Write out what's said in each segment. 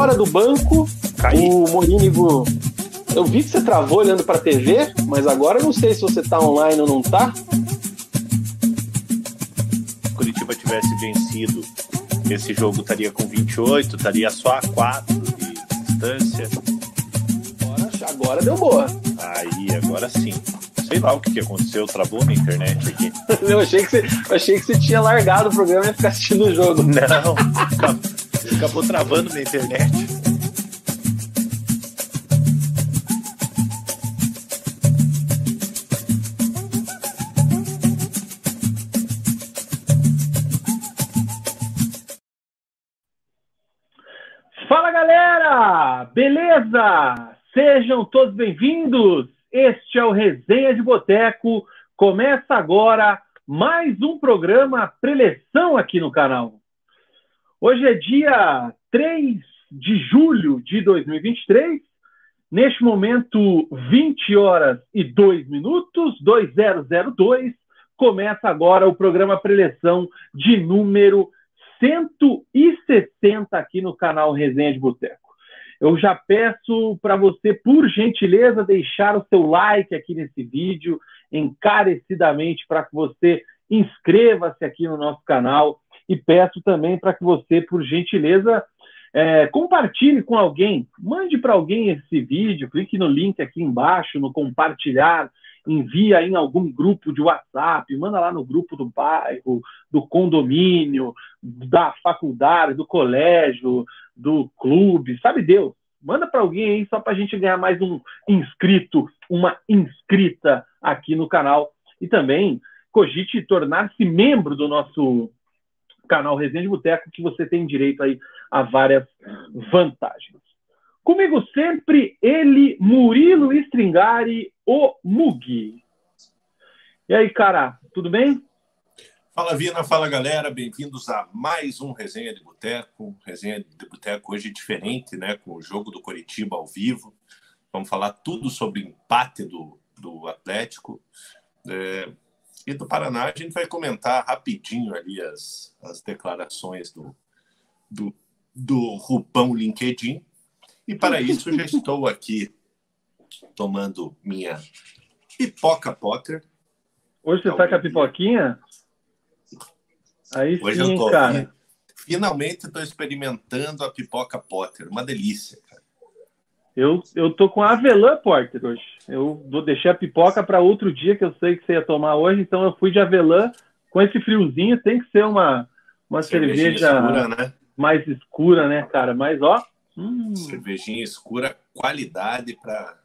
fora do banco. Caí. O Morínigo. Eu vi que você travou olhando pra TV, mas agora eu não sei se você tá online ou não tá. Se Curitiba tivesse vencido, esse jogo estaria com 28, estaria só a 4 de distância. Agora, agora deu boa. Aí, agora sim. Sei lá o que, que aconteceu, travou na internet aqui. Eu achei que, você, eu achei que você tinha largado o programa e ia ficar assistindo o jogo. Não, acabou, travando na internet. Fala galera! Beleza? Sejam todos bem-vindos! Este é o Resenha de Boteco. Começa agora mais um programa preleção aqui no canal. Hoje é dia 3 de julho de 2023. Neste momento, 20 horas e 2 minutos, 2002. Começa agora o programa preleção de número 160 aqui no canal Resenha de Boteco. Eu já peço para você, por gentileza, deixar o seu like aqui nesse vídeo, encarecidamente, para que você inscreva-se aqui no nosso canal e peço também para que você, por gentileza, é, compartilhe com alguém, mande para alguém esse vídeo, clique no link aqui embaixo, no compartilhar, envia em algum grupo de WhatsApp, manda lá no grupo do bairro, do condomínio, da faculdade, do colégio, do clube, sabe Deus. Manda para alguém aí só para a gente ganhar mais um inscrito, uma inscrita aqui no canal. E também cogite tornar-se membro do nosso canal Resenha de Boteco, que você tem direito aí a várias vantagens. Comigo sempre ele, Murilo Stringari, o Mugi. E aí, cara, tudo bem? Fala Vina, fala galera, bem-vindos a mais um Resenha de Boteco. Resenha de Boteco hoje diferente, né? Com o jogo do Coritiba ao vivo. Vamos falar tudo sobre o empate do, do Atlético. É, e do Paraná, a gente vai comentar rapidinho ali as, as declarações do, do, do Rubão LinkedIn. E para isso, já estou aqui tomando minha pipoca Potter. Hoje você tá com a pipoquinha? Aí Hoje sim, eu tô cara. Finalmente estou experimentando a pipoca Potter. Uma delícia. Eu, eu tô com avelã Porter hoje. Eu vou deixar a pipoca para outro dia que eu sei que você ia tomar hoje, então eu fui de avelã. Com esse friozinho tem que ser uma, uma cerveja escura, né? mais escura, né, cara? Mas ó, hum, Cervejinha escura, qualidade para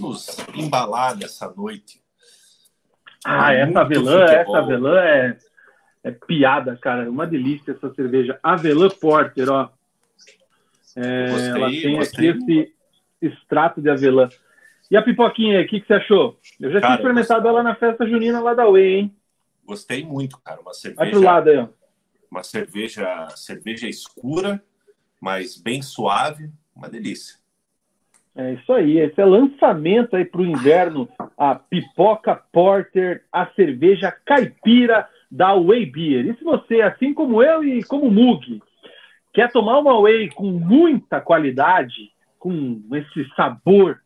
nos embalar nessa noite. ah, essa Muito avelã, futebol. essa avelã é, é piada, cara. Uma delícia essa cerveja. Avelã Porter, ó. É, Gostei, ela tem gostei. aqui esse extrato de avelã. E a pipoquinha aí, o que, que você achou? Eu já tinha Cara, experimentado ela na festa junina lá da Whey, hein? Gostei muito, cara. Uma Vai cerveja, pro lado aí, ó. uma cerveja, cerveja escura, mas bem suave, uma delícia. É isso aí, esse é lançamento aí para o inverno, a pipoca porter, a cerveja caipira da Whey Beer. E se você, assim como eu e como o Mug, quer tomar uma Whey com muita qualidade, com esse sabor,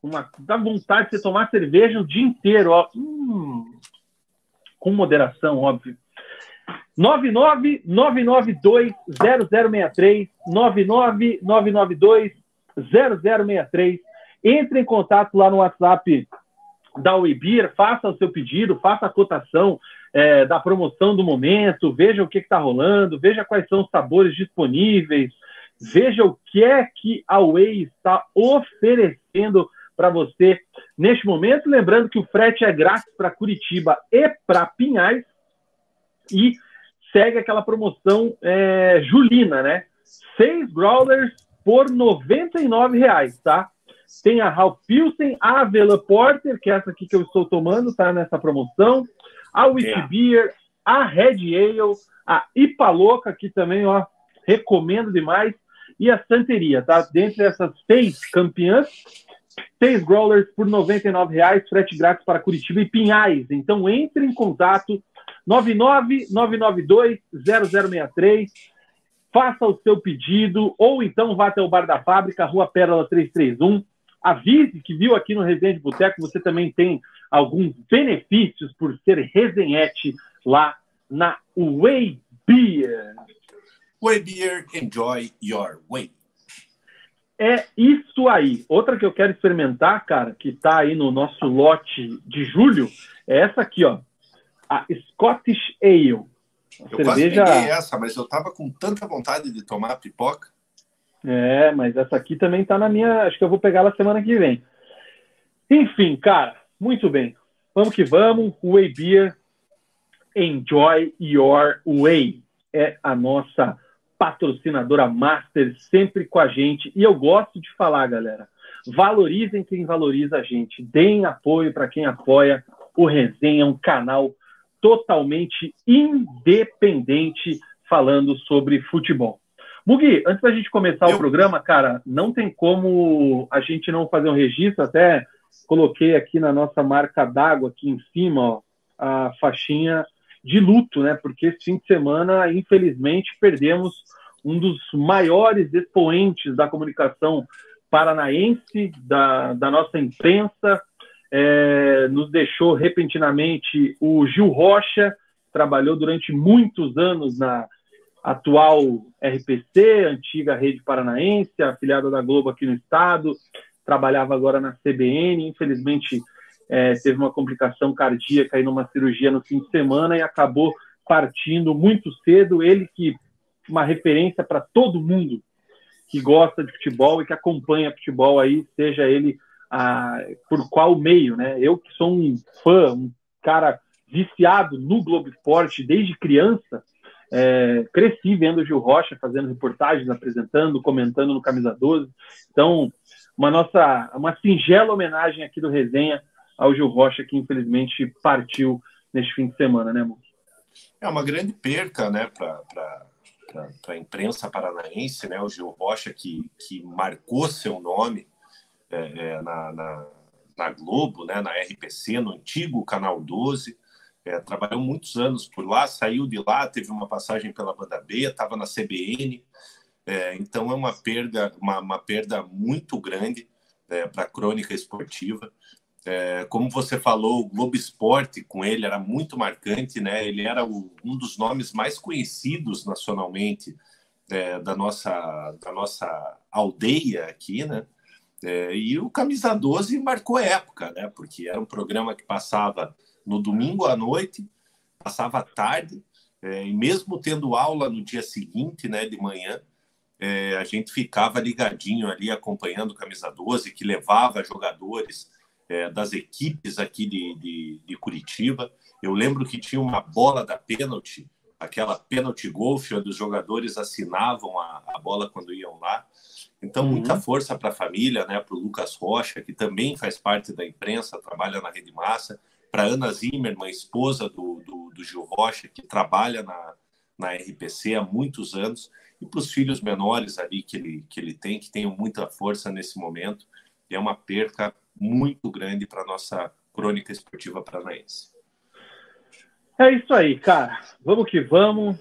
uma, dá vontade de você tomar cerveja o dia inteiro, ó. Hum, com moderação, óbvio. 999920063, 999920063. Entre em contato lá no WhatsApp da Webeer, faça o seu pedido, faça a cotação é, da promoção do momento, veja o que está rolando, veja quais são os sabores disponíveis, veja o que é que a Way está oferecendo para você neste momento. Lembrando que o frete é grátis para Curitiba e para Pinhais. E segue aquela promoção é, Julina, né? Seis growlers por R$ 99,00, tá? Tem a Ralph Pilsen, a Avela Porter, que é essa aqui que eu estou tomando, tá nessa promoção. A Witch É. Beer, a Red Ale, a Ipa Louca, que também, ó, recomendo demais. E a Santeria, tá? Dentre essas seis campeãs, seis growlers por R$ 99,00, frete grátis para Curitiba e Pinhais. Então entre em contato 999920063 faça o seu pedido, ou então vá até o Bar da Fábrica, Rua Pérola 331. Avise que viu aqui no Resenha de Boteco, você também tem alguns benefícios por ser resenhete lá na Way Beer. Way Beer, enjoy your way. É isso aí. Outra que eu quero experimentar, cara, que tá aí no nosso lote de julho, é essa aqui, ó. A Scottish Ale. A eu cerveja... quase peguei essa, mas eu tava com tanta vontade de tomar pipoca. É, mas essa aqui também tá na minha. Acho que eu vou pegar ela semana que vem. Enfim, cara, muito bem. Vamos que vamos. Way Beer, enjoy your way. É a nossa patrocinadora master, sempre com a gente. E eu gosto de falar, galera. Valorizem quem valoriza a gente. Deem apoio para quem apoia. O Resenha é um canal totalmente independente falando sobre futebol. Mugi, antes da gente começar eu... o programa, cara, não tem como a gente não fazer um registro, até coloquei aqui na nossa marca d'água, aqui em cima, ó, a faixinha de luto, né? Porque esse fim de semana, infelizmente, perdemos um dos maiores expoentes da comunicação paranaense, da, da nossa imprensa, é, nos deixou repentinamente o Gil Rocha, trabalhou durante muitos anos na atual RPC, antiga Rede Paranaense, afiliada da Globo aqui no estado, trabalhava agora na CBN, infelizmente é, teve uma complicação cardíaca e numa cirurgia no fim de semana e acabou partindo muito cedo. Ele que uma referência para todo mundo que gosta de futebol e que acompanha futebol aí, seja ele por qual meio, né? Eu que sou um fã, um cara viciado no Globo Esporte desde criança, é, cresci vendo o Gil Rocha fazendo reportagens, apresentando, comentando no Camisa 12. Então, uma nossa, uma singela homenagem aqui do Resenha ao Gil Rocha, que infelizmente partiu neste fim de semana, né, amor? É uma grande perca, né, para a imprensa paranaense, né, o Gil Rocha, que, que marcou seu nome é, é, na, na, na, Globo, né, na RPC, no antigo Canal 12, é, trabalhou muitos anos por lá, saiu de lá, teve uma passagem pela banda B, estava na CBN, é, então é uma perda, uma, uma perda muito grande é, para a crônica esportiva. É, como você falou, o Globo Esporte com ele era muito marcante, né? Ele era o, um dos nomes mais conhecidos nacionalmente é, da nossa da nossa aldeia aqui, né? É, e o Camisa 12 marcou época, né? Porque era um programa que passava no domingo à noite, passava à tarde, é, e mesmo tendo aula no dia seguinte, né, de manhã, é, a gente ficava ligadinho ali acompanhando o Camisa 12, que levava jogadores é, das equipes aqui de, de, de, Curitiba. Eu lembro que tinha uma bola da pênalti, aquela pênalti golfe, onde os jogadores assinavam a, a bola quando iam lá. Então, uhum. muita força para a família, né? para o Lucas Rocha, que também faz parte da imprensa, trabalha na Rede Massa, para Ana Zimmermann, esposa do, do, do Gil Rocha, que trabalha na, na RPC há muitos anos, e para os filhos menores ali que ele, que ele tem, que tenham muita força nesse momento. É uma perca muito grande para a nossa crônica esportiva paranaense. É isso aí, cara. Vamos que vamos.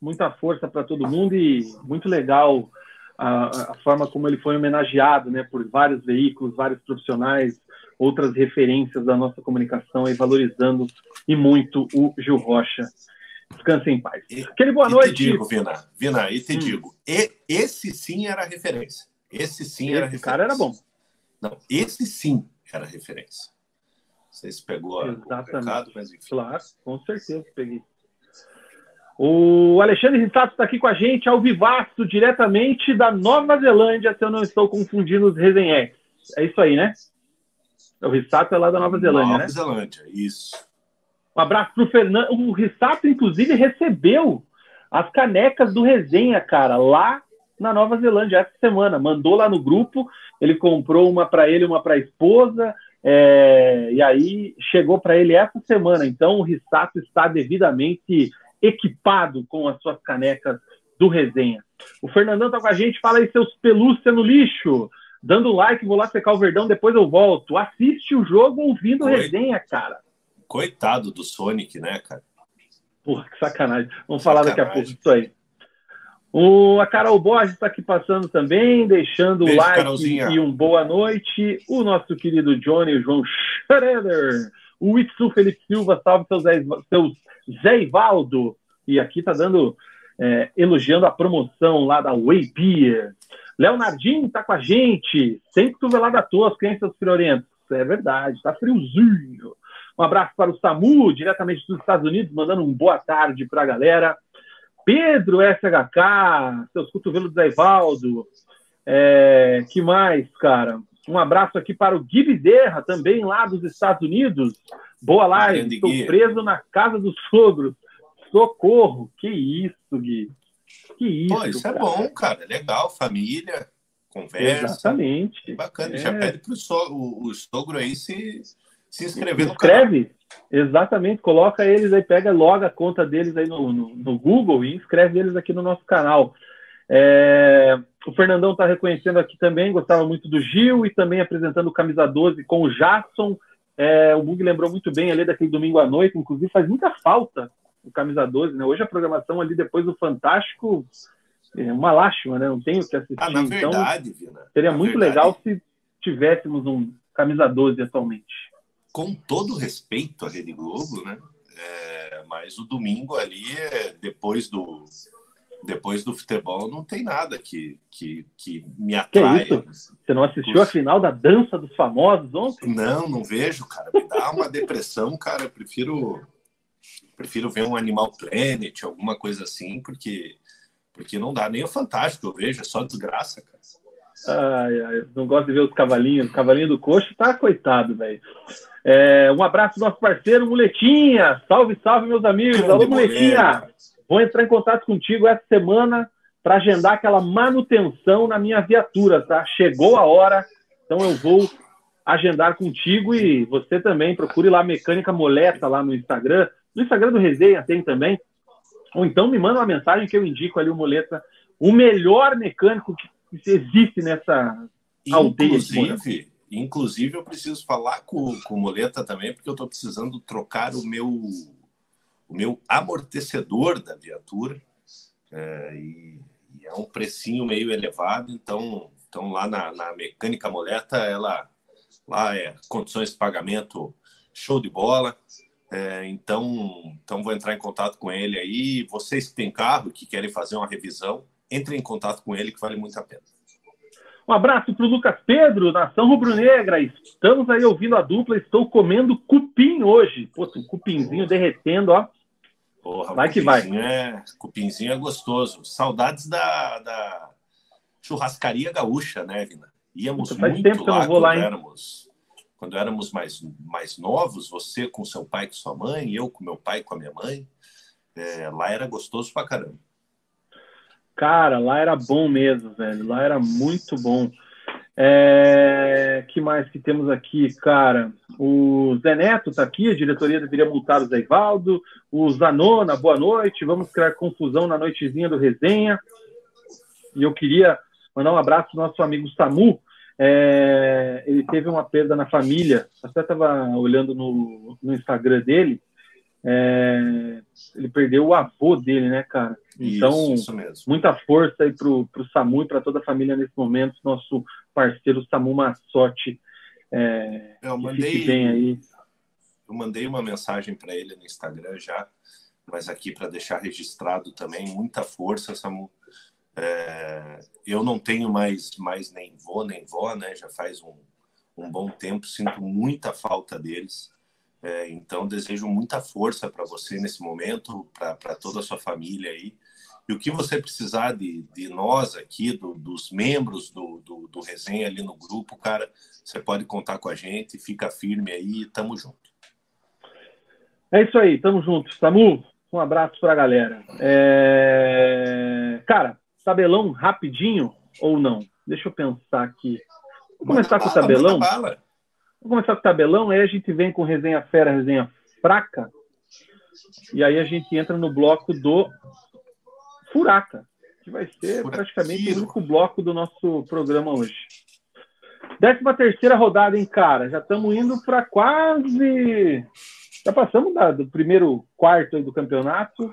Muita força para todo mundo e muito legal a, a, forma como ele foi homenageado, né, por vários veículos, vários profissionais, outras referências da nossa comunicação e valorizando e muito o Gil Rocha. Descanse em paz. Aquele boa e noite. te digo, Vina, Vina, e te hum. digo, e, esse sim era referência. Esse sim esse era referência. cara era bom. Não, esse sim era referência. Não sei se pegou Exatamente. o recado, mas enfim. Claro, com certeza peguei. O Alexandre Rissato está aqui com a gente, ao vivaço, diretamente da Nova Zelândia, se eu não estou confundindo os resenhetes. É isso aí, né? O Rissato é lá da Nova Zelândia, Nova né? Zelândia, isso. Um abraço para o Fernando. O Rissato, inclusive, recebeu as canecas do Resenha, cara, lá na Nova Zelândia essa semana. Mandou lá no grupo, ele comprou uma para ele, uma para a esposa, é, e aí chegou para ele essa semana. Então o Rissato está devidamente equipado com as suas canecas do Resenha. O Fernandão tá com a gente, fala aí seus pelúcia no lixo. Dando like, vou lá secar o verdão, depois eu volto. Assiste o jogo ouvindo resenha, cara. Coitado do Sonic, né, cara? Porra, que sacanagem. Vamos sacanagem. falar daqui a pouco disso aí. O, a Carol Borges está aqui passando também, deixando o like Carolzinha. e um boa noite. O nosso querido Johnny, o João Schroeder. O Itsu Felipe Silva, salve seu Zé, seu Zé Ivaldo. E aqui está dando, é, elogiando a promoção lá da Way Beer. Leonardinho está com a gente, sem cotovelada à toa, as crianças friorentas. É verdade, está friozinho. Um abraço para o Samu, diretamente dos Estados Unidos, mandando um boa tarde para a galera. Pedro SHK, seus cotovelos do Evaldo. É, que mais, cara? Um abraço aqui para o Gui Bezerra, também lá dos Estados Unidos. Boa live, estou preso na casa dos sogros. Socorro! Que isso, Gui. Que isso. Pô, isso é cara. é bom, cara. Legal, família, conversa. Exatamente. Bacana. É. Já pede para o, o sogro aí se, se inscrever no canal. Exatamente, coloca eles aí, pega logo a conta deles aí no, no, no Google e inscreve eles aqui no nosso canal. É, o Fernandão está reconhecendo aqui também, gostava muito do Gil e também apresentando o Camisa 12 com o Jason. É, o Bug lembrou muito bem ali daquele domingo à noite, inclusive faz muita falta o Camisa 12, né? Hoje a programação ali depois do Fantástico é uma lástima, né? Não tenho que assistir. Ah, na então, verdade, então, Vina, seria muito verdade, legal se tivéssemos um Camisa 12 atualmente com todo respeito à Rede Globo, né? É, mas o domingo ali, é, depois do depois do futebol, não tem nada que, que, que me atrai. Que Você não assistiu a final da Dança dos Famosos ontem? Não, não vejo, cara. Me dá uma depressão, cara. Eu prefiro, prefiro ver um Animal Planet, alguma coisa assim, porque, porque não dá. Nem o Fantástico eu vejo, é só desgraça, cara. Ai, ai, não gosto de ver os cavalinhos. O cavalinho do coxo tá coitado, velho. É, um abraço nosso parceiro, Muletinha. Salve, salve, meus amigos. Grande Alô, Muletinha. Vou entrar em contato contigo essa semana para agendar aquela manutenção na minha viatura, tá? Chegou a hora, então eu vou agendar contigo e você também. Procure lá Mecânica Moleta lá no Instagram. No Instagram do Resenha tem também. Ou então me manda uma mensagem que eu indico ali o Moleta, o melhor mecânico que existe nessa aldeia. Inclusive, Inclusive, eu preciso falar com, com o Moleta também, porque eu estou precisando trocar o meu, o meu amortecedor da viatura. É, e, e, é um precinho meio elevado, então, então lá na, na mecânica Moleta, ela lá é condições de pagamento show de bola. É, então, então vou entrar em contato com ele aí. Vocês que têm carro que querem fazer uma revisão, entrem em contato com ele que vale muito a pena. Um abraço para o Lucas Pedro, Nação Rubro-Negra. Estamos aí ouvindo a dupla. Estou comendo cupim hoje. Pô, um cupinzinho derretendo, ó. Porra, vai que vai. É, cupinzinho é gostoso. Saudades da, da churrascaria gaúcha, né, Vina? Íamos Puta, muito tempo lá, quando, lá, éramos, quando éramos mais, mais novos, você com seu pai e com sua mãe, eu com meu pai e com a minha mãe. É, lá era gostoso pra caramba. Cara, lá era bom mesmo, velho. Lá era muito bom. É... que mais que temos aqui, cara? O Zé Neto tá aqui, a diretoria deveria multar o Zé Ivaldo. O Zanona, boa noite. Vamos criar confusão na noitezinha do resenha. E eu queria mandar um abraço pro nosso amigo Samu. É... ele teve uma perda na família. Até estava olhando no, no Instagram dele. É... ele perdeu o avô dele, né, cara? Então, isso, isso muita força aí pro, pro Samu e para toda a família nesse momento, nosso parceiro Samu Massotti. É, eu mandei, aí. Eu mandei uma mensagem para ele no Instagram já, mas aqui para deixar registrado também, muita força, Samu. É, eu não tenho mais, mais nem vô nem vó, né? Já faz um, um bom tempo, sinto muita falta deles. É, então, desejo muita força para você nesse momento, para toda a sua família aí. E o que você precisar de, de nós aqui, do, dos membros do, do, do Resenha ali no grupo, cara, você pode contar com a gente, fica firme aí, tamo junto. É isso aí, tamo junto. Samu, um abraço pra galera. É... Cara, tabelão rapidinho ou não? Deixa eu pensar aqui. Vou começar com o tabelão. Vamos começar com o tabelão, aí a gente vem com resenha fera, resenha fraca. E aí a gente entra no bloco do Furaca, que vai ser praticamente o único bloco do nosso programa hoje. Décima terceira rodada, hein, cara? Já estamos indo para quase. Já passamos da, do primeiro quarto do campeonato.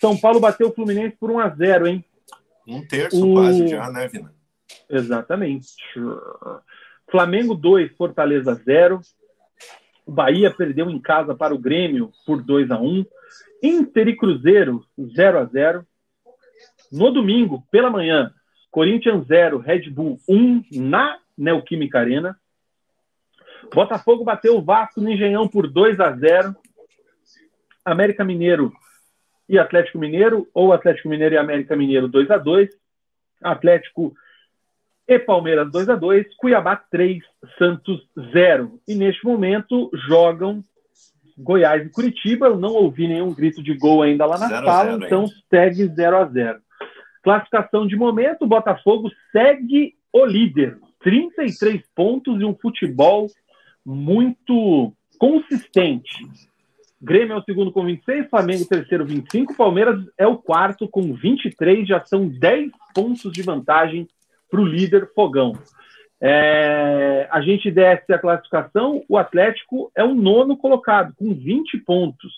São Paulo bateu o Fluminense por 1 a 0 hein? Um terço o... quase já, né, Vina? Exatamente. Flamengo 2, Fortaleza 0. O Bahia perdeu em casa para o Grêmio por 2 a 1 Inter e Cruzeiro 0 a 0 No domingo, pela manhã, Corinthians 0, Red Bull 1 na Neoquímica Arena. Botafogo bateu o Vasco no Engenhão por 2 a 0 América Mineiro e Atlético Mineiro, ou Atlético Mineiro e América Mineiro 2 a 2 Atlético e Palmeiras 2 a 2 Cuiabá 3, Santos 0. E neste momento jogam Goiás e Curitiba. Eu não ouvi nenhum grito de gol ainda lá na sala, então segue 0 a 0. Classificação de momento, Botafogo segue o líder. 33 pontos e um futebol muito consistente. Grêmio é o segundo com 26, Flamengo terceiro 25, Palmeiras é o quarto com 23, já são 10 pontos de vantagem para o líder Fogão. É, a gente desce a classificação, o Atlético é o nono colocado, com 20 pontos.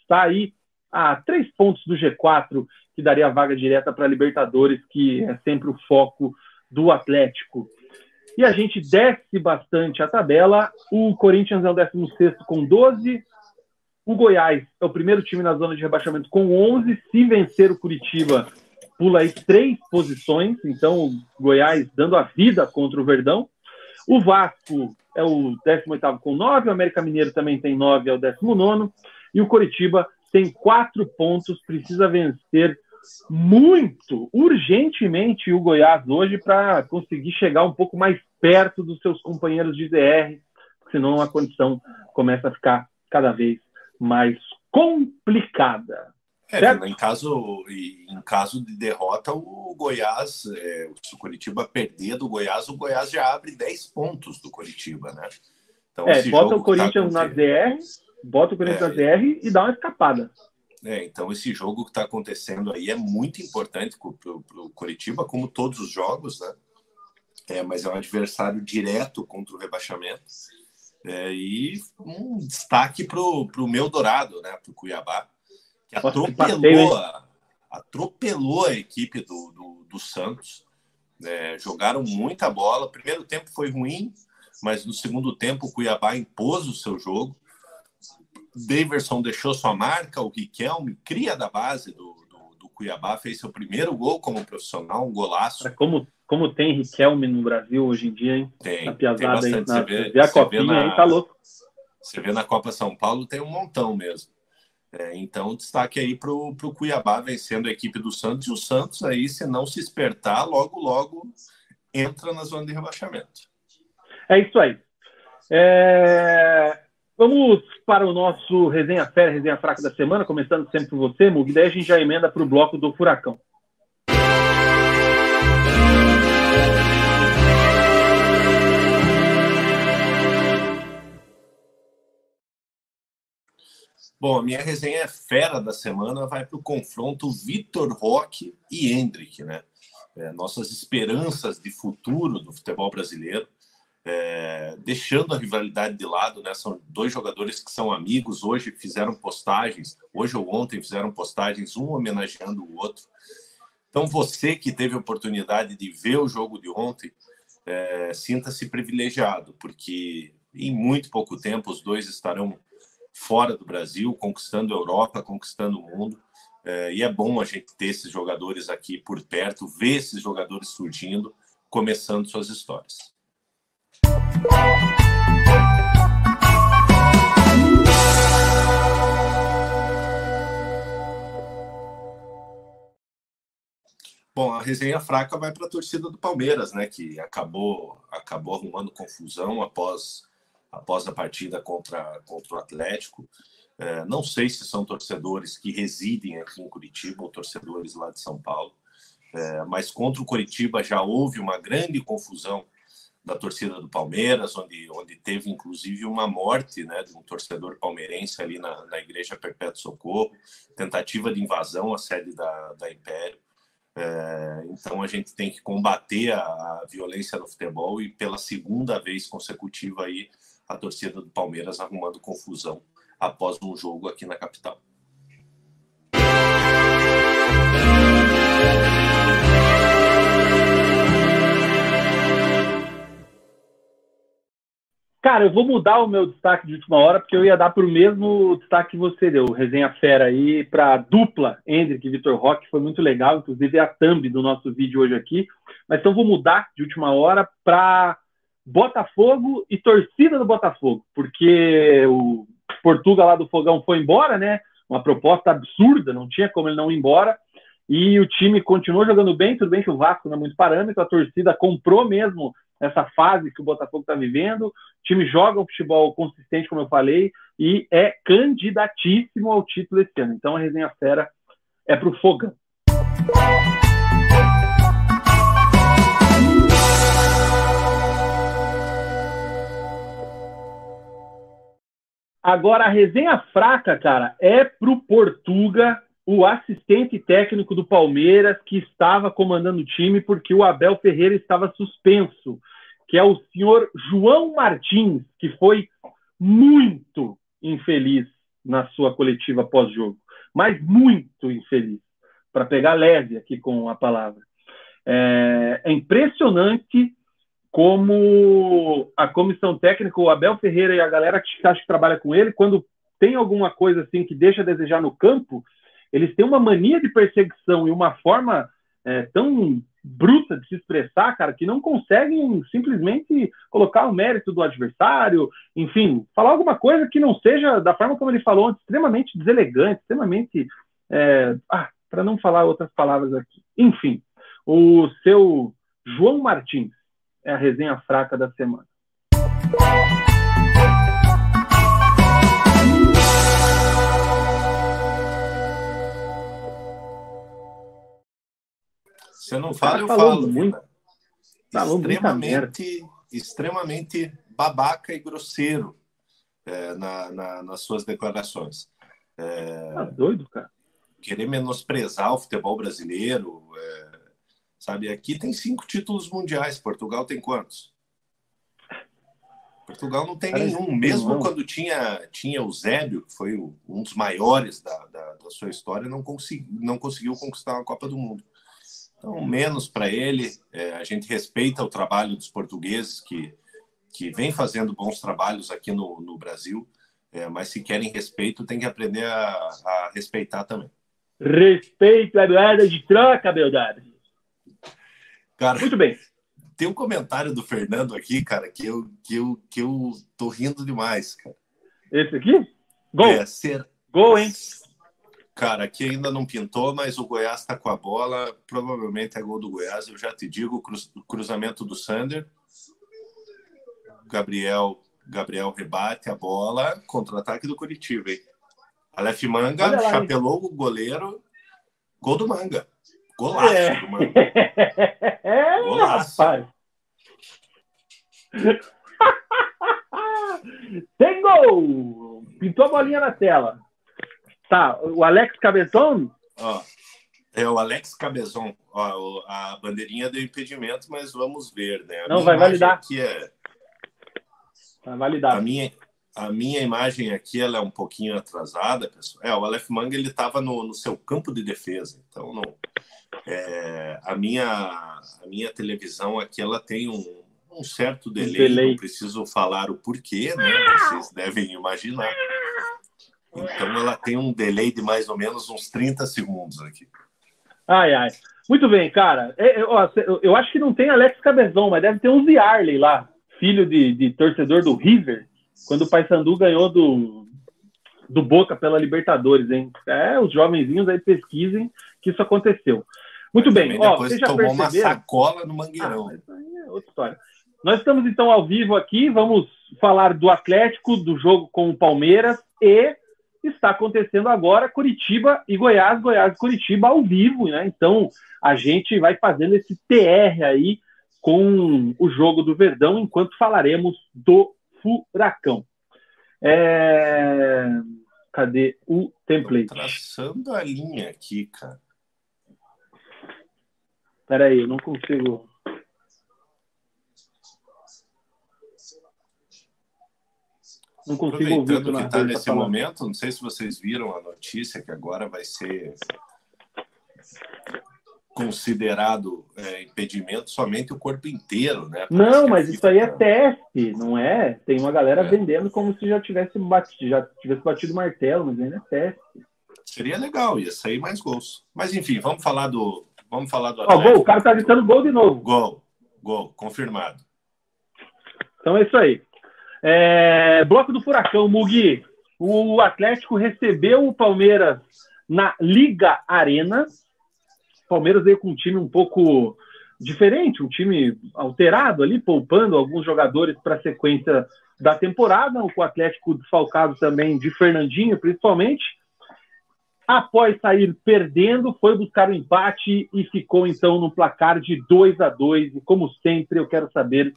Está aí a três pontos do G4, que daria a vaga direta para a Libertadores, que é sempre o foco do Atlético. E a gente desce bastante a tabela. O Corinthians é o 16 com 12, o Goiás é o primeiro time na zona de rebaixamento com 11. Se vencer o Curitiba, pula aí três posições. Então, o Goiás dando a vida contra o Verdão. O Vasco é o 18 com 9. O América Mineiro também tem 9, é o 19. E o Curitiba tem quatro pontos. Precisa vencer muito, urgentemente, o Goiás hoje para conseguir chegar um pouco mais perto dos seus companheiros de DR, senão a condição começa a ficar cada vez mais complicada. É, em caso, em caso de derrota, o Goiás, é, se o Curitiba perder do Goiás, o Goiás já abre 10 pontos do Curitiba, né? Então, é, bota o tá Corinthians tá na ZR, bota o Corinthians é, na ZR e dá uma escapada. É, então esse jogo que está acontecendo aí é muito importante para o Curitiba, como todos os jogos, né? É, mas é um adversário direto contra o rebaixamento. É, e um destaque para o meu dourado, né, para o Cuiabá, que atropelou, a, atropelou a equipe do, do, do Santos. É, jogaram muita bola. O primeiro tempo foi ruim, mas no segundo tempo o Cuiabá impôs o seu jogo. Daverson deixou sua marca, o Riquelme, cria da base do, do, do Cuiabá, fez seu primeiro gol como profissional, um golaço. Como como tem Riquelme no Brasil hoje em dia, hein? Tem. Na piazada tem aí, na, vê, vê a copinha na, aí, tá louco. Você vê na Copa São Paulo, tem um montão mesmo. É, então, destaque aí para o Cuiabá vencendo a equipe do Santos. E o Santos aí, se não se espertar, logo, logo entra na zona de rebaixamento. É isso aí. É... Vamos para o nosso resenha fera, resenha fraca da semana, começando sempre por você, Mug. Daí a gente já emenda para o bloco do Furacão. Bom, minha resenha fera da semana vai para o confronto Vitor Roque e Hendrick, né? É, nossas esperanças de futuro do futebol brasileiro, é, deixando a rivalidade de lado, né? São dois jogadores que são amigos, hoje fizeram postagens, hoje ou ontem fizeram postagens, um homenageando o outro. Então, você que teve a oportunidade de ver o jogo de ontem, é, sinta-se privilegiado, porque em muito pouco tempo os dois estarão fora do Brasil, conquistando a Europa, conquistando o mundo. É, e é bom a gente ter esses jogadores aqui por perto, ver esses jogadores surgindo, começando suas histórias. Bom, a resenha fraca vai para a torcida do Palmeiras, né, que acabou acabou arrumando confusão após após a partida contra, contra o Atlético. É, não sei se são torcedores que residem aqui em Curitiba ou torcedores lá de São Paulo, é, mas contra o Curitiba já houve uma grande confusão da torcida do Palmeiras, onde, onde teve inclusive uma morte né, de um torcedor palmeirense ali na, na Igreja Perpétuo Socorro, tentativa de invasão à sede da, da Império. É, então a gente tem que combater a, a, violência no futebol e pela segunda vez consecutiva aí a torcida do Palmeiras arrumando confusão após um jogo aqui na capital. Cara, eu vou mudar o meu destaque de última hora, porque eu ia dar para o mesmo destaque que você deu, resenha fera aí, para dupla Hendrick e Vitor Roque, foi muito legal, inclusive é a thumb do nosso vídeo hoje aqui. Mas então vou mudar de última hora para Botafogo e torcida do Botafogo, porque o Portuga lá do Fogão foi embora, né? Uma proposta absurda, não tinha como ele não ir embora. E o time continuou jogando bem, tudo bem que o Vasco não é muito parâmetro, a torcida comprou mesmo essa fase que o Botafogo está vivendo. O time joga um futebol consistente, como eu falei, e é candidatíssimo ao título esse ano. Então a resenha fera é para o Fogão. Agora, a resenha fraca, cara, é pro Portuga, o assistente técnico do Palmeiras, que estava comandando o time porque o Abel Ferreira estava suspenso que é o senhor João Martins, que foi muito infeliz na sua coletiva pós-jogo, mas muito infeliz, para pegar leve aqui com a palavra. É, é, impressionante como a comissão técnica, o Abel Ferreira e a galera que que trabalha com ele, quando tem alguma coisa assim que deixa a desejar no campo, eles têm uma mania de perseguição e uma forma é, tão bruta de se expressar, cara, que não conseguem simplesmente colocar o mérito do adversário, enfim, falar alguma coisa que não seja da forma como ele falou extremamente deselegante, extremamente. É, ah, para não falar outras palavras aqui. Enfim, o seu João Martins é a resenha fraca da semana. Você não fala, eu falo. Muito, falou extremamente, extremamente babaca e grosseiro é, na, na, nas suas declarações. É, tá doido, cara. Querer menosprezar o futebol brasileiro. É, sabe, aqui tem cinco títulos mundiais. Portugal tem quantos? Portugal não tem Parece nenhum. Mesmo não. quando tinha, tinha o Zébio, que foi um dos maiores da, da, da sua história, não, consegui, não conseguiu conquistar uma Copa do Mundo. Então, menos para ele. É, a gente respeita o trabalho dos portugueses que, que vem fazendo bons trabalhos aqui no, no Brasil, é, mas se querem respeito, tem que aprender a, a respeitar também. Respeito é moeda de troca, Beldade. Cara, Muito bem. Tem um comentário do Fernando aqui, cara, que eu, que eu, que eu tô rindo demais, cara. Esse aqui? Gol. É, ser... Gol, hein? Cara, aqui ainda não pintou, mas o Goiás está com a bola. Provavelmente é gol do Goiás. Eu já te digo, cruz, cruzamento do Sander. Gabriel, Gabriel rebate a bola. Contra-ataque do Curitiba, hein? Aleph Manga lá, chapelou hein? o goleiro. Gol do Manga. Golaço é. do Manga. É, Golaço. rapaz. Tem gol! Pintou a bolinha na tela. Tá, o Alex Cabezon? Ó, é o Alex Cabezon. Ó, a bandeirinha deu impedimento, mas vamos ver, né? A Não, vai validar. Aqui é... Vai validar. A minha, a minha imagem aqui ela é um pouquinho atrasada, pessoal. É, o Aleph Manga ele estava no, no seu campo de defesa, então não. É, a minha a minha televisão aqui ela tem um, um certo delay, delay, não preciso falar o porquê, né? Vocês devem imaginar. Então ela tem um delay de mais ou menos uns 30 segundos aqui. Ai, ai. Muito bem, cara. É, é, eu, eu acho que não tem Alex Cabezão, mas deve ter um Ziarley lá, filho de, de torcedor do River, quando o Paysandu ganhou do, do Boca pela Libertadores, hein? É, os jovenzinhos aí pesquisem que isso aconteceu. Muito bem. Ó, depois já tomou uma sacola no Mangueirão. Ah, aí é outra história. Nós estamos então ao vivo aqui, vamos falar do Atlético, do jogo com o Palmeiras e está acontecendo agora Curitiba e Goiás, Goiás e Curitiba ao vivo, né? Então a gente vai fazendo esse TR aí com o jogo do Verdão enquanto falaremos do Furacão. É... Cadê o template? Tô traçando a linha aqui, cara. Peraí, eu não consigo. Não consigo ouvir. que está nesse momento, não sei se vocês viram a notícia que agora vai ser considerado é, impedimento somente o corpo inteiro, né? Parece não, mas isso aí é teste, não é? Tem uma galera é. vendendo como se já tivesse batido, já tivesse batido martelo, mas ainda é teste. Seria legal, ia sair mais gols. Mas enfim, vamos falar do. Vamos falar do. Ó, gol, o cara tá gritando gol de novo. Gol, gol, confirmado. Então é isso aí. É... Bloco do Furacão, Mugi. O Atlético recebeu o Palmeiras na Liga Arena. O Palmeiras veio com um time um pouco diferente, um time alterado ali, poupando alguns jogadores para a sequência da temporada. O Atlético desfalcado também de Fernandinho, principalmente. Após sair perdendo, foi buscar o empate e ficou então no placar de 2 a 2 E como sempre, eu quero saber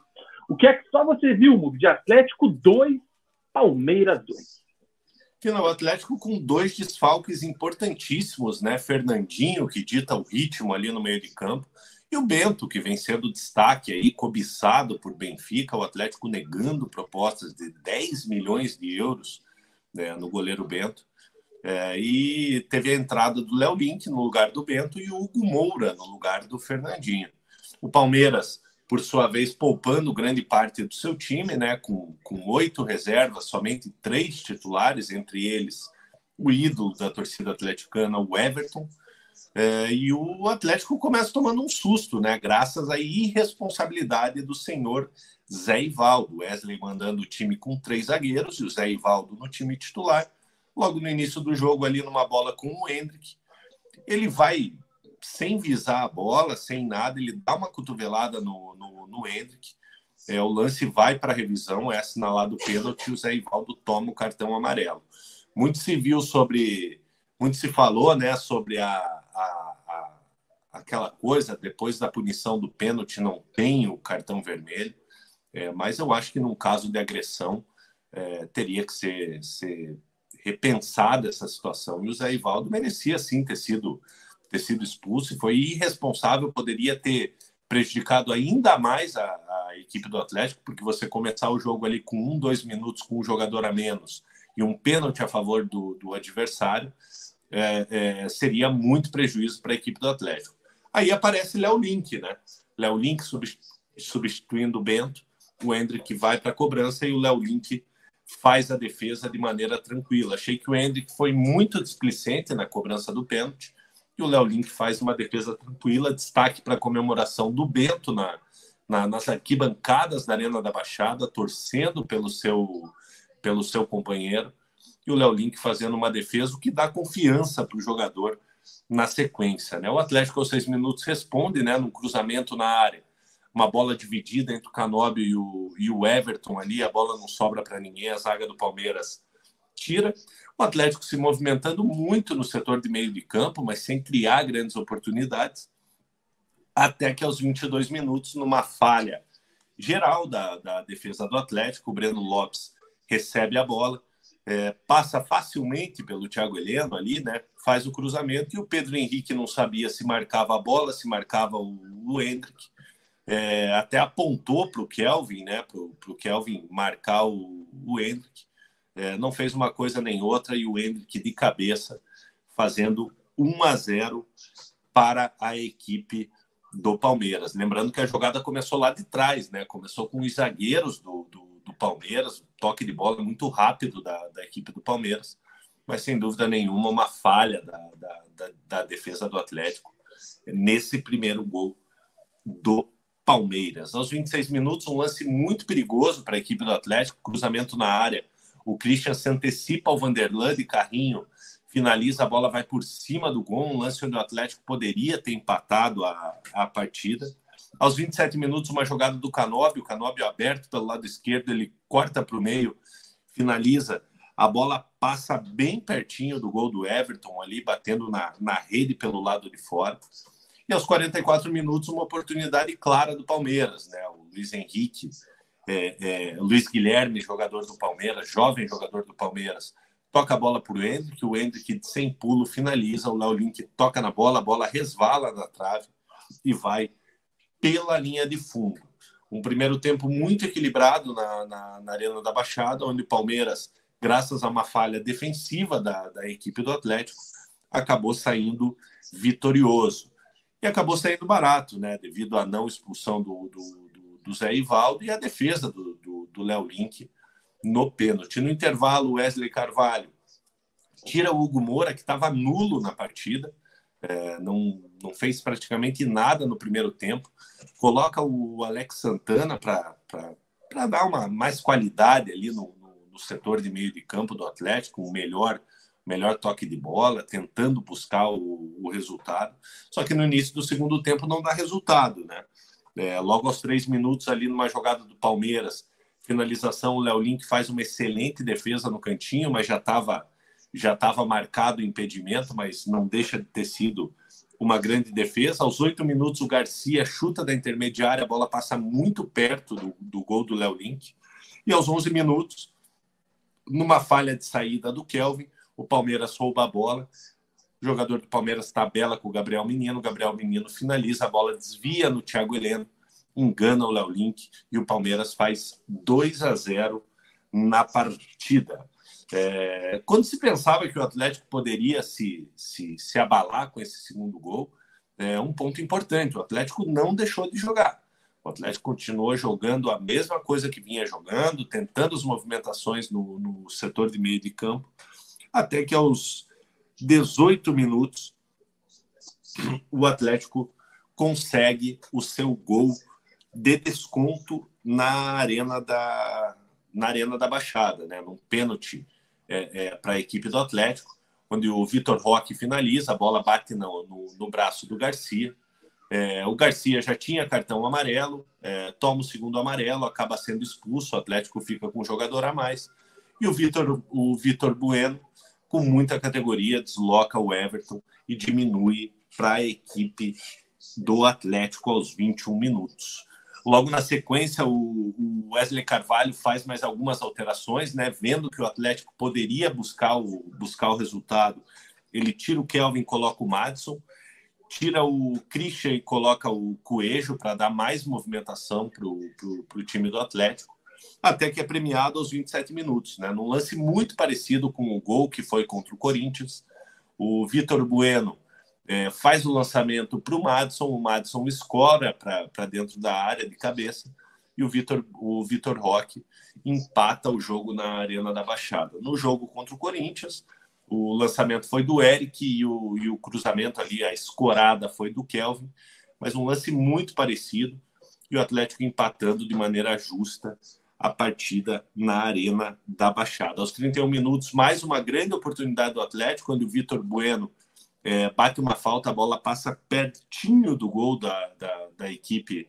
o que é que só você viu, Mug, de Atlético 2, Palmeiras 2. Final, o Atlético com dois desfalques importantíssimos, né? Fernandinho, que dita o ritmo ali no meio de campo, e o Bento, que vem sendo destaque aí, cobiçado por Benfica, o Atlético negando propostas de 10 milhões de euros né, no goleiro Bento. É, e teve a entrada do Léo Link no lugar do Bento e o Hugo Moura no lugar do Fernandinho. O Palmeiras, por sua vez, poupando grande parte do seu time, né, com, com oito reservas, somente três titulares, entre eles o ídolo da torcida atleticana, o Everton. É, e o Atlético começa tomando um susto, né, graças à irresponsabilidade do senhor Zé Ivaldo. Wesley mandando o time com três zagueiros e o Zé Ivaldo no time titular logo no início do jogo, ali numa bola com o Hendrick. Ele vai sem visar a bola, sem nada, ele dá uma cotovelada no, no, no Hendrick. É, o lance vai para revisão, é assinalado o pênalti o Zé Ivaldo toma o cartão amarelo. Muito se viu sobre. Muito se falou né, sobre a, a, a aquela coisa, depois da punição do pênalti, não tem o cartão vermelho. É, mas eu acho que num caso de agressão é, teria que ser, ser repensada essa situação. E o Zé Ivaldo merecia sim ter sido, ter sido expulso e foi irresponsável, poderia ter prejudicado ainda mais a, a, equipe do Atlético, porque você começar o jogo ali com um, dois minutos com um jogador a menos e um pênalti a favor do, do adversário, é, é, seria muito prejuízo para a equipe do Atlético. Aí aparece Léo Link, né? Léo Link substituindo o Bento, o Hendrick vai para a cobrança e o Léo Link faz a defesa de maneira tranquila. Achei que o Hendrick foi muito displicente na cobrança do pênalti e o Léo Link faz uma defesa tranquila. Destaque para a comemoração do Bento na, na, nas arquibancadas da Arena da Baixada, torcendo pelo seu, pelo seu companheiro. E o Léo Link fazendo uma defesa, o que dá confiança para o jogador na sequência. Né? O Atlético, aos seis minutos, responde né, no cruzamento na área uma bola dividida entre o Canóbio e o, e o Everton ali, a bola não sobra para ninguém, a zaga do Palmeiras tira. O Atlético se movimentando muito no setor de meio de campo, mas sem criar grandes oportunidades, até que aos 22 minutos, numa falha geral da, da defesa do Atlético, o Breno Lopes recebe a bola, é, passa facilmente pelo Thiago Heleno ali, né? Faz o cruzamento e o Pedro Henrique não sabia se marcava a bola, se marcava o, o Hendrick é, até apontou para o Kelvin, né, para o Kelvin marcar o, o Hendrick, é, não fez uma coisa nem outra e o Hendrick de cabeça fazendo 1 a 0 para a equipe do Palmeiras. Lembrando que a jogada começou lá de trás, né? Começou com os zagueiros do, do, do Palmeiras, toque de bola muito rápido da, da, equipe do Palmeiras, mas sem dúvida nenhuma uma falha da, da, da, da defesa do Atlético nesse primeiro gol do Palmeiras. Aos 26 minutos, um lance muito perigoso para a equipe do Atlético, cruzamento na área. O Christian se antecipa ao Vanderlan de carrinho, finaliza, a bola vai por cima do gol, um lance onde o Atlético poderia ter empatado a, a partida. Aos 27 minutos, uma jogada do Canóbio, o Canóbio aberto pelo lado esquerdo, ele corta para o meio, finaliza, a bola passa bem pertinho do gol do Everton ali, batendo na, na rede pelo lado de fora. E aos 44 minutos, uma oportunidade clara do Palmeiras, né? O Luiz Henrique, é, é, Luiz Guilherme, jogador do Palmeiras, jovem jogador do Palmeiras, toca a bola para o Hendrick, o Hendrick sem pulo finaliza, o Léo Link toca na bola, a bola resvala na trave e vai pela linha de fundo. Um primeiro tempo muito equilibrado na, na, na Arena da Baixada, onde o Palmeiras, graças a uma falha defensiva da, da equipe do Atlético, acabou saindo vitorioso. e acabou saindo barato, né? Devido à não expulsão do, do, do, Zé Ivaldo e a defesa do Léo Link no pênalti. No intervalo, Wesley Carvalho tira o Hugo Moura, que estava nulo na partida, é, não, não fez praticamente nada no primeiro tempo, coloca o Alex Santana para dar uma mais qualidade ali no, no, no, setor de meio de campo do Atlético, o melhor, melhor toque de bola, tentando buscar o, o resultado. Só que no início do segundo tempo não dá resultado, né? É, logo aos três minutos ali numa jogada do Palmeiras, finalização, o Léo Link faz uma excelente defesa no cantinho, mas já estava já estava marcado o impedimento, mas não deixa de ter sido uma grande defesa. Aos oito minutos, o Garcia chuta da intermediária, a bola passa muito perto do, do gol do Léo Link. E aos 11 minutos, numa falha de saída do Kelvin, o Palmeiras rouba a bola. Jogador do Palmeiras tabela com o Gabriel Menino. O Gabriel Menino finaliza, a bola desvia no Thiago Heleno, engana o Léo Link e o Palmeiras faz 2 a 0 na partida. É, quando se pensava que o Atlético poderia se, se, se abalar com esse segundo gol, é um ponto importante. O Atlético não deixou de jogar. O Atlético continuou jogando a mesma coisa que vinha jogando, tentando as movimentações no, no setor de meio de campo, até que aos 18 minutos o Atlético consegue o seu gol de desconto na arena da na arena da Baixada, né, num pênalti é, é, para a equipe do Atlético, onde o Vitor Roque finaliza, a bola bate no, no, no braço do Garcia. É, o Garcia já tinha cartão amarelo, é, toma o segundo amarelo, acaba sendo expulso, o Atlético fica com um jogador a mais. E o Vitor, o Vitor Bueno, com muita categoria, desloca o Everton e diminui para a equipe do Atlético aos 21 minutos. Logo na sequência, o, Wesley Carvalho faz mais algumas alterações, né? Vendo que o Atlético poderia buscar o, buscar o resultado, ele tira o Kelvin, coloca o Madison, tira o Christian e coloca o Coelho para dar mais movimentação para o time do Atlético, até que é premiado aos 27 minutos, né? Num lance muito parecido com o gol que foi contra o Corinthians, o Vitor Bueno é, faz o lançamento para o Madison, o Madison escora para dentro da área de cabeça e o Vitor o Vitor Roque empata o jogo na Arena da Baixada. No jogo contra o Corinthians, o lançamento foi do Eric e o, e o cruzamento ali, a escorada foi do Kelvin, mas um lance muito parecido e o Atlético empatando de maneira justa a partida na Arena da Baixada. Aos 31 minutos, mais uma grande oportunidade do Atlético, quando o Vitor Bueno é, bate uma falta, a bola passa pertinho do gol da, da, da, equipe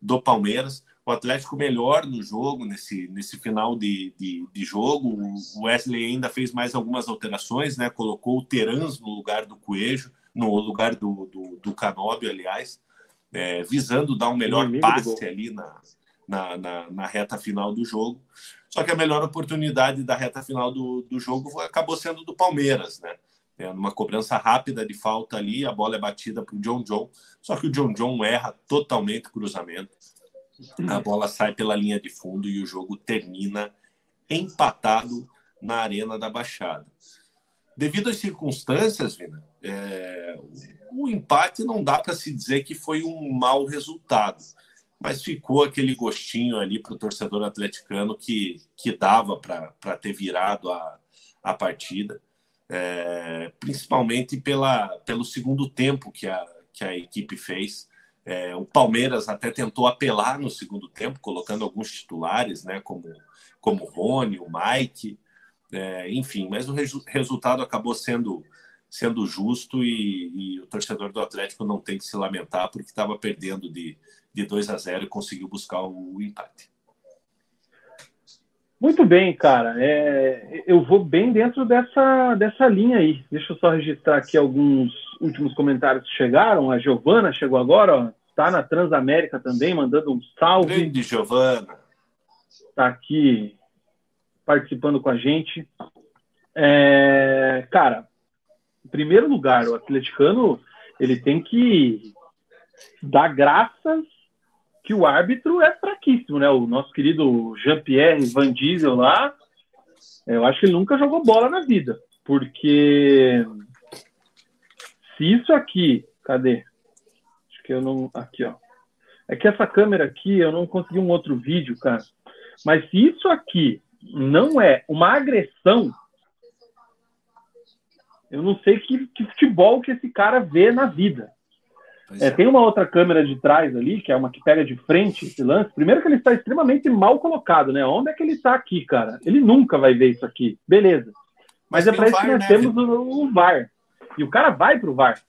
do Palmeiras. O Atlético melhor no jogo, nesse, nesse final de, de, de, jogo. O Wesley ainda fez mais algumas alterações, né? colocou o Terans no lugar do Coelho, no lugar do, do, do Canóbio, aliás, é, visando dar um melhor passe ali na, na, na, na, reta final do jogo. Só que a melhor oportunidade da reta final do, do jogo acabou sendo do Palmeiras, né? É, numa cobrança rápida de falta ali, a bola é batida para o John John, só que o John John erra totalmente o cruzamento. A bola sai pela linha de fundo e o jogo termina empatado na Arena da Baixada. Devido às circunstâncias, Vina, é, o empate não dá para se dizer que foi um mau resultado, mas ficou aquele gostinho ali para o torcedor atleticano que, que dava para ter virado a, a partida é, principalmente pela, pelo segundo tempo que a, que a equipe fez. É, o Palmeiras até tentou apelar no segundo tempo, colocando alguns titulares, né, como, como o Rony, o Mike, é, enfim, mas o resu resultado acabou sendo, sendo justo e, e, o torcedor do Atlético não tem que se lamentar porque estava perdendo de, de 2 a 0 e conseguiu buscar o empate. Muito bem, cara. É, eu vou bem dentro dessa, dessa linha aí. Deixa eu só registrar aqui alguns últimos comentários que chegaram. A Giovana chegou agora, ó. Tá na Transamérica também, mandando um salve. Grande Giovana. Tá aqui participando com a gente. É, cara, em primeiro lugar, o atleticano ele tem que dar graças que o árbitro é fraquíssimo, né? O nosso querido Jean-Pierre Van Diesel lá, eu acho que ele nunca jogou bola na vida, porque se isso aqui, cadê? que eu não. Aqui, ó. É que essa câmera aqui, eu não consegui um outro vídeo, cara. Mas se isso aqui não é uma agressão, eu não sei que, que futebol que esse cara vê na vida. É, é. Tem uma outra câmera de trás ali, que é uma que pega de frente esse lance. Primeiro que ele está extremamente mal colocado, né? Onde é que ele está aqui, cara? Ele nunca vai ver isso aqui. Beleza. Mas, Mas é para isso que nós né? temos o, o, VAR. E o cara vai para o VAR.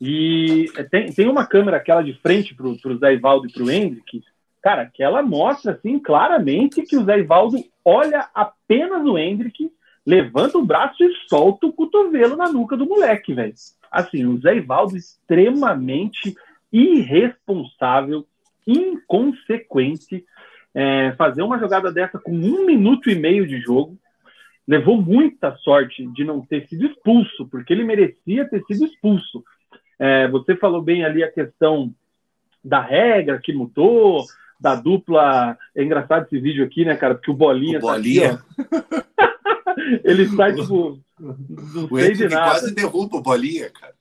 E tem, tem uma câmera, aquela de frente para o Zé Ivaldo e para o Hendrick, cara, que ela mostra assim claramente que o Zé Ivaldo olha apenas o Hendrick, levanta o braço e solta o cotovelo na nuca do moleque, velho. Assim, o Zé Ivaldo extremamente irresponsável, inconsequente, é, fazer uma jogada dessa com um minuto e meio de jogo. Levou muita sorte de não ter sido expulso, porque ele merecia ter sido expulso. É, você falou bem ali a questão da regra que mudou, da dupla. É engraçado esse vídeo aqui, né, cara? Porque o Bolinha. O Bolinha. Tá aqui, ele sai, tipo, não o sei de nada. quase derruba o Bolinha, cara.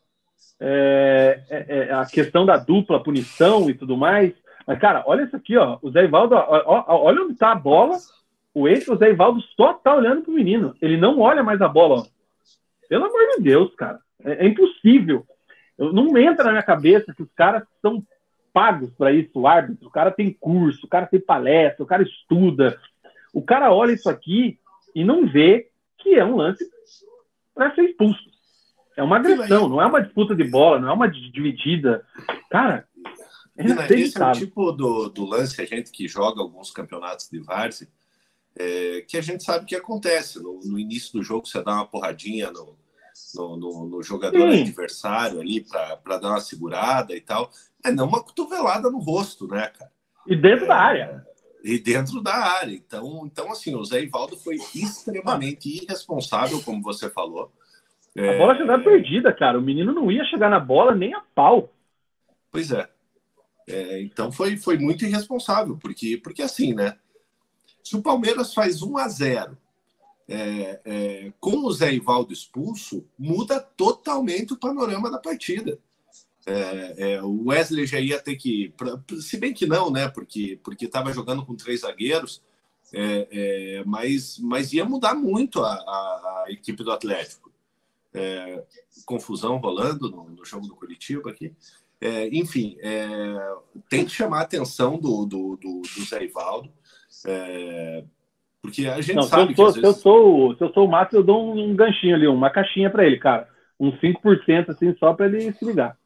É, é, é, a questão da dupla punição e tudo mais. Mas, cara, olha isso aqui, ó. O Zé Ivaldo, ó, ó, olha onde tá a bola. O ex o Zé Ivaldo só tá olhando pro menino. Ele não olha mais a bola, ó. Pelo amor de Deus, cara. É, é impossível. Eu, não entra na minha cabeça que os caras são pagos para isso, o árbitro. O cara tem curso, o cara tem palestra, o cara estuda. O cara olha isso aqui e não vê que é um lance para ser expulso. É uma agressão, não é uma disputa de bola, não é uma dividida. Cara, é esse é o tipo do, do lance, a gente que joga alguns campeonatos de várzea, é, que a gente sabe que acontece. No, no, início do jogo, você dá uma porradinha no, no, no, no jogador Sim. adversário ali para dar uma segurada e tal. É não uma cotovelada no rosto, né, cara? E dentro é, da área. E dentro da área. Então, então, assim, o Zé Ivaldo foi extremamente irresponsável, como você falou. A bola já estava perdida, cara. O menino não ia chegar na bola nem a pau. Pois é. é. então foi, foi muito irresponsável, porque, porque assim, né? Se o Palmeiras faz 1 a 0 é, é, com o Zé Ivaldo expulso, muda totalmente o panorama da partida. É, é, o Wesley já ia ter que, se bem que não, né? Porque porque estava jogando com três zagueiros, é, é, mas mas ia mudar muito a, a, a equipe do Atlético. É, confusão rolando no, no, jogo do Curitiba aqui. enfim, tem que chamar a atenção do, do, do, do Zé Ivaldo. porque a gente não, sabe se eu, sou, vezes... se, eu sou, se eu sou o Márcio, eu dou um, um ganchinho ali, uma caixinha para ele, cara. Um 5% assim, só para ele se ligar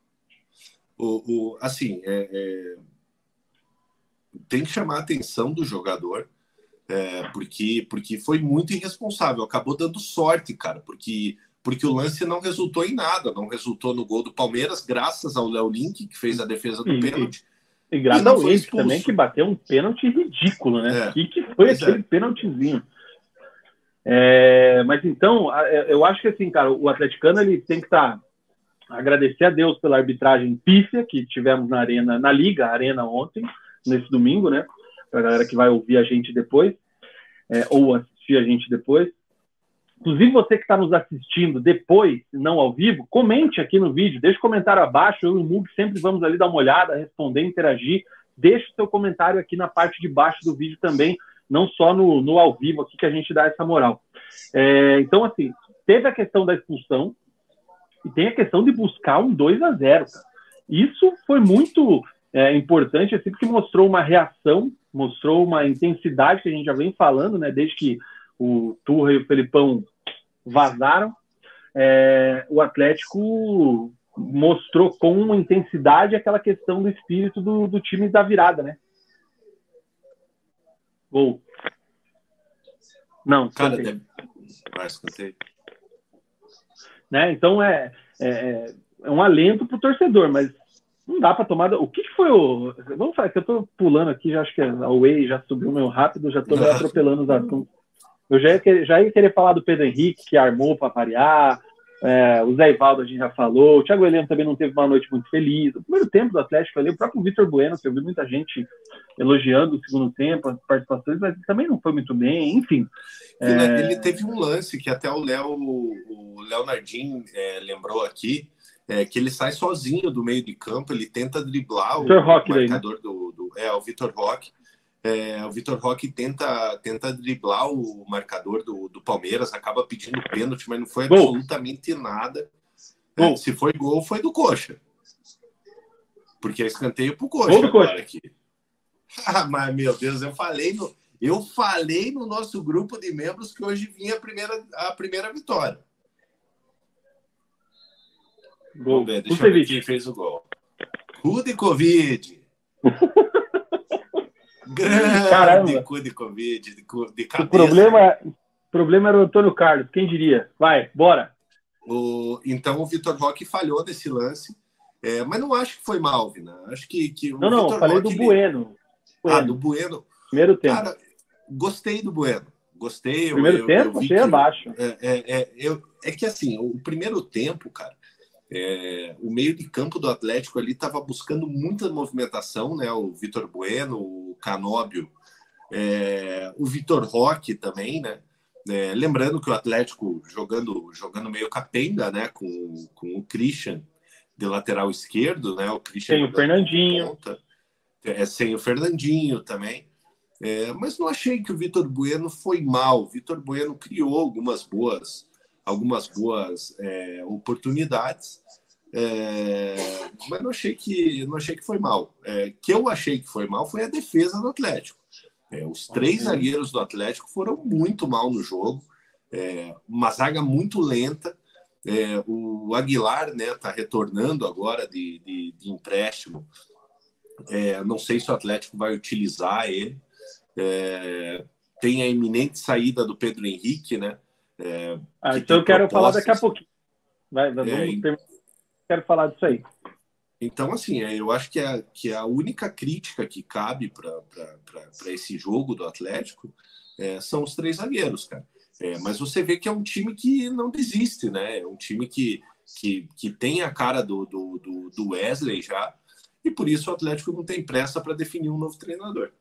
o, o assim, é, é, tem que chamar a atenção do jogador, é, porque, porque foi muito irresponsável. Acabou dando sorte, cara, porque, porque o lance não resultou em nada, não resultou no gol do Palmeiras, graças ao Léo Link, que fez a defesa do e, pênalti. E, e graças ao Link também, que bateu um pênalti ridículo, né? É, e que foi aquele é. pênaltizinho. É, mas então, eu acho que assim, cara, o atleticano ele tem que estar tá agradecer a Deus pela arbitragem pífia que tivemos na arena, na liga arena ontem, nesse domingo, né? Para a galera que vai ouvir a gente depois é, ou assistir a gente depois. Inclusive você que está nos assistindo depois, não ao vivo, comente aqui no vídeo, deixe um comentário abaixo. Eu e o Mug sempre vamos ali dar uma olhada, responder, interagir. Deixe seu comentário aqui na parte de baixo do vídeo também, não só no, no ao vivo aqui que a gente dá essa moral. É, então, assim, teve a questão da expulsão, e tem a questão de buscar um 2 a 0 cara. Isso foi muito é, importante, assim, porque mostrou uma reação, mostrou uma intensidade que a gente já vem falando, né, desde que o Turra e o Felipão vazaram. É, o Atlético mostrou com uma intensidade aquela questão do espírito do, do time da virada, né? Gol. Não, Cara, deve... Vai, escutei. Né? Então é, é, é um alento para o torcedor, mas não dá para tomar. O que, que, foi o. Vamos falar que eu estou pulando aqui, já acho que a Way já subiu meio rápido, já estou atropelando os assuntos. Eu já ia, querer, já ia querer falar do Pedro Henrique, que armou para variar. É, o Zé Ivaldo a gente já falou. O Thiago Heleno também não teve uma noite muito feliz. O primeiro tempo do Atlético ali, o próprio Vitor Bueno, que eu vi muita gente elogiando o segundo tempo, as participações, mas também não foi muito bem, enfim. É... Ele teve um lance que até o Léo, o Leonardinho é, lembrou aqui, é, que ele sai sozinho do meio de campo, ele tenta driblar o, Roque marcador daí, né? do, do, É, o Vitor Roque. É, o Vitor Roque tenta, tenta driblar o marcador do, do Palmeiras, acaba pedindo pênalti, mas não foi gol. absolutamente nada. É, se foi gol, foi do Coxa. Porque é escanteio pro Coxa, gol Coxa. aqui. Ah, mas, meu Deus, eu falei no, eu falei no nosso grupo de membros que hoje vinha a primeira, a primeira vitória. Gol. Ver, deixa eu ver quem fez o gol. Rude Covid. Grande Caramba. Rude Covid. De, de cabeça. O problema, problema era o Antônio Carlos, quem diria? Vai, bora. O, então o Vitor Roque falhou nesse lance. É, mas não acho que foi mal, Vina. Acho que, que Não, não, Vitor falei Roque, do Bueno. bueno. Ah, do Bueno. Primeiro tempo. Cara, gostei do Bueno. Gostei. Primeiro eu, tempo, eu achei abaixo. É, é, é, eu, é que assim, o primeiro tempo, cara, é, o meio de campo do Atlético ali estava buscando muita movimentação, né? O Vitor Bueno, o Canóbio, é, o Vitor Roque também, né? É, lembrando que o Atlético jogando jogando meio capenga, né? Com, com o Christian de lateral esquerdo, né? O Christian sem o Fernandinho, é, sem o Fernandinho também. É, mas não achei que o Vitor Bueno foi mal. O Vitor Bueno criou algumas boas algumas boas é, oportunidades, é, mas não achei que não achei que foi mal. É, que eu achei que foi mal foi a defesa do Atlético. É, os três zagueiros do Atlético foram muito mal no jogo, é, uma zaga muito lenta. É, o Aguilar né está retornando agora de, de, de empréstimo. não sei se o Atlético vai utilizar ele. tem a iminente saída do Pedro Henrique, né? É, ah, então eu quero falar daqui a pouquinho. Vai, vai, é, Quero falar disso aí. Então, assim, é, eu acho que a, que a única crítica que cabe para esse jogo do Atlético é, são os três zagueiros, cara. É, mas você vê que é um time que não desiste, né? É um time que, que, que tem a cara do, do, do Wesley já, e por isso o Atlético não tem pressa para definir um novo treinador.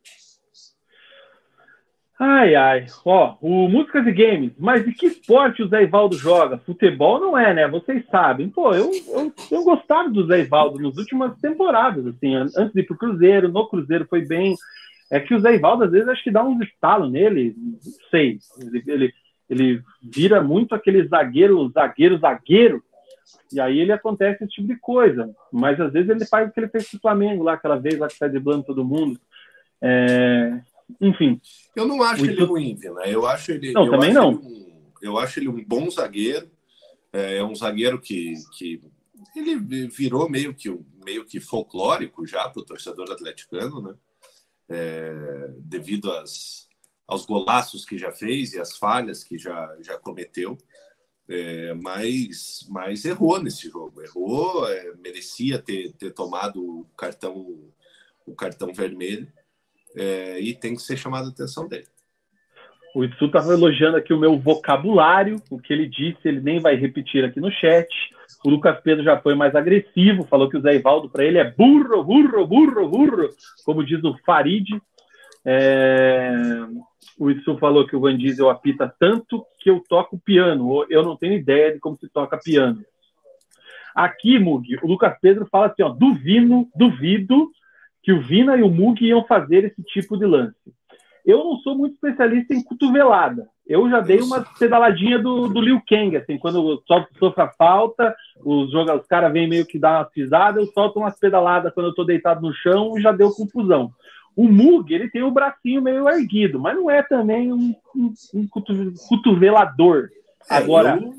Ai, ai. Ó, o Músicas e Games. Mas de que esporte o Zé Ivaldo joga? Futebol não é, né? Vocês sabem. Pô, eu, eu, eu gostava do Zé Ivaldo nas últimas temporadas, assim, antes de ir pro Cruzeiro. No Cruzeiro foi bem. É que o Zé Ivaldo, às vezes, acho que dá uns estalos nele. Não sei. Ele, ele, ele vira muito aquele zagueiro, zagueiro, zagueiro. E aí ele acontece esse tipo de coisa. Mas às vezes ele faz o que ele fez com o Flamengo lá, aquela vez lá que sai driblando todo mundo. É, enfim. Eu não acho ele ruim, Vina. Eu acho ele. Não, também não. Um, eu acho ele um bom zagueiro. É, é um zagueiro que, que ele virou meio que meio que folclórico já para o torcedor atleticano, né? É, devido às, aos golaços que já fez e às falhas que já, já cometeu. É, mas, mas errou nesse jogo. Errou, é, merecia ter, ter tomado o cartão, o cartão vermelho é, e tem que ser chamada a atenção dele. O Itsu estava elogiando aqui o meu vocabulário, o que ele disse, ele nem vai repetir aqui no chat. O Lucas Pedro já foi mais agressivo, falou que o Zé Ivaldo para ele é burro, burro, burro, burro, como diz o Farid. É... O Itsu falou que o Van Diesel apita tanto que eu toco piano. Eu não tenho ideia de como se toca piano. Aqui, Mug, o Lucas Pedro fala assim: ó, duvido, duvido que o Vina e o Mug iam fazer esse tipo de lance. Eu não sou muito especialista em cotovelada. Eu já dei uma pedaladinha do, do Liu Kang, assim, quando sofre a falta, os, os caras vêm meio que dar uma pisada, eu solto umas pedaladas quando eu tô deitado no chão e já deu confusão. O Mug, ele tem o bracinho meio erguido, mas não é também um, um, um cotovelador. É, Agora, eu...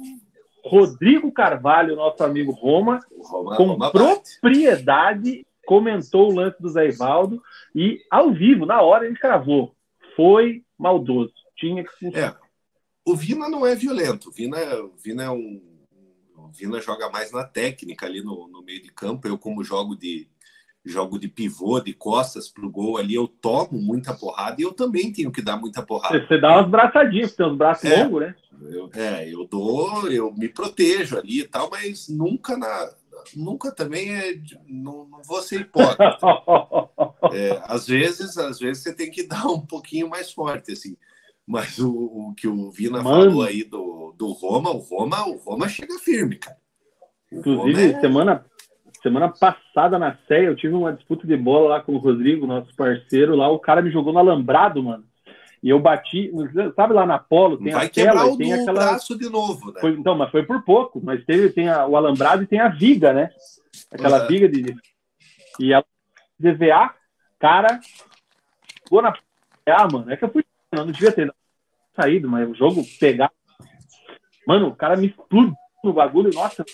Rodrigo Carvalho, nosso amigo Roma, Roma com Roma propriedade, comentou o lance do Zé Ivaldo e, ao vivo, na hora, ele cravou. Foi maldoso. Tinha que funcionar. É. O Vina não é violento. O Vina, o Vina é um. O Vina joga mais na técnica ali no, no meio de campo. Eu, como jogo de jogo de pivô, de costas pro gol ali, eu tomo muita porrada e eu também tenho que dar muita porrada. Você dá umas braçadinhas, tem uns braços é, longos, né? Eu, é, eu dou, eu me protejo ali e tal, mas nunca na, nunca também é. Não, não vou ser hipócrita. É, às vezes, às vezes você tem que dar um pouquinho mais forte, assim. Mas o, o que o Vina Mano. falou aí do, do Roma, o Roma, o Roma chega firme, cara. Inclusive, é... semana, semana passada na série, eu tive uma disputa de bola lá com o Rodrigo, nosso parceiro lá. O cara me jogou no alambrado, mano. E eu bati, sabe lá na Polo, tem Vai a tela e tem aquela. braço de novo, né? Foi, então, mas foi por pouco, mas teve, tem a, o alambrado e tem a viga, né? Aquela viga de. E a DVA, cara, ficou na. Ah, mano, é que eu fui. Eu não devia ter saído, mas o jogo pegar. Mano, o cara me explodiu no bagulho, nossa,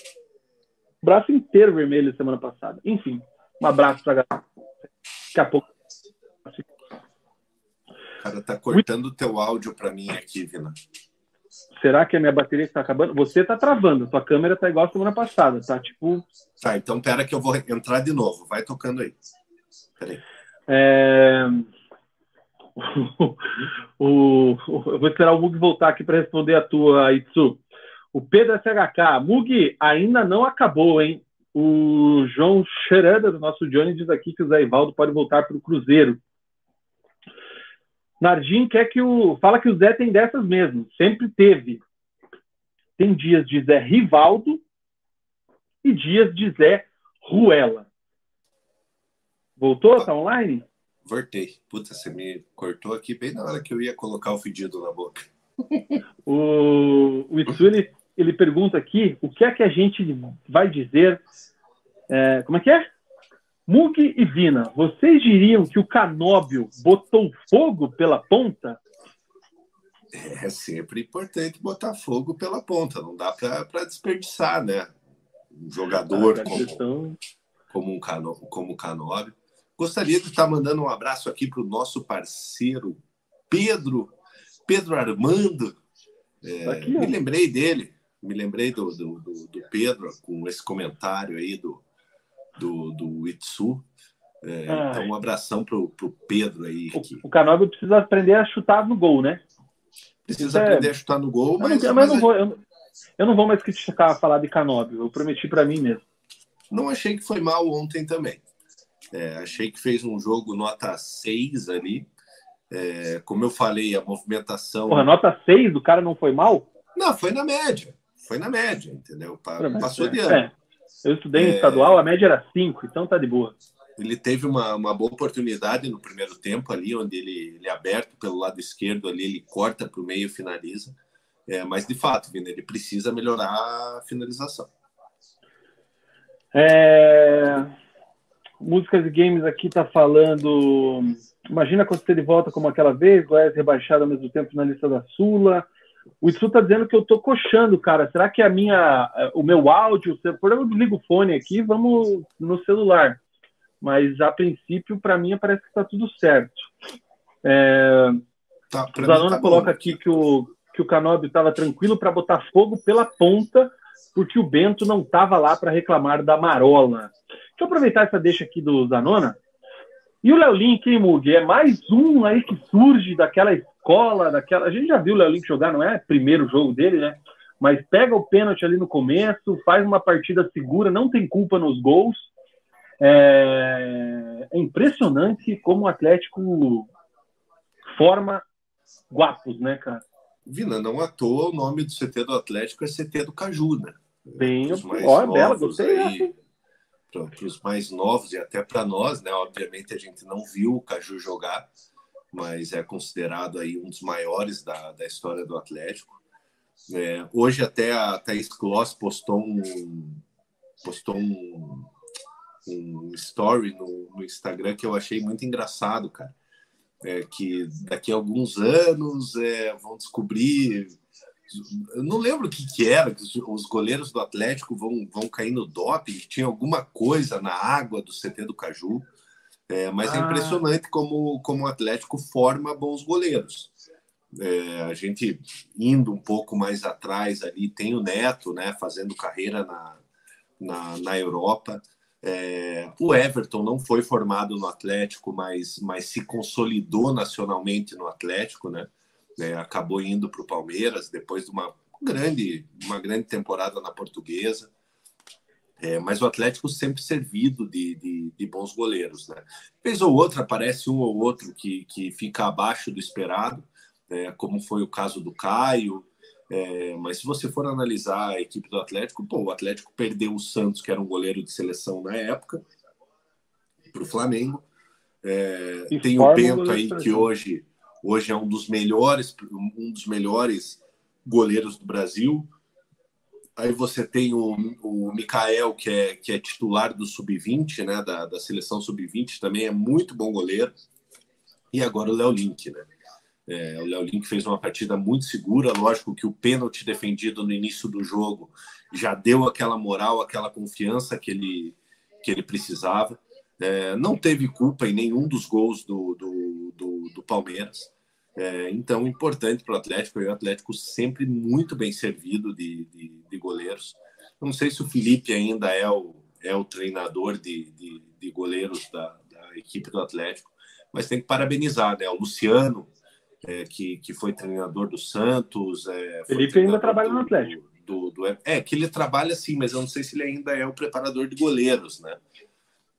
braço inteiro vermelho semana passada. Enfim, um abraço pra galera. Daqui a pouco cara tá cortando o teu áudio para mim aqui, Vina. Será que a minha bateria está acabando? Você tá travando, tua câmera tá igual a semana passada, tá? Tipo. Tá, então pera que eu vou entrar de novo. Vai tocando aí. Peraí. É... o, eu vou esperar o Mug voltar aqui para responder a tua, Itsu. O Pedro SHK, Mug ainda não acabou, hein? O João Xeranda, do nosso Johnny, diz aqui que o Zé Ivaldo pode voltar para o Cruzeiro. Nardim quer que o. Fala que o Zé tem dessas mesmo. Sempre teve. Tem dias de Zé Rivaldo e dias de Zé Ruela. Voltou? Tá online? Voltei. Puta, você me cortou aqui bem na hora que eu ia colocar o pedido na boca. o, o Itsu, ele, ele pergunta aqui o que é que a gente vai dizer. É, como é que é? Mug e Vina, vocês diriam que o Canóbio botou fogo pela ponta? É sempre importante botar fogo pela ponta, não dá para desperdiçar, né? Um jogador ah, como, questão... como, um cano, como o Canóbio. Gostaria de estar mandando um abraço aqui para o nosso parceiro Pedro, Pedro Armando. É, aqui, me lembrei dele, me lembrei do, do, do, do Pedro com esse comentário aí do, do, do Itsu. É, então, um abração pro, pro Pedro aí. O, o Canóbio precisa aprender a chutar no gol, né? Precisa é... aprender a chutar no gol, mas. Eu não, mas eu não vou, eu, eu, não vou mais criticar falar de Canóbio, eu prometi para mim mesmo. Não achei que foi mal ontem também. É, achei que fez um jogo nota 6 ali. É, como eu falei, a movimentação. Porra, nota 6 do cara não foi mal? Não, foi na média. Foi na média, entendeu? Passou de ano. Eu estudei em é... estadual, a média era 5, então tá de boa. Ele teve uma, uma boa oportunidade no primeiro tempo ali, onde ele, ele é aberto pelo lado esquerdo ali, ele corta para o meio e finaliza. É, mas de fato, Vina, ele precisa melhorar a finalização. É... Músicas e Games aqui tá falando. Imagina quando ele volta como aquela vez, Goiás rebaixado ao mesmo tempo na lista da Sula. O Itsu tá dizendo que eu tô coxando, cara. Será que a minha, o meu áudio, por eu desligo o fone aqui, vamos no celular. Mas a princípio, para mim, parece que tá tudo certo. É... Tá, o Zanona tá coloca aqui que o, que o Canóbio estava tranquilo para botar fogo pela ponta, porque o Bento não estava lá para reclamar da marola. Deixa eu aproveitar essa deixa aqui do Zanona. E o Léo Link, hein, Mug? É mais um aí que surge daquela escola, daquela. A gente já viu o Léo Link jogar, não é primeiro jogo dele, né? Mas pega o pênalti ali no começo, faz uma partida segura, não tem culpa nos gols. É, é impressionante como o Atlético forma guapos, né, cara? Vina, não à toa o nome do CT do Atlético é CT do Caju, né? Bem, ó, bela, gostei. Aí, para os mais novos e até para nós, né? Obviamente a gente não viu o Caju jogar, mas é considerado aí um dos maiores da, da história do Atlético. É, hoje até a Thaís Kloss postou um, postou um, um story no, no, Instagram que eu achei muito engraçado, cara. É, que daqui a alguns anos é, vão descobrir. Eu não lembro o que, que era, que os goleiros do Atlético vão, vão cair no doping, tinha alguma coisa na água do CT do Caju. É, mas é ah. é impressionante como, como o Atlético forma bons goleiros. É, a gente indo um pouco mais atrás ali, tem o Neto, né, fazendo carreira na, na, na Europa. É, o Everton não foi formado no Atlético, mas, mas se consolidou nacionalmente no Atlético, né? É, acabou indo para o Palmeiras depois de uma grande, uma grande temporada na Portuguesa. É, mas o Atlético sempre servido de, de, de, bons goleiros. Né? Vez ou outra aparece um ou outro que, que fica abaixo do esperado, é, como foi o caso do Caio, É, mas se você for analisar a equipe do Atlético, pô, o Atlético perdeu o Santos, que era um goleiro de seleção na época, para o Flamengo. É, tem o Bento aí, que hoje, hoje é um dos melhores, um dos melhores goleiros do Brasil. Aí você tem o, o Mikael, que é, que é titular do Sub-20, né? Da, da seleção Sub-20, também é muito bom goleiro. E agora o Léo Link, né? É, o Léo Link fez uma partida muito segura. Lógico que o pênalti defendido no início do jogo já deu aquela moral, aquela confiança que ele, que ele precisava. É, não teve culpa em nenhum dos gols do, do, do, do Palmeiras. É, então, importante para o Atlético, e o Atlético sempre muito bem servido de, de, de, goleiros. Não sei se o Felipe ainda é o, é o treinador de, de, de goleiros da, da, equipe do Atlético, mas tem que parabenizar, né? O Luciano, é, que, que foi treinador do Santos. É, Felipe ainda trabalha no Atlético. Do, do, é, que ele trabalha sim, mas eu não sei se ele ainda é o preparador de goleiros, né?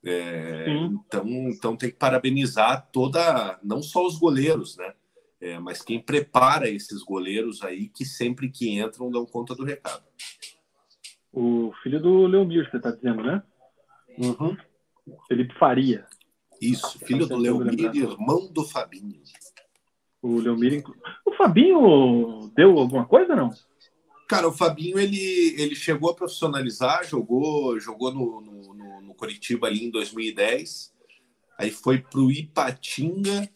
É, então, então tem que parabenizar toda, não só os goleiros, né? É, mas quem prepara esses goleiros aí que sempre que entram dão conta do recado. O filho do Leomir, você está dizendo, né? Uhum. Felipe Faria. Isso, filho do Leomir, irmão do Fabinho. O Leomir. O Fabinho deu alguma coisa, não? Cara, o Fabinho ele, ele chegou a profissionalizar, jogou, jogou no, no, no, no Curitiba ali em 2010, aí foi para o Ipatinga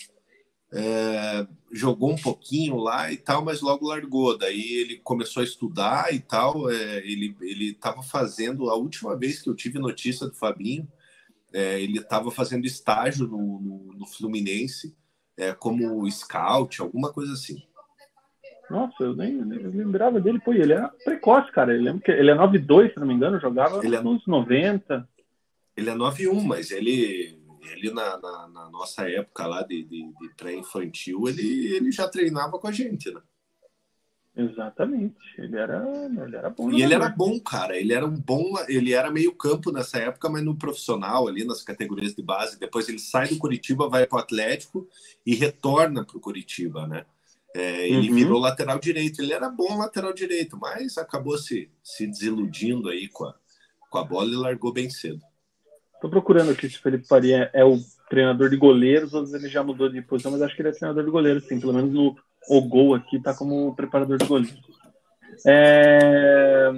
é, jogou um pouquinho lá e tal, mas logo largou. Daí ele começou a estudar e tal. É, ele ele estava fazendo a última vez que eu tive notícia do Fabinho, é, ele estava fazendo estágio no, no, no Fluminense é, como scout, alguma coisa assim. Nossa, eu nem, nem eu lembrava dele. Pô, ele é precoce, cara. Eu lembro que ele é 9'2, se não me engano, jogava ele é, nos 90. Ele é 9'1, mas ele ele na, na, na, nossa época lá de, de, de pré-infantil, ele, ele já treinava com a gente, né? Exatamente. Ele era, ele era bom. E ele era bom, cara. Ele era um bom. Ele era meio campo nessa época, mas no profissional, ali nas categorias de base. Depois ele sai do Curitiba, vai para o Atlético e retorna para o Curitiba, né? É, ele uhum. virou lateral direito. Ele era bom lateral direito, mas acabou se, se desiludindo aí com a, com a bola e largou bem cedo. Tô procurando aqui se o Felipe Faria é o treinador de goleiros ou se ele já mudou de posição, mas acho que ele é treinador de goleiros, sim. Pelo menos no o gol aqui tá como preparador de goleiros. É...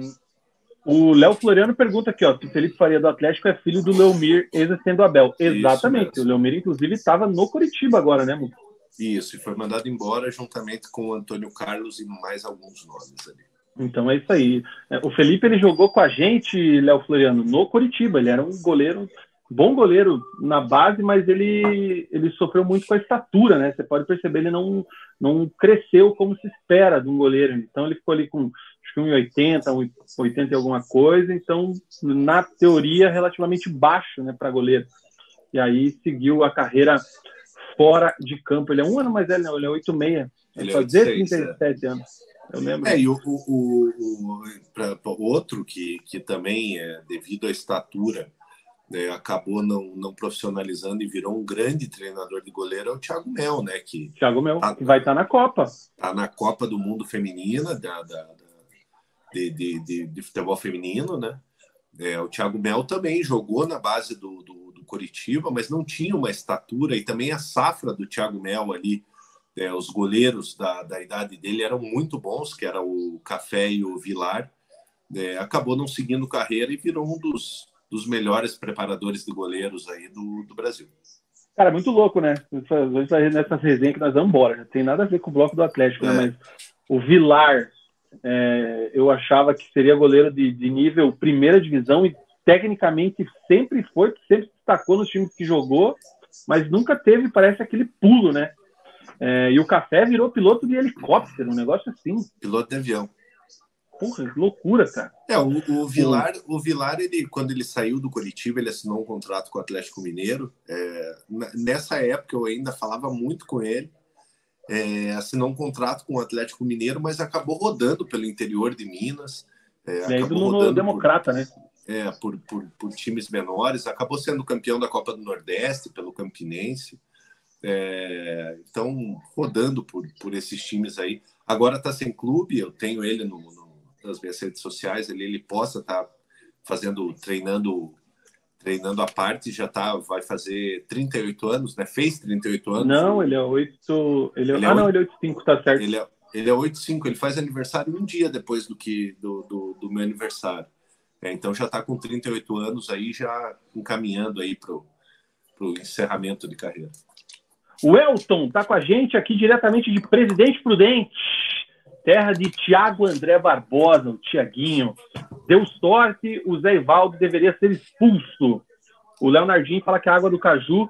O Léo Floriano pergunta aqui, ó, se o Felipe Faria do Atlético é filho do Leomir, ex-sendo Abel. Exatamente. O Leomir, inclusive, estava no Curitiba agora, né, Muco? Isso, e foi mandado embora juntamente com o Antônio Carlos e mais alguns nomes ali. Então é isso aí. É, o Felipe ele jogou com a gente, Léo Floriano, no Curitiba. Ele era um goleiro, bom goleiro na base, mas ele, ele sofreu muito com a estatura, né? Você pode perceber, ele não, não cresceu como se espera de um goleiro. Então ele ficou ali com acho que 1,80, 1,80 e alguma coisa. Então, na teoria, relativamente baixo né, para goleiro. E aí seguiu a carreira fora de campo. Ele é um ano mais velho, não, ele é 8,6. Ele, ele é 37 é. anos. Eu lembro. É, e o, o, o, pra, outro que, que também, é, devido à estatura, né, acabou não, não profissionalizando e virou um grande treinador de goleiro é o Thiago Mel, né? Que Thiago Mel, tá, que vai estar tá na Copa. Está na Copa do Mundo Feminina, da, da, da de, de, de, de, futebol feminino, né? É, o Thiago Mel também jogou na base do, do, do Coritiba, mas não tinha uma estatura, e também a safra do Thiago Mel ali é, os goleiros da, da idade dele eram muito bons, que era o Café e o Vilar. É, acabou não seguindo carreira e virou um dos, dos melhores preparadores de goleiros aí do, do Brasil. Cara, muito louco, né? Nessa resenha que nós vamos embora. Não tem nada a ver com o bloco do Atlético, né? é. né? Mas o Vilar, é, eu achava que seria goleiro de, de, nível primeira divisão e tecnicamente sempre foi, sempre destacou nos times que jogou, mas nunca teve, parece, aquele pulo, né? É, e o Café virou piloto de helicóptero, um negócio assim. Piloto de avião. Porra, que loucura, cara. É, o, o Vilar, o Vilar ele, quando ele saiu do Curitiba, ele assinou um contrato com o Atlético Mineiro. É, nessa época eu ainda falava muito com ele. É, assinou um contrato com o Atlético Mineiro, mas acabou rodando pelo interior de Minas. É, e aí no, no Democrata, por, né? É, por, por, por times menores. Acabou sendo campeão da Copa do Nordeste pelo Campinense. É, então, rodando por, por esses times aí. Agora está sem clube, eu tenho ele no, no, nas minhas redes sociais, ele, ele possa estar tá fazendo, treinando treinando a parte, já tá, vai fazer 38 anos, né? Fez 38 anos. Não, ele é 8. Ele é... Ele é ah, 8... não, ele é 85, tá certo. Ele é, ele é 85, ele faz aniversário um dia depois do que do, do, do meu aniversário. É, então já está com 38 anos aí, já encaminhando aí para o encerramento de carreira. O Elton está com a gente aqui diretamente de Presidente Prudente, terra de Tiago André Barbosa, o Tiaguinho. Deu sorte, o Zé Ivaldo deveria ser expulso. O Leonardinho fala que a água do caju,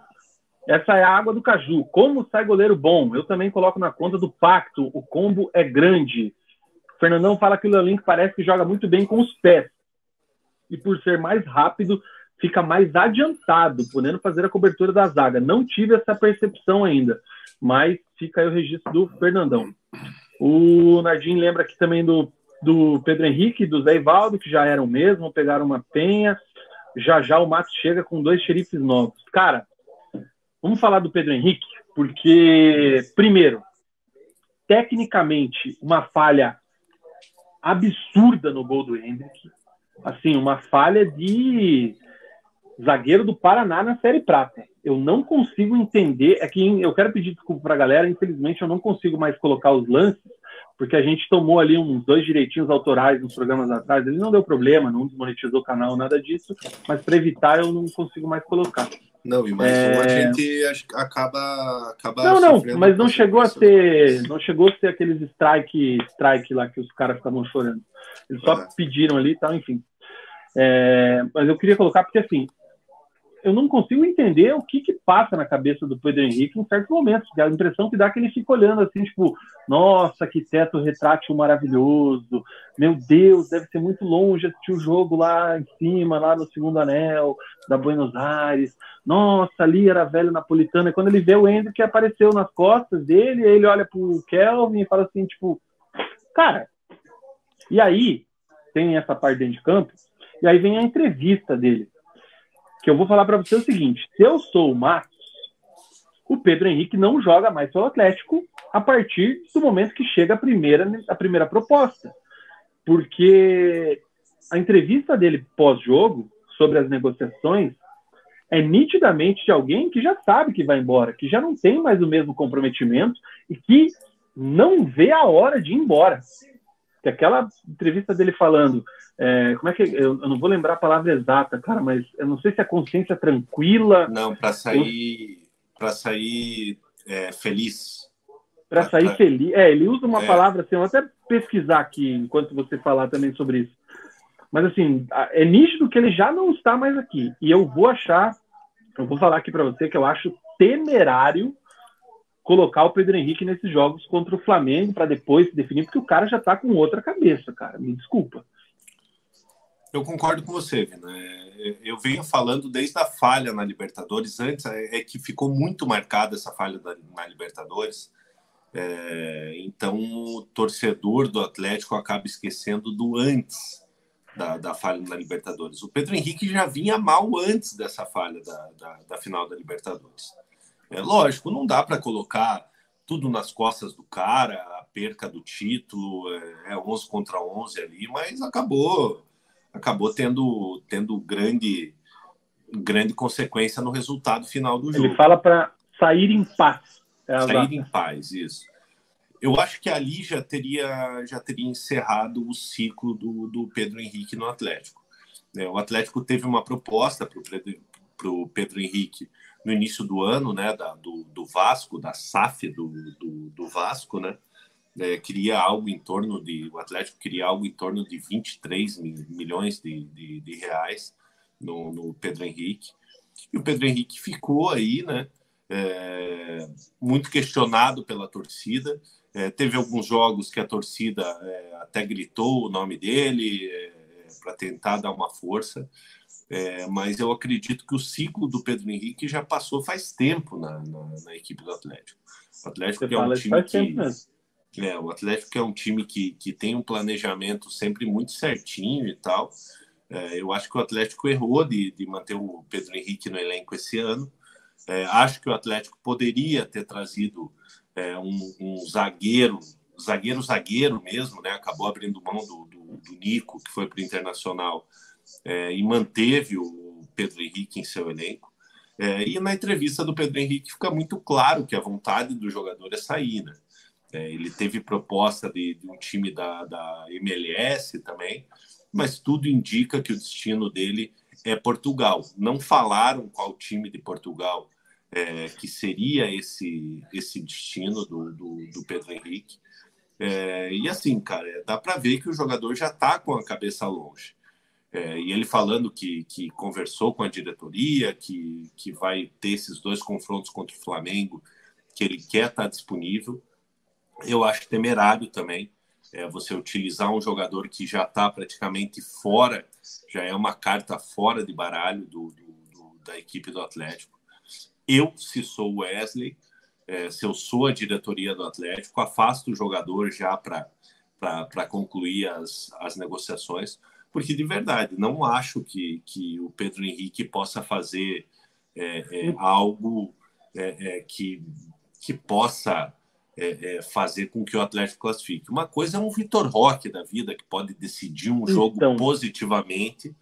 essa é a água do caju. Como sai goleiro bom? Eu também coloco na conta do pacto. O combo é grande. O Fernandão fala que o Leolink parece que joga muito bem com os pés. E por ser mais rápido, fica mais adiantado, podendo fazer a cobertura da zaga. Não tive essa percepção ainda, mas fica aí o registro do Fernandão. O Nardim lembra aqui também do, do Pedro Henrique, do Zé Ivaldo, que já eram mesmo, pegaram uma penha. Já já o Matos chega com dois xerifes novos. Cara, vamos falar do Pedro Henrique, porque, primeiro, tecnicamente, uma falha absurda no gol do Hendrick. Assim, uma falha de zagueiro do Paraná na Série Prata. Eu não consigo entender. É que eu quero pedir desculpa para a galera, infelizmente eu não consigo mais colocar os lances, porque a gente tomou ali uns dois direitinhos autorais nos programas atrás. Ele não deu problema, não desmonetizou o canal, nada disso, mas para evitar eu não consigo mais colocar. Não, e mais é... um a gente acaba, acaba Não, não, mas não chegou a ser, não chegou a ser aqueles strike, strike lá que os caras ficavam chorando. Eles só é. pediram ali e tal, enfim. É, mas eu queria colocar porque assim, eu não consigo entender o que, que passa na cabeça do Pedro Henrique em certos momentos. A impressão que dá é que ele fica olhando assim, tipo, nossa, que teto retrátil maravilhoso. Meu Deus, deve ser muito longe assistir o jogo lá em cima, lá no segundo anel da Buenos Aires. Nossa, ali era velho napolitano. E quando ele vê o Hendrick que apareceu nas costas dele, ele olha pro Kelvin e fala assim, tipo, cara. E aí, tem essa parte dentro de campo, e aí vem a entrevista dele que eu vou falar para você o seguinte: se eu sou o Matos, o Pedro Henrique não joga mais pelo Atlético a partir do momento que chega a primeira, a primeira proposta. Porque a entrevista dele pós-jogo sobre as negociações é nitidamente de alguém que já sabe que vai embora, que já não tem mais o mesmo comprometimento e que não vê a hora de ir embora. Que aquela entrevista dele falando, é, como é que eu, eu, não vou lembrar a palavra exata, cara, mas eu não sei se é consciência tranquila. Não, para sair, para sair é, feliz. Para sair pra... feliz. É, ele usa uma é. palavra assim, eu vou até pesquisar aqui enquanto você falar também sobre isso. Mas assim, é nítido que ele já não está mais aqui. E eu vou achar, eu vou falar aqui para você que eu acho temerário colocar o Pedro Henrique nesses jogos contra o Flamengo para depois se definir, porque o cara já está com outra cabeça, cara. Me desculpa. Eu concordo com você, Vina. É, eu venho falando desde a falha na Libertadores. Antes é, é que ficou muito marcada essa falha na Libertadores. É, então, o torcedor do Atlético acaba esquecendo do antes da, da, falha na Libertadores. O Pedro Henrique já vinha mal antes dessa falha da, da, da final da Libertadores. É lógico, não dá para colocar tudo nas costas do cara, a perca do título, é, é 11 contra 11 ali, mas acabou acabou tendo, tendo grande, grande consequência no resultado final do jogo. Ele fala para sair em paz. É sair em paz, isso. Eu acho que ali já teria, já teria encerrado o ciclo do, do Pedro Henrique no Atlético. É, o Atlético teve uma proposta para o Pedro Henrique no início do ano, né, da, do, do Vasco, da SAF do, do, do Vasco, né, é, queria algo em torno de. O Atlético queria algo em torno de 23 milhões de, de, de reais no, no, Pedro Henrique. E o Pedro Henrique ficou aí, né? É, muito questionado pela torcida. É, teve alguns jogos que a torcida é, até gritou o nome dele é, para tentar dar uma força. É, mas eu acredito que o ciclo do Pedro Henrique já passou faz tempo na, na, na equipe do Atlético. O Atlético é um time que, é, o Atlético é um time que, que tem um planejamento sempre muito certinho e tal. É, eu acho que o Atlético errou de, de manter o Pedro Henrique no elenco esse ano. É, acho que o Atlético poderia ter trazido é, um, um, zagueiro, zagueiro, zagueiro mesmo, né? Acabou abrindo mão do, do, do Nico, que foi para o Internacional, é, e manteve o Pedro Henrique em seu elenco. É, e na entrevista do Pedro Henrique fica muito claro que a vontade do jogador é sair, né? É, ele teve proposta de, de um time da, da, MLS também, mas tudo indica que o destino dele é Portugal. Não falaram qual time de Portugal é, que seria esse, esse destino do, do, do Pedro Henrique. É, e assim, cara, dá para ver que o jogador já está com a cabeça longe. É, e ele falando que, que conversou com a diretoria, que, que vai ter esses dois confrontos contra o Flamengo, que ele quer estar disponível. Eu acho temerário também é, você utilizar um jogador que já está praticamente fora, já é uma carta fora de baralho do, do, do, da equipe do Atlético. Eu, se sou o Wesley, é, se eu sou a diretoria do Atlético, afasto o jogador já para concluir as, as negociações, porque de verdade não acho que, que o Pedro Henrique possa fazer é, é, algo é, é, que, que possa é, é, fazer com que o Atlético classifique. Uma coisa é um Vitor Roque da vida, que pode decidir um jogo então... positivamente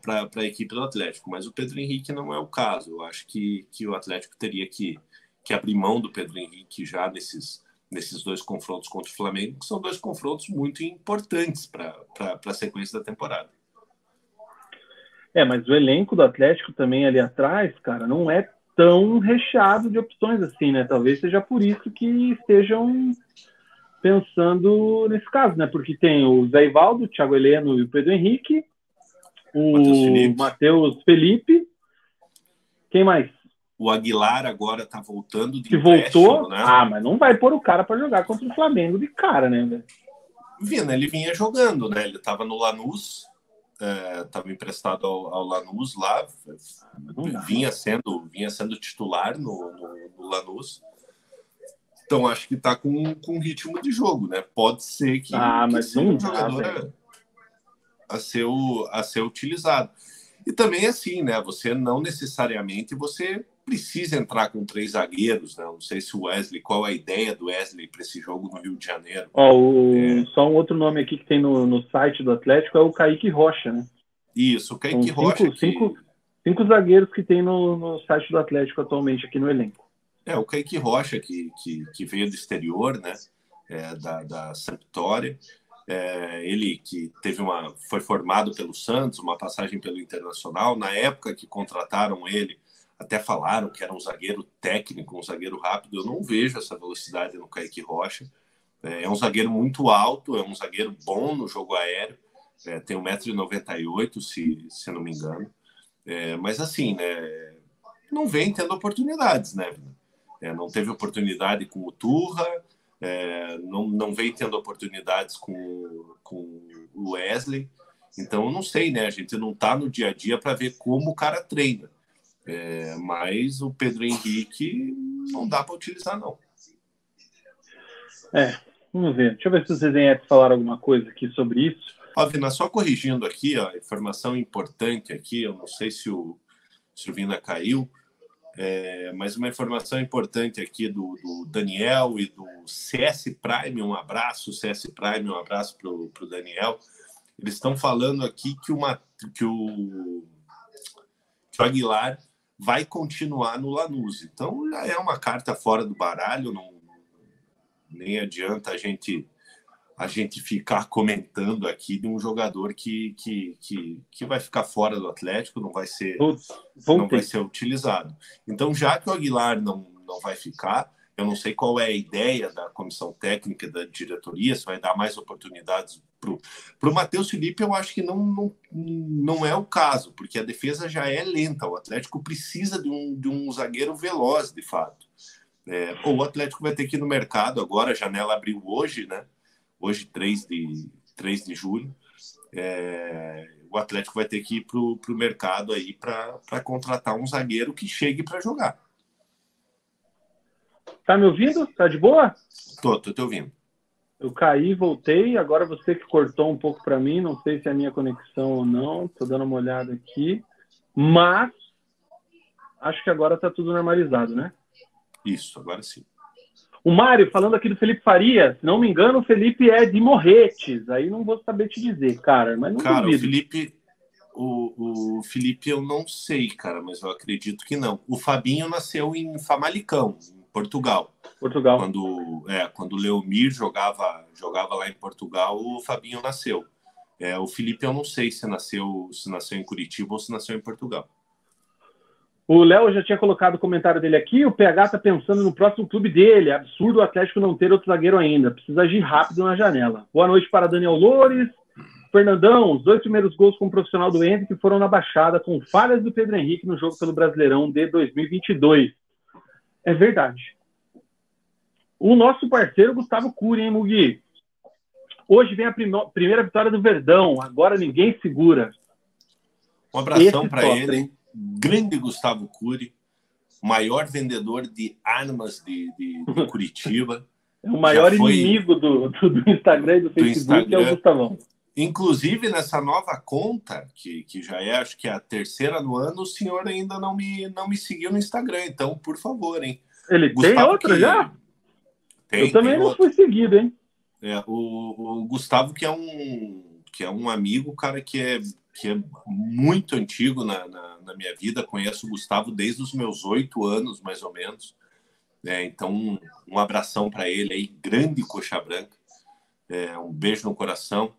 para a equipe do Atlético, mas o Pedro Henrique não é o caso. Eu acho que, que o Atlético teria que, que abrir mão do Pedro Henrique já nesses, nesses dois confrontos contra o Flamengo, que são dois confrontos muito importantes para a sequência da temporada. É, mas o elenco do Atlético também ali atrás, cara, não é tão recheado de opções assim, né? Talvez seja por isso que estejam pensando nesse caso, né? Porque tem o Zé Ivaldo, o Thiago Heleno e o Pedro Henrique, o Matheus Felipe. Quem mais? O Aguilar agora tá voltando de que voltou, né? Ah, mas não vai pôr o cara para jogar contra o Flamengo de cara, né? Vina, ele vinha jogando, né? Ele tava no Lanús, estava é, emprestado ao, ao, Lanús lá, vinha sendo, vinha sendo titular no, no, no Lanús. Então acho que está com, com ritmo de jogo, né? Pode ser que, ah, mas que um jogador a, a, ser, a ser utilizado. E também assim, né? Você não necessariamente você precisa entrar com três zagueiros, né? Não sei se o Wesley, qual é a ideia do Wesley para esse jogo no Rio de Janeiro. Ó, o, é... Só um outro nome aqui que tem no, no site do Atlético é o Kaique Rocha, né? Isso, o Kaique São Rocha. Cinco, que... cinco, cinco zagueiros que tem no, no site do Atlético atualmente aqui no elenco. É, o Kaique Rocha, que, que, que veio do exterior, né? É, da, da Sampdoria. É, ele que teve uma foi formado pelo Santos, uma passagem pelo Internacional. Na época que contrataram ele, até falaram que era um zagueiro técnico, um zagueiro rápido. Eu não vejo essa velocidade no Kaique Rocha. É, é um zagueiro muito alto, é um zagueiro bom no jogo aéreo. É, tem 1,98m, se, se não me engano. É, mas assim, né, não vem tendo oportunidades, né? É, não teve oportunidade com o Turra, é, não, não vem tendo oportunidades com, com o Wesley. Então, eu não sei, né? A gente não está no dia a dia para ver como o cara treina. É, mas o Pedro Henrique não dá para utilizar, não. É, vamos ver. Deixa eu ver se os resenhetes falaram alguma coisa aqui sobre isso. Ó, Vina, só corrigindo aqui, ó, informação importante aqui, eu não sei se o, se o Vina caiu, é, mas uma informação importante aqui do, do, Daniel e do CS Prime, um abraço, CS Prime, um abraço para o Daniel. Eles estão falando aqui que, uma, que, o, que o Aguilar vai continuar no Lanús. Então já é uma carta fora do baralho, não, nem adianta a gente a gente ficar comentando aqui de um jogador que, que, que, que vai ficar fora do Atlético, não vai ser não vai ser utilizado. Então, já que o Aguilar não, não vai ficar, eu não sei qual é a ideia da comissão técnica da diretoria, se vai dar mais oportunidades para o Matheus Felipe, eu acho que não, não, não é o caso, porque a defesa já é lenta. O Atlético precisa de um, de um zagueiro veloz, de fato. É, o Atlético vai ter que ir no mercado agora, a janela abriu hoje, né? Hoje, 3 de, 3 de julho. É, o Atlético vai ter que ir para o mercado aí para contratar um zagueiro que chegue para jogar. Tá me ouvindo? Tá de boa? Tô, tô te ouvindo. Eu caí, voltei. Agora você que cortou um pouco para mim, não sei se é a minha conexão ou não. Estou dando uma olhada aqui. Mas Acho que agora está tudo normalizado, né? Isso, agora sim. O Mário, falando aqui do Felipe Faria, se não me engano, o Felipe é de Morretes. Aí não vou saber te dizer, cara. Mas não cara, duvido. o Felipe. O, o Felipe eu não sei, cara, mas eu acredito que não. O Fabinho nasceu em Famalicão, Portugal. Portugal. Quando, é, quando o Leomir jogava, jogava lá em Portugal, o Fabinho nasceu. É, o Felipe eu não sei se nasceu, se nasceu em Curitiba ou se nasceu em Portugal. O Léo já tinha colocado o comentário dele aqui. O PH está pensando no próximo clube dele. Absurdo o Atlético não ter outro zagueiro ainda. Precisa agir rápido na janela. Boa noite para Daniel Loures. Fernandão, os dois primeiros gols com o profissional do Henrique foram na Baixada, com falhas do Pedro Henrique no jogo pelo Brasileirão de 2022. É verdade. O nosso parceiro Gustavo Cury, hein, Mugi? Hoje vem a primeira vitória do Verdão. Agora ninguém segura. Um abração para ele, hein? grande Gustavo Cury, maior vendedor de armas de, de, de Curitiba. É o maior foi... inimigo do, do, do, Instagram e do, do Facebook, Instagram. é o Gustavão. Inclusive, nessa nova conta, que, que já é, acho que é a terceira no ano, o senhor ainda não me, não me seguiu no Instagram. Então, por favor, hein? Ele Gustavo tem outra que... já? Tem, Eu também não fui seguido, hein? É, o, o Gustavo, que é um que é um amigo, cara, que é que é muito antigo na, na, na minha vida. Conheço o Gustavo desde os meus oito anos, mais ou menos. É, então, um, um abração para ele aí, grande coxa branca. É, um beijo no coração.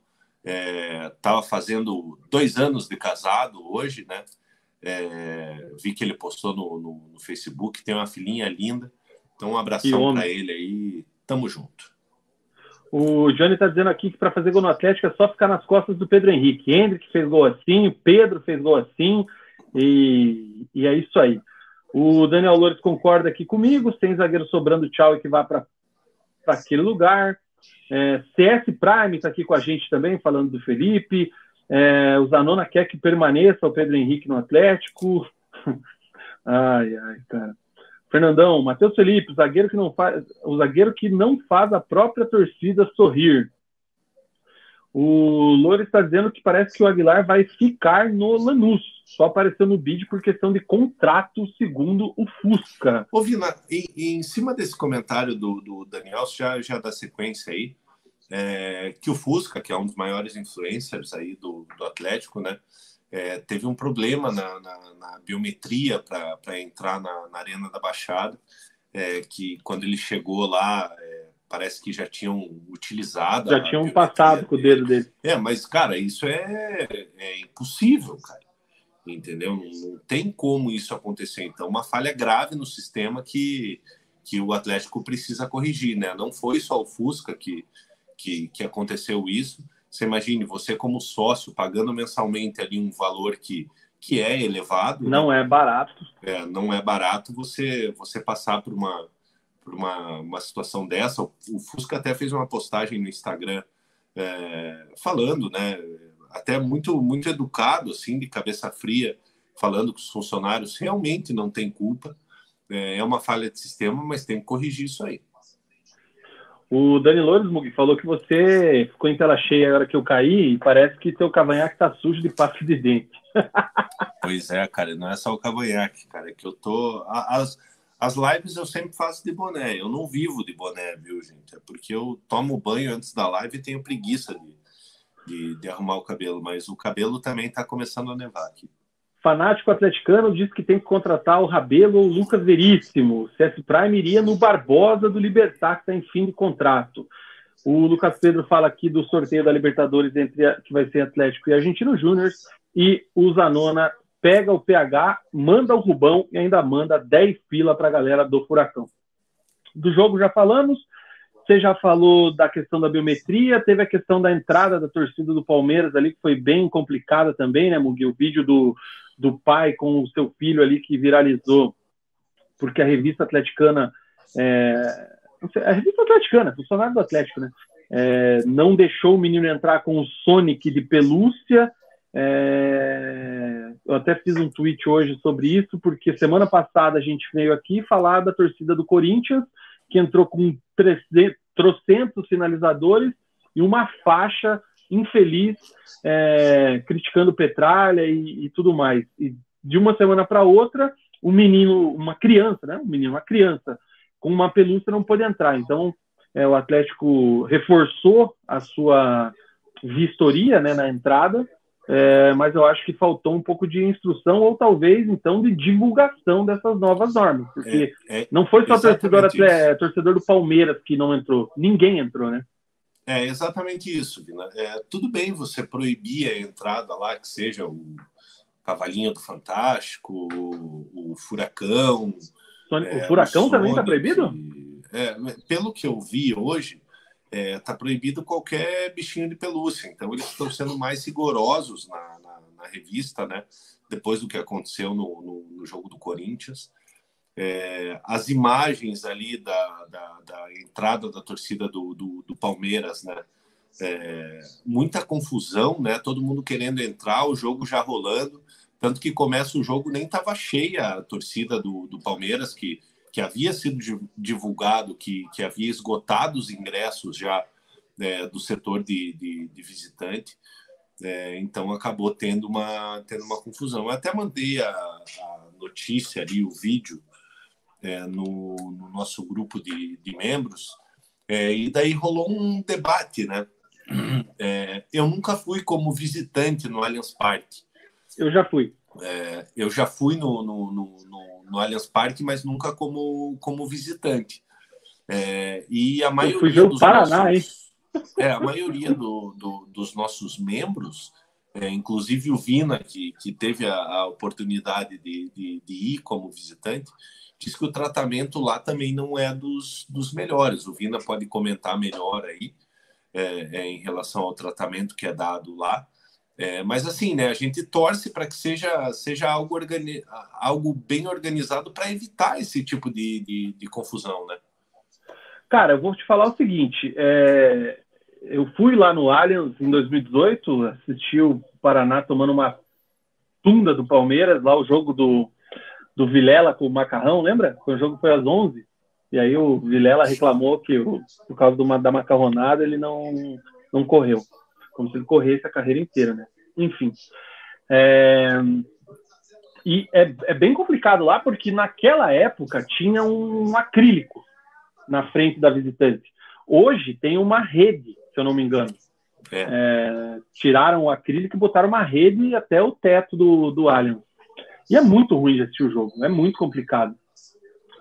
Estava é, fazendo dois anos de casado hoje, né? É, vi que ele postou no, no, no, Facebook, tem uma filhinha linda. Então, um abração para ele aí. Tamo junto. O Johnny está dizendo aqui que para fazer gol no Atlético é só ficar nas costas do Pedro Henrique. Hendrick fez gol assim, Pedro fez gol assim, e, e é isso aí. O Daniel Loures concorda aqui comigo, sem zagueiro sobrando, tchau, e que vá para aquele lugar. É, CS Prime está aqui com a gente também, falando do Felipe. É, o Zanona quer que permaneça o Pedro Henrique no Atlético. ai, ai, cara. Fernandão, Matheus Felipe, zagueiro que não faz, o zagueiro que não faz a própria torcida sorrir. O Loura está dizendo que parece que o Aguilar vai ficar no Lanús. Só apareceu no bid por questão de contrato, segundo o Fusca. Ô, Vina, em, em cima desse comentário do, do Daniel, já, já dá sequência aí, é, que o Fusca, que é um dos maiores influencers aí do, do Atlético, né? é, teve um problema na, na, na biometria para entrar na, na, Arena da Baixada, é, que quando ele chegou lá, é, parece que já tinham utilizado. Já tinham passado com o dedo dele. É, mas, cara, isso é, é impossível, cara. Entendeu? Não, não, tem como isso acontecer. Então, uma falha grave no sistema que, que o Atlético precisa corrigir, né? Não foi só o Fusca que, que, que aconteceu isso você imagine, você como sócio pagando mensalmente ali um valor que, que é elevado. Não né? é barato. É, não é barato você, você passar por uma, por uma, uma situação dessa. O, Fusca até fez uma postagem no Instagram é, falando, né? Até muito, muito educado, assim, de cabeça fria, falando que os funcionários realmente não têm culpa. É, é uma falha de sistema, mas tem que corrigir isso aí. O Dani Loures falou que você ficou em tela cheia agora que eu caí e parece que teu cavanhaque tá sujo de pasta de dente. pois é, cara, não é só o cavanhaque, cara, é que eu tô. As, as lives eu sempre faço de boné, eu não vivo de boné, viu, gente? É porque eu tomo banho antes da live e tenho preguiça de, de, de arrumar o cabelo, mas o cabelo também tá começando a nevar aqui. Fanático atleticano diz que tem que contratar o Rabelo ou o Lucas Veríssimo. CS Prime iria no Barbosa do Libertar, que está em fim de contrato. O Lucas Pedro fala aqui do sorteio da Libertadores entre a, que vai ser Atlético e Argentino Júnior. E o Zanona pega o PH, manda o Rubão e ainda manda 10 pila para a galera do Furacão. Do jogo já falamos. Você já falou da questão da biometria, teve a questão da entrada da torcida do Palmeiras ali, que foi bem complicada também, né, Mugi? O vídeo do, do pai com o seu filho ali que viralizou, porque a revista atleticana, é, a revista atleticana, funcionário do Atlético, né? É, não deixou o menino entrar com o Sonic de pelúcia. É, eu até fiz um tweet hoje sobre isso, porque semana passada a gente veio aqui falar da torcida do Corinthians, que entrou com trocentos finalizadores e uma faixa infeliz, é, criticando Petralha e, e, tudo mais. E de uma semana para outra, um menino, uma criança, né? Um menino, uma criança com uma pelúcia não pode entrar. Então, é, o Atlético reforçou a sua vistoria né, na entrada, é, mas eu acho que faltou um pouco de instrução ou talvez então de divulgação dessas novas normas, porque é, é, não foi só torcedor, torcedor do Palmeiras que não entrou, ninguém entrou, né? É exatamente isso, Vina. É, tudo bem você proibir a entrada lá, que seja o Cavalinho do Fantástico, o, o Furacão. É, o Furacão o também está proibido? é, pelo que eu vi hoje, está é, tá proibido qualquer bichinho de pelúcia. Então, eles estão sendo mais rigorosos na, na, na, revista, né? Depois do que aconteceu no, no, no jogo do Corinthians. É, as imagens ali da, da, da, entrada da torcida do, do, do Palmeiras, né? É, muita confusão, né? Todo mundo querendo entrar, o jogo já rolando, tanto que começa o jogo nem estava cheia a torcida do, do Palmeiras que que havia sido divulgado que, que havia esgotado os ingressos já é, do setor de, de, de visitante, é, então acabou tendo uma, tendo uma confusão. Eu até mandei a, a notícia ali, o vídeo, é, no, no, nosso grupo de, de membros, é, e daí rolou um debate, né? É, eu nunca fui como visitante no Allianz Parque. Eu já fui. É, eu já fui no, no, no, no, Allianz Parque, mas nunca como, como visitante. É, e a maioria eu fui ver o Paraná, hein? É, a maioria do, do, dos nossos membros, é, inclusive o Vina, que, que teve a, a oportunidade de, de, de, ir como visitante, diz que o tratamento lá também não é dos, dos melhores. O Vina pode comentar melhor aí é, é em relação ao tratamento que é dado lá. É, mas assim, né, a gente torce para que seja, seja algo, organi algo bem organizado para evitar esse tipo de, de, de, confusão, né? Cara, eu vou te falar o seguinte, é, eu fui lá no Allianz em 2018, assisti o Paraná tomando uma tunda do Palmeiras, lá o jogo do, do Vilela com o Macarrão, lembra? O jogo foi às 11, e aí o Vilela reclamou que por causa do, da macarronada ele não, não correu como se ele corresse a carreira inteira, né? Enfim. É... E é, é, bem complicado lá, porque naquela época tinha um acrílico na frente da visitante. Hoje tem uma rede, se eu não me engano. É. É, tiraram o acrílico e botaram uma rede até o teto do, do Allianz. E é muito ruim de assistir o jogo, é muito complicado.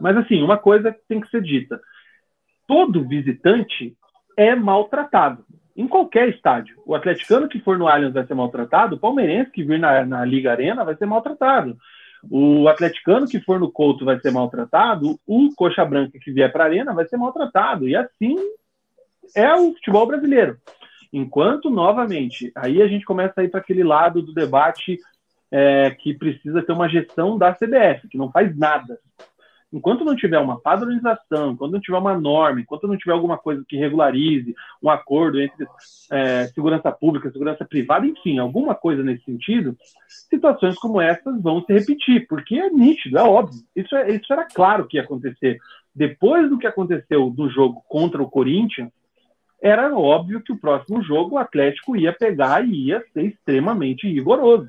Mas, assim, uma coisa tem que ser dita: todo visitante é maltratado em qualquer estádio. O atleticano que for no Allianz vai ser maltratado, o palmeirense que vir na, na Liga Arena vai ser maltratado. O atleticano que for no Couto vai ser maltratado, o coxa branca que vier para a Arena vai ser maltratado. E assim é o futebol brasileiro. Enquanto, novamente, aí a gente começa a ir para aquele lado do debate é, que precisa ter uma gestão da CBF, que não faz nada enquanto não tiver uma padronização, enquanto não tiver uma norma, enquanto não tiver alguma coisa que regularize um acordo entre é, segurança pública, segurança privada, enfim, alguma coisa nesse sentido, situações como essas vão se repetir, porque é nítido, é óbvio. Isso, é, isso era claro que ia acontecer. Depois do que aconteceu do jogo contra o Corinthians, era óbvio que o próximo jogo o Atlético ia pegar e ia ser extremamente rigoroso.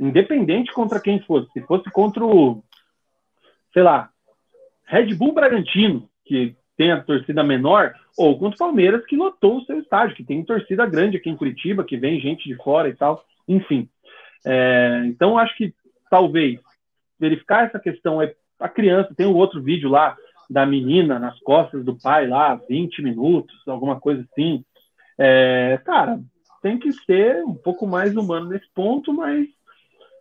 Independente contra quem fosse. Se fosse contra o, sei lá, Red Bull Bragantino, que tem a torcida menor, ou contra o Palmeiras, que lotou o seu estádio, que tem torcida grande aqui em Curitiba, que vem gente de fora e tal, enfim. É, então, acho que talvez verificar essa questão. É, a criança, tem um outro vídeo lá da menina nas costas do pai lá, 20 minutos, alguma coisa assim. É, cara, tem que ser um pouco mais humano nesse ponto, mas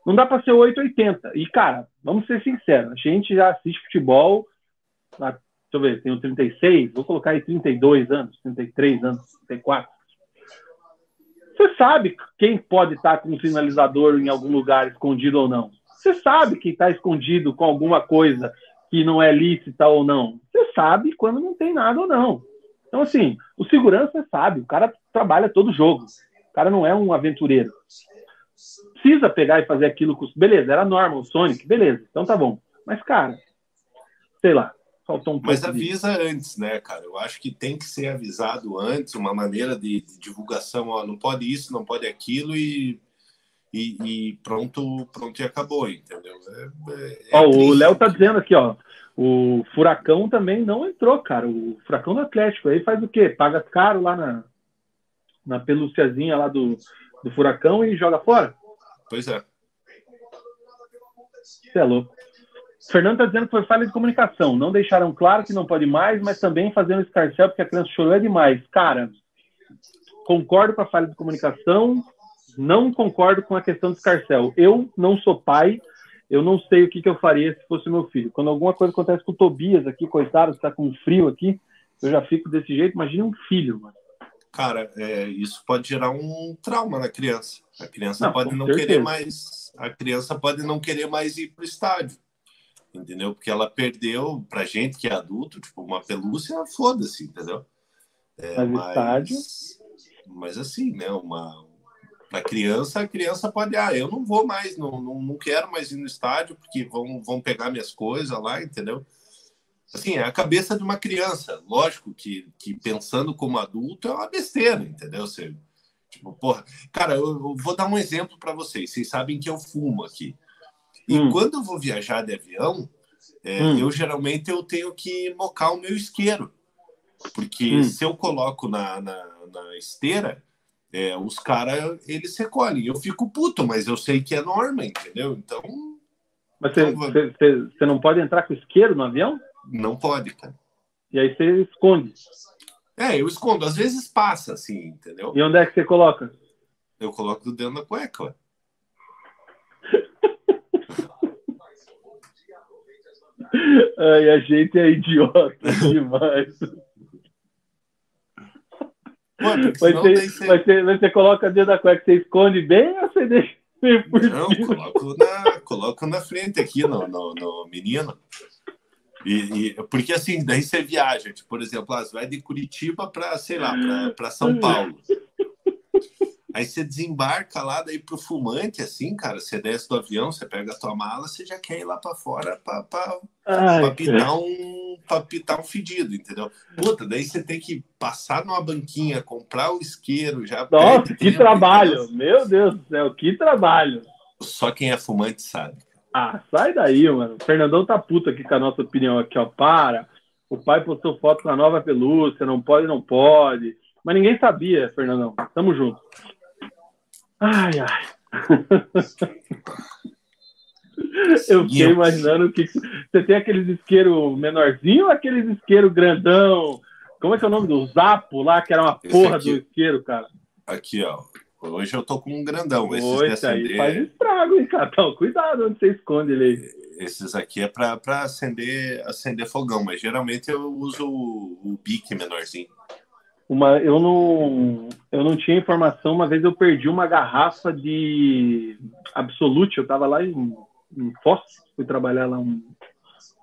não dá para ser 880. E, cara, vamos ser sinceros, a gente já assiste futebol deixa eu ver, tenho 36, vou colocar aí 32 anos, 33 anos, 34. Você sabe quem pode estar com um sinalizador em algum lugar escondido ou não. Você sabe quem está escondido com alguma coisa que não é lícita ou não. Você sabe quando não tem nada ou não. Então, assim, o segurança sabe, o cara trabalha todo jogo. O cara não é um aventureiro. Precisa pegar e fazer aquilo com. Beleza, era normal, o Sonic, beleza, então tá bom. Mas, cara, sei lá, Faltou um Mas avisa de... antes, né, cara? Eu acho que tem que ser avisado antes, uma maneira de, de divulgação, ó, não pode isso, não pode aquilo, e, e, e pronto, pronto e acabou, entendeu? É, é, ó, o Léo tá dizendo aqui, ó, o Furacão também não entrou, cara. O Furacão do Atlético aí faz o quê? Paga caro lá na, na pelúciazinha lá do, do Furacão e joga fora? Pois é. Você é louco. Fernando está dizendo que foi falha de comunicação. Não deixaram claro que não pode mais, mas também fazendo escarcel porque a criança chorou é demais. Cara, concordo com a falha de comunicação, não concordo com a questão do escarcel. Eu não sou pai, eu não sei o que, que eu faria se fosse meu filho. Quando alguma coisa acontece com o Tobias aqui, coitado, está com frio aqui, eu já fico desse jeito. Imagina um filho, mano. Cara, é, isso pode gerar um trauma na criança. A criança não, pode não certeza. querer mais. A criança pode não querer mais ir para o estádio entendeu? Porque ela perdeu, pra gente que é adulto, tipo, uma pelúcia, foda-se, entendeu? É, mas, estádio... mas assim, né, uma... Pra criança, a criança pode, ah, eu não vou mais, não, não, não quero mais ir no estádio, porque vão, vão pegar minhas coisas lá, entendeu? Assim, é a cabeça de uma criança. Lógico que, que pensando como adulto é uma besteira, entendeu? Você, tipo, porra, cara, eu, eu vou dar um exemplo para vocês. Vocês sabem que eu fumo aqui. E hum. quando eu vou viajar de avião, é, hum. eu geralmente eu tenho que mocar o meu isqueiro. Porque hum. se eu coloco na, na, na esteira, é, os caras, eles recolhem. Eu fico puto, mas eu sei que é norma, entendeu? Então... Mas você, então, não pode entrar com isqueiro no avião? Não pode, cara. E aí você esconde? É, eu escondo. Às vezes passa, assim, entendeu? E onde é que você coloca? Eu coloco dentro da cueca, ué. Ai, a gente é idiota demais. Mano, mas, você, mas, você, você coloca dentro da cueca, você esconde bem ou você deixa por Não, coloco na, coloco na frente aqui no, no, no menino. E, e, porque assim, daí você viaja, tipo, por exemplo, ah, você vai de Curitiba para, sei lá, para São Paulo. Aí você desembarca lá daí pro fumante, assim, cara. Você desce do avião, você pega a tua mala, você já quer ir lá para fora para pitar um pra pitar um fedido, entendeu? Puta, daí você tem que passar numa banquinha, comprar o isqueiro, já. Nossa, que tempo, trabalho! Entendeu? Meu Deus do céu, que trabalho! Só quem é fumante sabe. Ah, sai daí, mano. O Fernandão tá puto aqui com a nossa opinião aqui, ó. Para. O pai postou foto com a nova pelúcia, não pode, não pode. Mas ninguém sabia, Fernandão. Tamo junto. Ai, ai. Eu fiquei imaginando que você tem aqueles isqueiro menorzinho ou aqueles isqueiro grandão? Como é que é o nome do Zapo lá, que era uma porra aqui, do isqueiro, cara? Aqui, ó. Hoje eu tô com um grandão. Esses aí faz estrago, hein, cara? Então, cuidado onde você esconde ele Esses aqui é para acender, acender fogão, mas geralmente eu uso o, o bique menorzinho uma, eu não, eu não tinha informação. Uma vez eu perdi uma garrafa de Absolute. Eu estava lá em, em Foz, fui trabalhar lá um,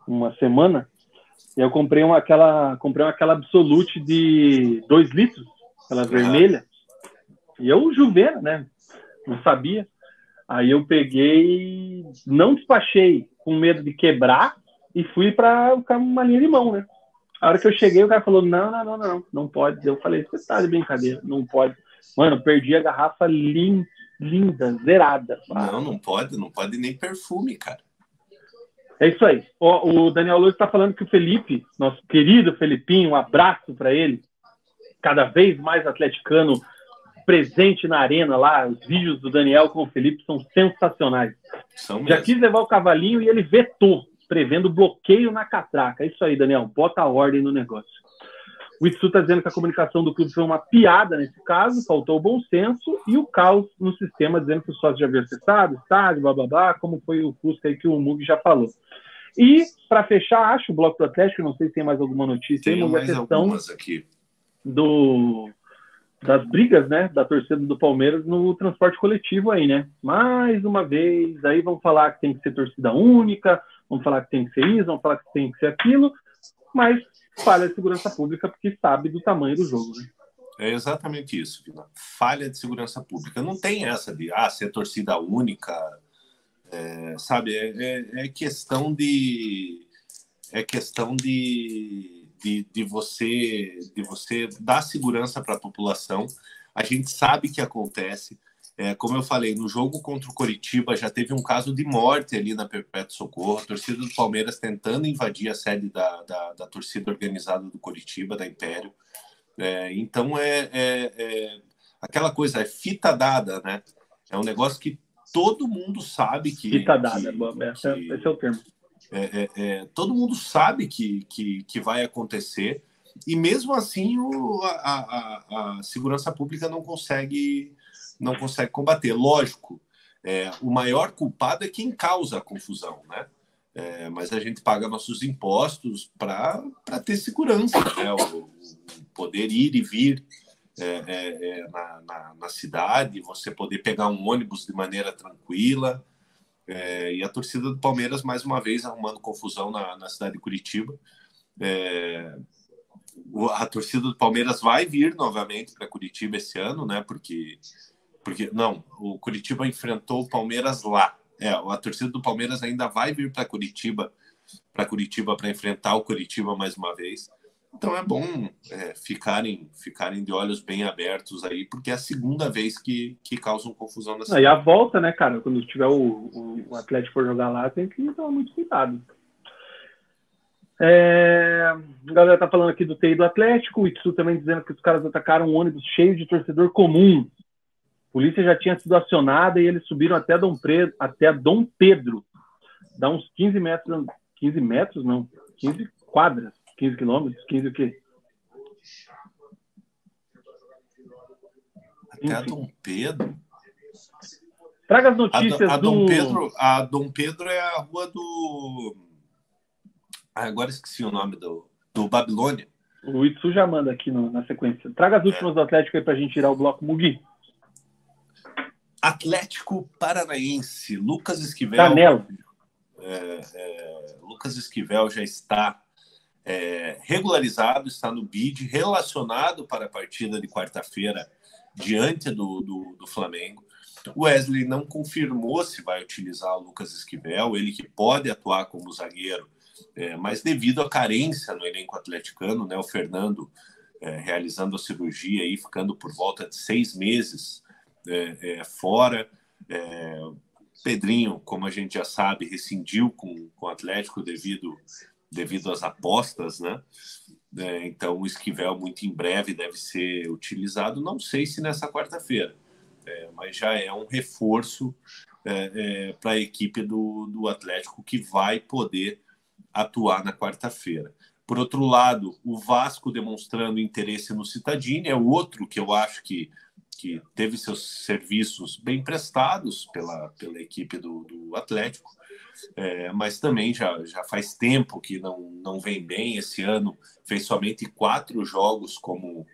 uma semana e eu comprei uma aquela, comprei uma, aquela Absolute de 2 litros, aquela vermelha. E eu juvena, né? Não sabia. Aí eu peguei, não despachei com medo de quebrar e fui para uma linha de mão, né? A hora que eu cheguei, o cara falou: não, não, não, não, não pode. Eu falei: você tá de brincadeira, não pode. Mano, perdi a garrafa linda, linda zerada. Não, não pode, não pode nem perfume, cara. É isso aí. O, o Daniel Luiz está falando que o Felipe, nosso querido Felipinho, um abraço para ele, cada vez mais atleticano presente na arena lá. Os vídeos do Daniel com o Felipe são sensacionais. São Já quis levar o cavalinho e ele vetou prevendo bloqueio na catraca. É isso aí, Daniel, bota a ordem no negócio. O Itsu está dizendo que a comunicação do clube foi uma piada nesse caso, faltou o bom senso e o caos no sistema, dizendo que o sócio já havia acessado, estádio, blá, blá, blá, como foi o Fusca aí que o Mug já falou. E, para fechar, acho o Bloco do Atlético, não sei se tem mais alguma notícia. Tem mais algumas aqui. Do, das brigas, né, da torcida do Palmeiras no transporte coletivo aí, né? Mais uma vez, aí vão falar que tem que ser torcida única, vão falar que tem que ser isso, vão falar que tem que ser aquilo, mas falha de segurança pública porque sabe do tamanho do jogo, né? É exatamente isso, Vila. Falha de segurança pública. Não tem essa de ah, ser torcida única, é, sabe? É, é, é, questão de é questão de, de, de você de você dar segurança para a população. A gente sabe que acontece. É, como eu falei, no jogo contra o Coritiba já teve um caso de morte ali na Perpétuo Socorro, a torcida do Palmeiras tentando invadir a sede da, da, da torcida organizada do Coritiba, da Império. É, então é, é, é, aquela coisa, é fita dada, né? É um negócio que todo mundo sabe que. Fita dada, que, que, esse é o termo. É, é, é, todo mundo sabe que, que, que vai acontecer, e mesmo assim o, a, a, a segurança pública não consegue não consegue combater. Lógico, é, o maior culpado é quem causa a confusão, né? É, mas a gente paga nossos impostos para ter segurança, né? O, o, poder ir e vir é, é, é, na, na, na, cidade, você poder pegar um ônibus de maneira tranquila. É, e a torcida do Palmeiras, mais uma vez, arrumando confusão na, na cidade de Curitiba. a torcida do Palmeiras vai vir novamente para Curitiba esse ano, né? Porque porque, não, o Curitiba enfrentou o Palmeiras lá. É, a torcida do Palmeiras ainda vai vir para Curitiba, para Curitiba para enfrentar o Curitiba mais uma vez. Então é bom é, ficarem, ficarem de olhos bem abertos aí, porque é a segunda vez que, que causam confusão nessa. E a volta, né, cara? Quando tiver o, o, o Atlético for jogar lá, tem que tomar muito cuidado. É, a galera tá falando aqui do TI do Atlético, o Itsu também dizendo que os caras atacaram um ônibus cheio de torcedor comum polícia já tinha sido acionada e eles subiram até Dom, Pre... até Dom Pedro. Dá uns 15 metros, 15 metros não, 15 quadras, 15 quilômetros, 15 o quê? Até a Dom Pedro? Traga as notícias a, a do... Dom Pedro, a Dom Pedro é a rua do... Ah, agora esqueci o nome do, do Babilônia. O Itsu já manda aqui no, na sequência. Traga as últimas é. do Atlético aí pra gente tirar o bloco Mugi. Atlético Paranaense, Lucas Esquivel. Canela. É, é, Lucas Esquivel já está é, regularizado, está no BID, relacionado para a partida de quarta-feira diante do, do, do, Flamengo. O Wesley não confirmou se vai utilizar o Lucas Esquivel, ele que pode atuar como zagueiro, é, mas devido à carência no elenco atleticano, né, o Fernando é, realizando a cirurgia e ficando por volta de seis meses é, é, fora. É, Pedrinho, como a gente já sabe, rescindiu com, com o Atlético devido, devido às apostas, né? É, então o Esquivel muito em breve deve ser utilizado. Não sei se nessa quarta-feira, é, mas já é um reforço é, para a equipe do, do Atlético que vai poder atuar na quarta-feira. Por outro lado, o Vasco demonstrando interesse no Citadini é outro que eu acho que que teve seus serviços bem prestados pela, pela equipe do, do Atlético, é, mas também já, já faz tempo que não, não vem bem. Esse ano fez somente quatro jogos como,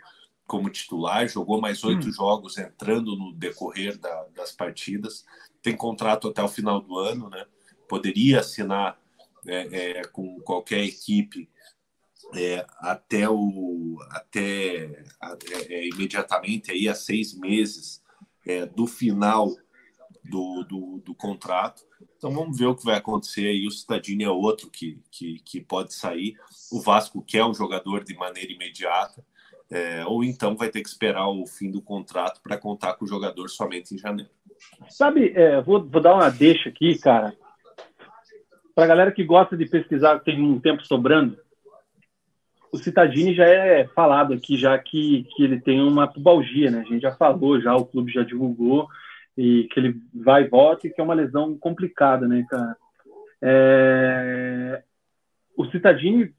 como titular, jogou mais oito hum. jogos entrando no decorrer da, das partidas. Tem contrato até o final do ano, né? Poderia assinar é, é, com qualquer equipe é, até o até é, é, imediatamente aí a seis meses é, do final do, do, do, contrato. Então vamos ver o que vai acontecer aí. O Cidadini é outro que, que, que pode sair. O Vasco quer um jogador de maneira imediata. É, ou então vai ter que esperar o fim do contrato para contar com o jogador somente em janeiro. Sabe, é, vou, vou dar uma deixa aqui, cara. Para galera que gosta de pesquisar, tem um tempo sobrando, o Citadini já é falado aqui, já que, que ele tem uma pubalgia, né? A gente já falou, já o clube já divulgou, e que ele vai e volta e que é uma lesão complicada, né, cara? É... O Citadini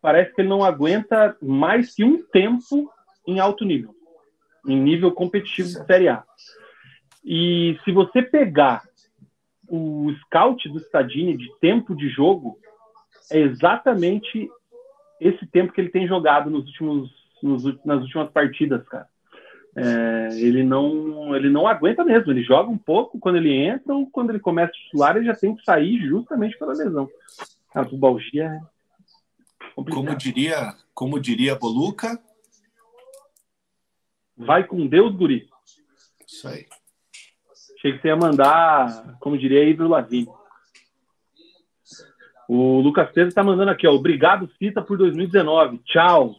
parece que ele não aguenta mais que um tempo em alto nível, em nível competitivo de Série A. E se você pegar o scout do Citadini de tempo de jogo, é exatamente esse tempo que ele tem jogado nos últimos, nos, nas últimas partidas, cara. É, ele não ele não aguenta mesmo, ele joga um pouco quando ele entra ou quando ele começa a titular, ele já tem que sair justamente pela lesão. A tubalgia é complicado. Como diria, como diria Boluca? Vai com Deus, guri. Isso aí. Achei que você ia mandar, como diria Ivro Lavigne. O Lucas Pedro está mandando aqui, ó, obrigado, Cita, por 2019. Tchau.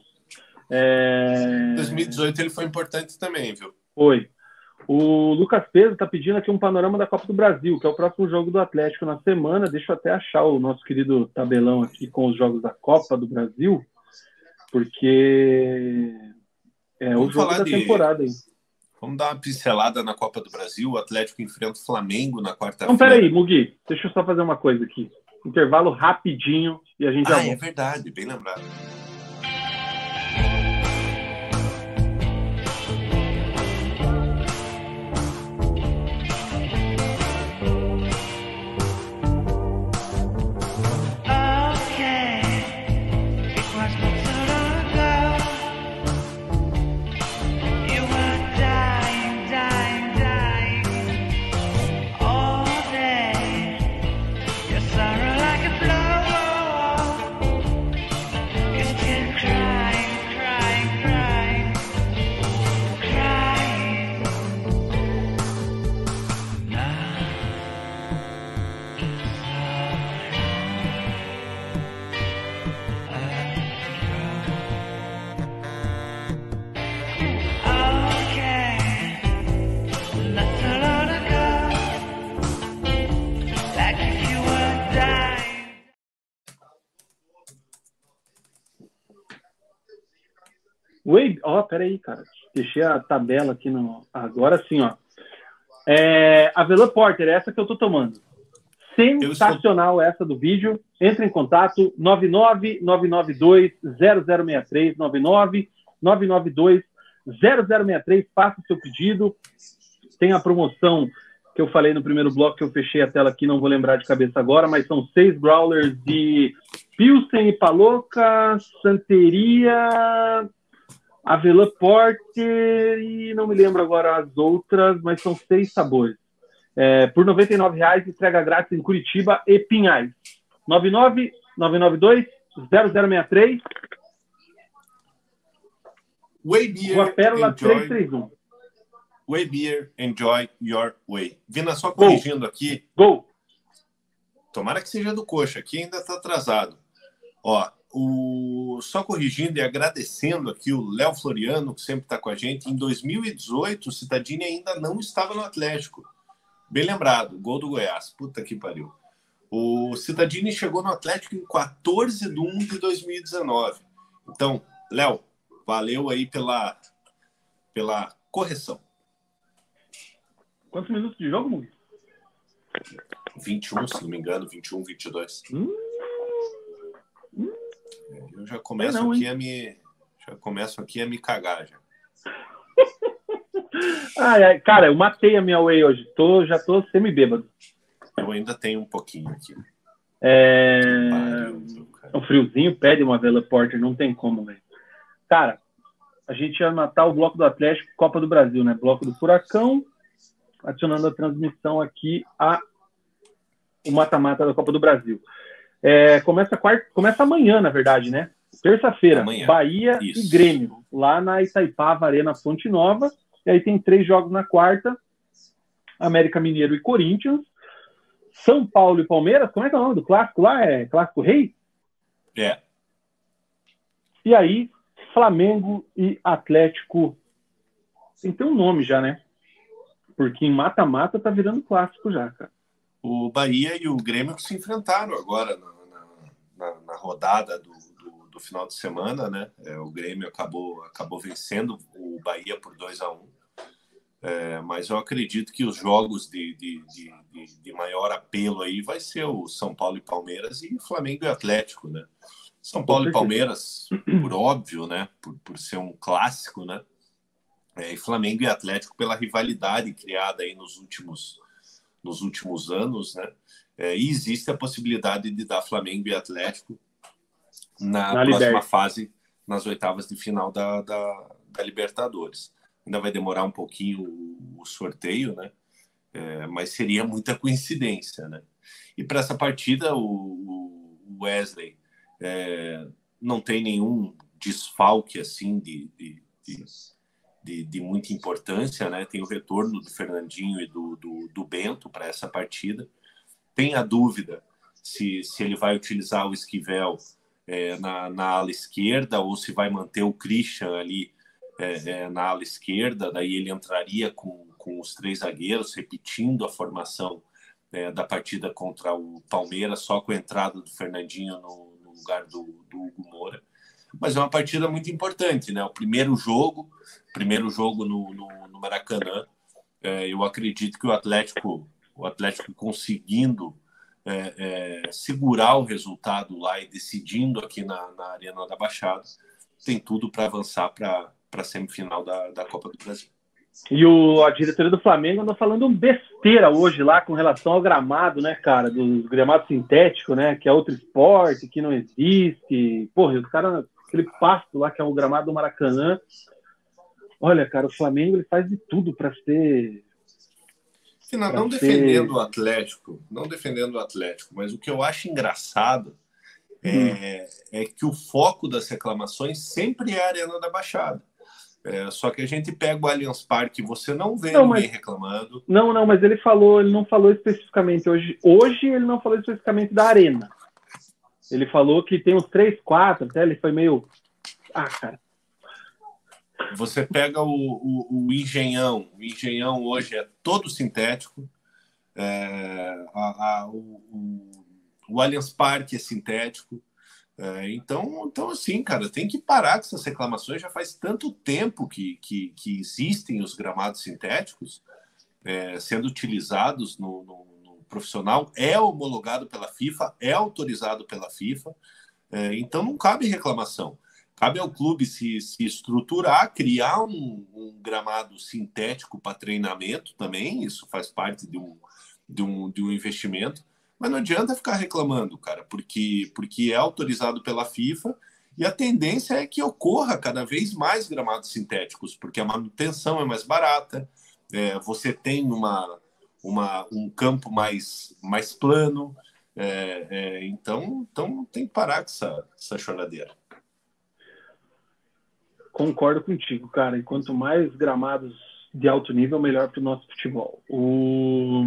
É... 2018 ele foi importante também, viu? Foi. O Lucas Pedro está pedindo aqui um panorama da Copa do Brasil, que é o próximo jogo do Atlético na semana. Deixa eu até achar o nosso querido tabelão aqui com os jogos da Copa do Brasil, porque é Vamos o jogo da de... temporada aí. Vamos dar uma pincelada na Copa do Brasil. O Atlético enfrenta o Flamengo na quarta-feira. Então, peraí, Mugi, deixa eu só fazer uma coisa aqui. Intervalo rapidinho e a gente já. Ah, é verdade, bem lembrado. Wave, ó, oh, peraí, cara. Deixei a tabela aqui no. Agora sim, ó. É, a Velo Porter, é essa que eu tô tomando. Sensacional estou... essa do vídeo. Entre em contato 999920063 999920063. Faça o seu pedido. Tem a promoção que eu falei no primeiro bloco que eu fechei a tela aqui, não vou lembrar de cabeça agora, mas são seis growlers de Pilsen e Paloca, Santeria, Avelã Porter e não me lembro agora as outras, mas são seis sabores. É, por R$ 99,00, entrega grátis em Curitiba e Pinhais. 99 992 0063 Way Beer, Rua Pérola enjoy, 331. Way Beer, enjoy your way. Vina, só corrigindo Go. aqui. Go! Tomara que seja do coxa, aqui ainda está atrasado. Ó, o, só corrigindo e agradecendo aqui o Léo Floriano, que sempre está com a gente. Em 2018, o Citadini ainda não estava no Atlético. Bem lembrado, gol do Goiás. Puta que pariu. O Citadini chegou no Atlético em 14 de 1 de 2019. Então, Léo, valeu aí pela, pela correção. Quantos minutos de jogo, Mugi? 21, se não me engano, 21, 22. Hum. Eu já começo não, aqui hein? a me. Já começo aqui a me cagar já. ai, ai, cara, eu matei a minha whey hoje. Tô, já tô semi-bêbado. Eu ainda tenho um pouquinho aqui. É. o friozinho pede uma Vela Porter, não tem como, velho. Cara, a gente ia matar o bloco do Atlético, Copa do Brasil, né? Bloco do Furacão, adicionando a transmissão aqui a o mata-mata da Copa do Brasil. É, começa, quarta, começa amanhã, na verdade, né? Terça-feira, Bahia Isso. e Grêmio, lá na Itaipava Arena Fonte Nova. E aí tem três jogos na quarta: América Mineiro e Corinthians. São Paulo e Palmeiras. Como é que é o nome do clássico lá? É Clássico Rei? É. E aí, Flamengo e Atlético. Tem que ter um nome já, né? Porque em mata-mata tá virando clássico já, cara o Bahia e o Grêmio que se enfrentaram agora na, na, na rodada do, do, do, final de semana, né? É, o Grêmio acabou, acabou vencendo o Bahia por 2 a 1 um. é, mas eu acredito que os jogos de, de, de, de, maior apelo aí vai ser o São Paulo e Palmeiras e Flamengo e Atlético, né? São Paulo e Palmeiras, por óbvio, né? Por, por ser um clássico, né? É, e Flamengo e Atlético pela rivalidade criada aí nos últimos nos últimos anos, né? É, e existe a possibilidade de dar Flamengo e Atlético na, na próxima Liber. fase, nas oitavas de final da, da, da, Libertadores. Ainda vai demorar um pouquinho o, o sorteio, né? É, mas seria muita coincidência, né? E para essa partida, o, o Wesley é, não tem nenhum desfalque assim de, de, de de, de, muita importância, né? Tem o retorno do Fernandinho e do, do, do Bento para essa partida. Tem a dúvida se, se ele vai utilizar o Esquivel é, na, na ala esquerda ou se vai manter o Christian ali é, é, na ala esquerda, daí ele entraria com, com os três zagueiros, repetindo a formação é, da partida contra o Palmeiras, só com a entrada do Fernandinho no, no lugar do, do, Hugo Moura. Mas é uma partida muito importante, né? O primeiro jogo, primeiro jogo no, no, no Maracanã. É, eu acredito que o Atlético, o Atlético conseguindo é, é, segurar o resultado lá e decidindo aqui na, na Arena da Baixada, tem tudo para avançar para a semifinal da, da Copa do Brasil. E o, a diretoria do Flamengo andou falando besteira hoje lá com relação ao gramado, né, cara? Do gramado sintético, né? Que é outro esporte, que não existe. Porra, os caras, aquele pasto lá que é o gramado do Maracanã. Olha, cara, o Flamengo ele faz de tudo para ser. Não, não defendendo o Atlético, não defendendo o Atlético, mas o que eu acho engraçado é, hum. é que o foco das reclamações sempre é a Arena da Baixada. É, só que a gente pega o Allianz Parque, você não vê não, ninguém mas, reclamando. Não, não, mas ele falou, ele não falou especificamente hoje. Hoje ele não falou especificamente da arena. Ele falou que tem uns três, quatro, até ele foi meio. Ah, cara. Você pega o, o, o Engenhão, o Engenhão hoje é todo sintético. É, a, a, o, o, Allianz Parque é sintético. É, então, então, assim, cara, tem que parar com essas reclamações. Já faz tanto tempo que, que, que existem os gramados sintéticos é, sendo utilizados no, no, no, profissional, é homologado pela FIFA, é autorizado pela FIFA, é, então não cabe reclamação. Cabe ao clube se, se estruturar, criar um, um gramado sintético para treinamento também, isso faz parte de um, de um, de um investimento mas não adianta ficar reclamando, cara, porque, porque é autorizado pela FIFA e a tendência é que ocorra cada vez mais gramados sintéticos, porque a manutenção é mais barata, é, você tem uma, uma, um campo mais, mais plano, é, é, então, então tem que parar com essa, essa choradeira. Concordo contigo, cara. E quanto mais gramados de alto nível, melhor para o nosso futebol. O...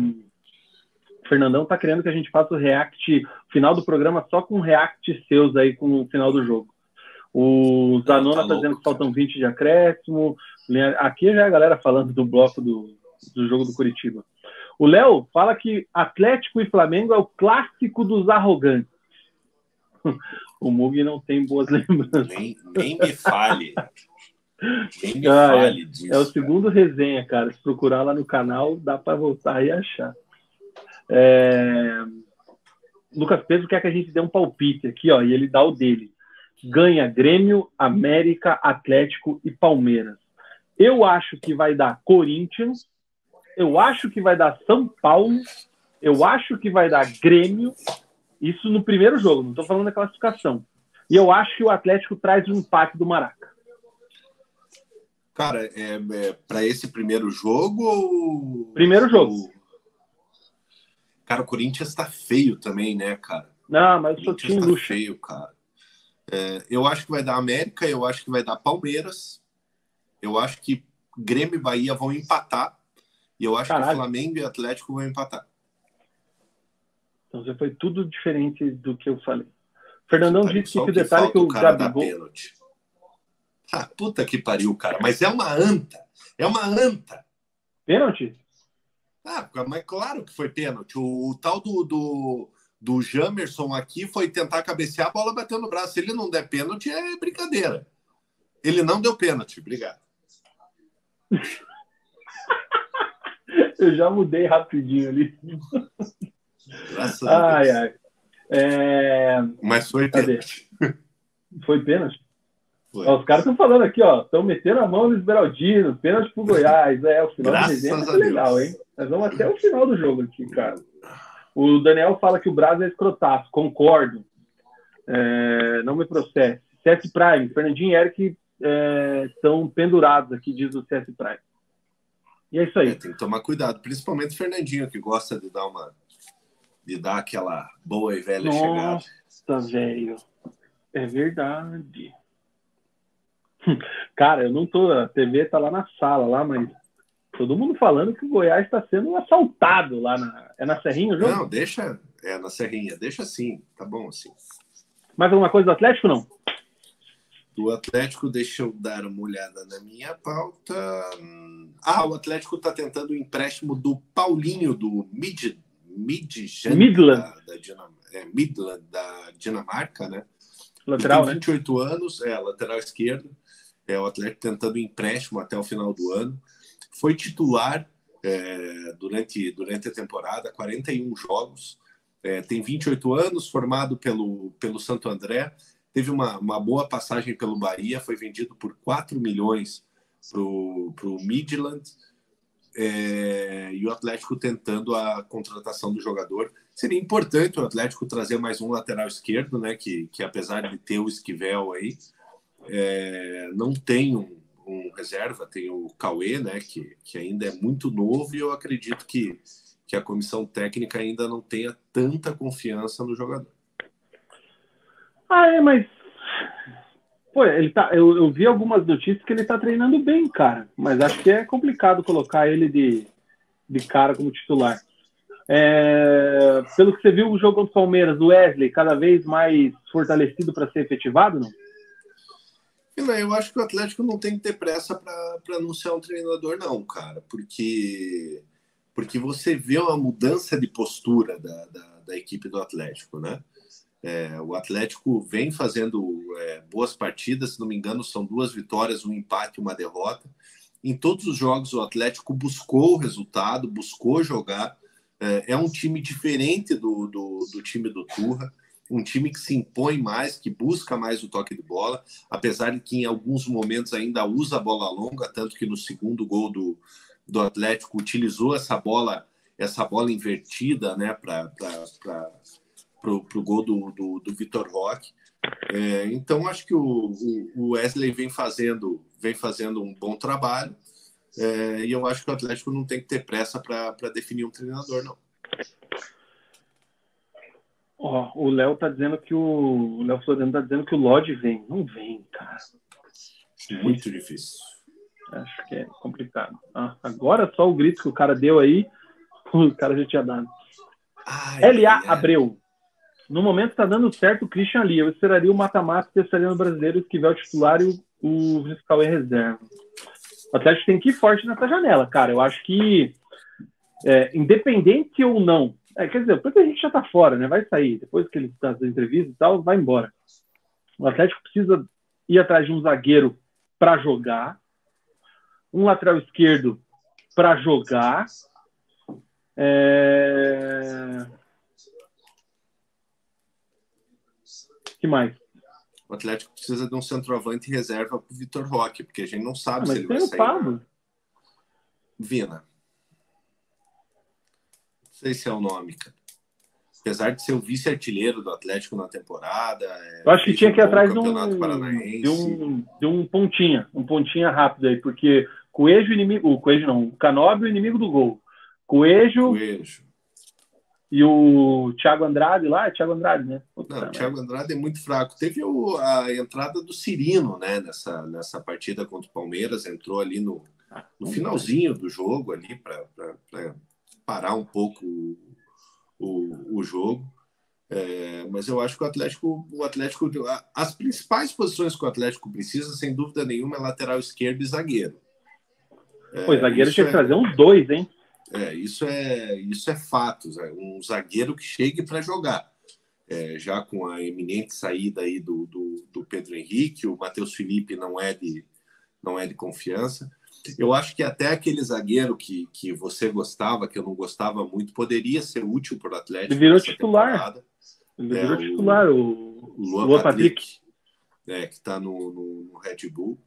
Fernandão tá querendo que a gente faça o react, final do programa só com react seus aí com o final do jogo. O Zanona tá, tá dizendo que faltam 20 de acréscimo. Aqui já é a galera falando do bloco do, do jogo do Curitiba. O Léo fala que Atlético e Flamengo é o clássico dos arrogantes. O Mug não tem boas lembranças. Nem, nem me fale. Nem me ah, fale é, disso. É o segundo cara. resenha, cara. Se procurar lá no canal, dá para voltar e achar. É... Lucas Pedro quer que a gente dê um palpite aqui, ó, e ele dá o dele. Ganha Grêmio, América, Atlético e Palmeiras. Eu acho que vai dar Corinthians, eu acho que vai dar São Paulo, eu acho que vai dar Grêmio, isso no primeiro jogo, não estou falando da classificação. E eu acho que o Atlético traz um empate do Maraca. Cara, é, é para esse primeiro jogo? Ou... Primeiro jogo. Cara, o Corinthians tá feio também, né, cara? Não, mas o time tá feio, cara. É, eu acho que vai dar América, eu acho que vai dar Palmeiras. Eu acho que Grêmio e Bahia vão empatar. E eu acho Caralho. que Flamengo e Atlético vão empatar. Então já foi tudo diferente do que eu falei. Fernandão disse que o detalhe que o Gabigol... Ah, puta que pariu, cara. Mas é uma anta. É uma anta. Pênalti? Ah, mas claro que foi pênalti. O, o tal do, do, do Jamerson aqui foi tentar cabecear, a bola bateu no braço. Se ele não der pênalti, é brincadeira. Ele não deu pênalti. Obrigado. Eu já mudei rapidinho ali. Graças a Deus. Ai, ai. É... Mas foi pênalti. Foi pênalti? Ó, os caras estão falando aqui, ó. Estão metendo a mão no Esmeraldino, pênalti pro Goiás. É, o final Graças do resenha é legal, hein? Nós vamos até o final do jogo aqui, cara. O Daniel fala que o Brasil é escrotaço. Concordo. É, não me processe. CS Prime, Fernandinho e Eric é, estão pendurados aqui, diz o CS Prime. E é isso aí. É, tem que tomar cuidado, principalmente o Fernandinho, que gosta de dar uma. De dar aquela boa e velha Nossa, chegada. Nossa, velho. É verdade. Cara, eu não tô. A TV tá lá na sala, lá, mas todo mundo falando que o Goiás está sendo assaltado lá na. É na Serrinha o jogo? Não, deixa. É na Serrinha, deixa assim, tá bom assim. Mais alguma coisa do Atlético não? do Atlético, deixa eu dar uma olhada na minha pauta. Ah, o Atlético está tentando o empréstimo do Paulinho, do Mid, Midland, Midland. Da, da, Dinam, é, Midland, da Dinamarca, né? Lateral, tem 28 né? anos, é, lateral esquerdo. É o Atlético tentando empréstimo até o final do ano. Foi titular é, durante, durante a temporada, 41 jogos. É, tem 28 anos, formado pelo, pelo Santo André. Teve uma, uma boa passagem pelo Bahia, foi vendido por 4 milhões para o Midland. É, e o Atlético tentando a contratação do jogador. Seria importante o Atlético trazer mais um lateral esquerdo, né? Que, que apesar de ter o Esquivel aí, é, não tem um, um, reserva, tem o Cauê, né? Que, que ainda é muito novo e eu acredito que, que a comissão técnica ainda não tenha tanta confiança no jogador. Ah, é, mas Pô, ele tá, eu, eu, vi algumas notícias que ele tá treinando bem, cara. Mas acho que é complicado colocar ele de, de cara como titular. É, pelo que você viu o jogo contra o Palmeiras, o Wesley cada vez mais fortalecido para ser efetivado, não? Eu acho que o Atlético não tem que ter pressa para anunciar um treinador, não, cara. Porque, porque você vê uma mudança de postura da, da, da equipe do Atlético, né? É, o Atlético vem fazendo é, boas partidas, se não me engano, são duas vitórias, um empate e uma derrota. Em todos os jogos, o Atlético buscou o resultado, buscou jogar. É, é um time diferente do, do, do, time do Turra, um time que se impõe mais, que busca mais o toque de bola, apesar de que em alguns momentos ainda usa a bola longa, tanto que no segundo gol do, do Atlético utilizou essa bola, essa bola invertida, né, para para o gol do, do, do Vitor Roque. É, então, acho que o, o, Wesley vem fazendo, vem fazendo um bom trabalho é, e eu acho que o Atlético não tem que ter pressa para definir um treinador, não. Ó, oh, o Léo tá dizendo que o, o Léo Floriano tá dizendo que o Lodge vem. Não vem, cara. Muito difícil. Acho que é complicado. Ah, agora só o grito que o cara deu aí, o cara já tinha dado. L.A. Abreu. No momento está dando certo o Christian Lee. Eu esperaria o mata-mata testaria no brasileiro, esquivar o titular e o, o fiscal em reserva. O Atlético tem que ir forte nessa janela, cara. Eu acho que, é, independente ou não, é, quer dizer, porque a gente já está fora, né? Vai sair. Depois que ele está das entrevistas e tal, vai embora. O Atlético precisa ir atrás de um zagueiro para jogar, um lateral esquerdo para jogar. É... que mais? O Atlético precisa de um centroavante reserva para o Vitor Roque, porque a gente não sabe ah, se ele vai sair. Pablo. Vina. Não sei se é o nome, cara. Apesar de ser o vice-artilheiro do Atlético na temporada. É, Eu acho que tinha que ir atrás de um, de um, de um pontinha, um pontinha rápido aí, porque Coelho inimigo. O Coelho não, o Canóbio inimigo do gol. Coelho. Coelho. E o Thiago Andrade lá, é Thiago Andrade, né? Puta, Não, o Thiago Andrade é muito fraco. Teve o, a entrada do Cirino, né, nessa, nessa partida contra o Palmeiras, entrou ali no, ah, no finalzinho do jogo ali para parar um pouco o, o, o jogo. É, mas eu acho que o Atlético, o Atlético, as principais posições que o Atlético precisa, sem dúvida nenhuma, é lateral esquerdo e zagueiro. É, Pô, zagueiro tinha que é... trazer uns dois, hein? É, isso é isso é fato. Um zagueiro que chegue para jogar. É, já com a eminente saída aí do, do, do, Pedro Henrique, o Matheus Felipe não é de não é de confiança. Eu acho que até aquele zagueiro que, que você gostava, que eu não gostava muito, poderia ser útil para o Atlético. Ele virou titular. Ele virou é, titular, o, o Luan, Luan Patrick, Patrick. É, que está no, no, no, Red Bull.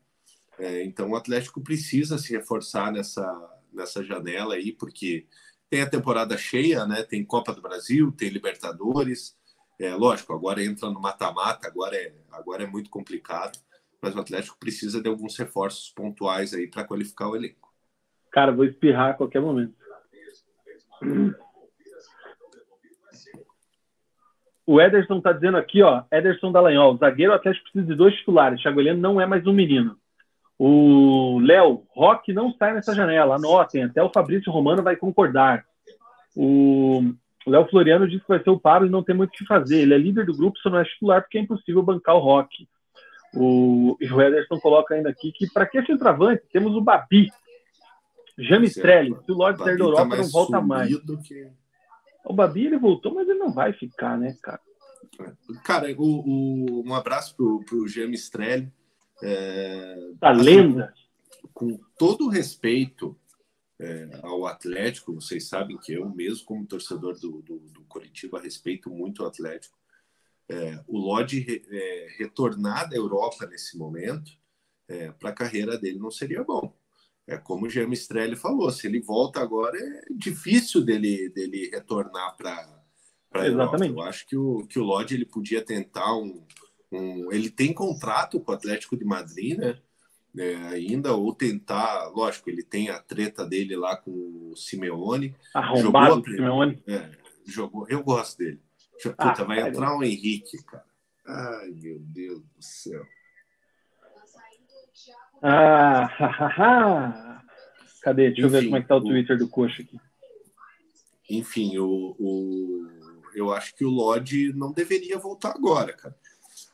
É, então o Atlético precisa se reforçar nessa, nessa janela aí, porque tem a temporada cheia, né? Tem Copa do Brasil, tem Libertadores. É, lógico, agora entra no mata-mata, agora é, agora é muito complicado, mas o Atlético precisa de alguns reforços pontuais aí para qualificar o elenco. Cara, vou espirrar a qualquer momento. O Ederson tá dizendo aqui, ó, Ederson Dallagnol, zagueiro, Atlético precisa de dois titulares. Thiago Heleno não é mais um menino. O Léo, Rock não sai nessa janela, anotem, até o Fabrício Romano vai concordar. O Léo Floriano disse que vai ser o Pablo e não tem muito o que fazer. Ele é líder do grupo, só não é titular porque é impossível bancar o Rock. O, o Ederson coloca ainda aqui que para que centroavante? Temos o Babi. Jamistrelli. Se o Lodge sair da tá Europa, tá não volta mais. Que... O Babi ele voltou, mas ele não vai ficar, né, cara? Cara, o, o, um abraço pro, pro Jamistrelli. É, a assim, lenda. Com, com todo respeito é, ao Atlético, vocês sabem que eu mesmo, como torcedor do, do, do Curitiba, respeito muito o Atlético. É, o Lodge re, é, retornar da Europa nesse momento é, para a carreira dele não seria bom. É como o James Strelli falou, se ele volta agora é difícil dele, dele retornar para Exatamente. Eu acho que o, que o Lodge ele podia tentar um, um. Ele tem contrato com o Atlético de Madrid, né? É, ainda, ou tentar, lógico, ele tem a treta dele lá com o Simeone. Arrombado jogou a, Simeone. É, jogou, eu gosto dele. Puta, ah, vai cara. entrar o Henrique, cara. Ai, meu Deus do céu. Ah, cadê? Deixa Enfim, eu ver como é que tá o, o Twitter do Coxa aqui. Enfim, o, o, eu acho que o Lodge não deveria voltar agora, cara.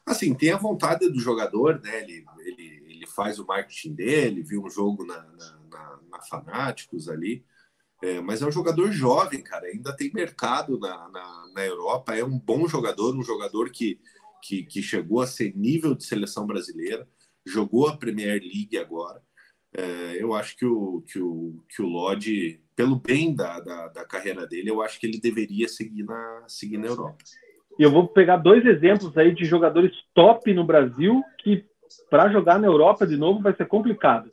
Assim, tem a vontade do jogador, né? Ele, ele, ele faz o marketing dele, viu um jogo na, na, na, na Fanáticos ali. É, mas é um jogador jovem, cara. Ainda tem mercado na, na, na, Europa. É um bom jogador, um jogador que, que, que, chegou a ser nível de seleção brasileira, jogou a Premier League agora. É, eu acho que o, que o, que o Lodge pelo bem da, da, da, carreira dele, eu acho que ele deveria seguir na, seguir na Europa. E eu vou pegar dois exemplos aí de jogadores top no Brasil que para jogar na Europa de novo vai ser complicado.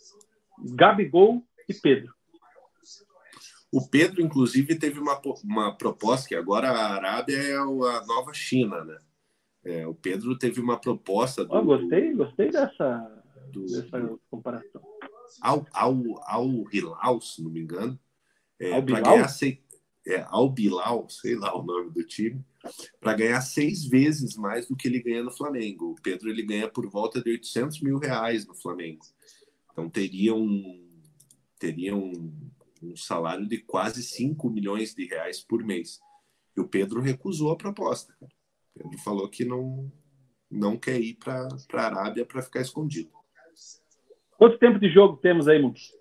Gabigol e Pedro. O Pedro, inclusive, teve uma, uma proposta que agora a Arábia é a nova China, né? É, o Pedro teve uma proposta. Do, oh, gostei, gostei dessa, do, dessa comparação. Ao, ao, ao Hilal, se não me engano, é, para ganhar é, ao Bilal, sei lá o nome do time, para ganhar seis vezes mais do que ele ganha no Flamengo. O Pedro ele ganha por volta de 800 mil reais no Flamengo. Então teria um, teria um, um salário de quase 5 milhões de reais por mês. E o Pedro recusou a proposta. O Pedro falou que não, não quer ir para a Arábia para ficar escondido. Quanto tempo de jogo temos aí, Muki?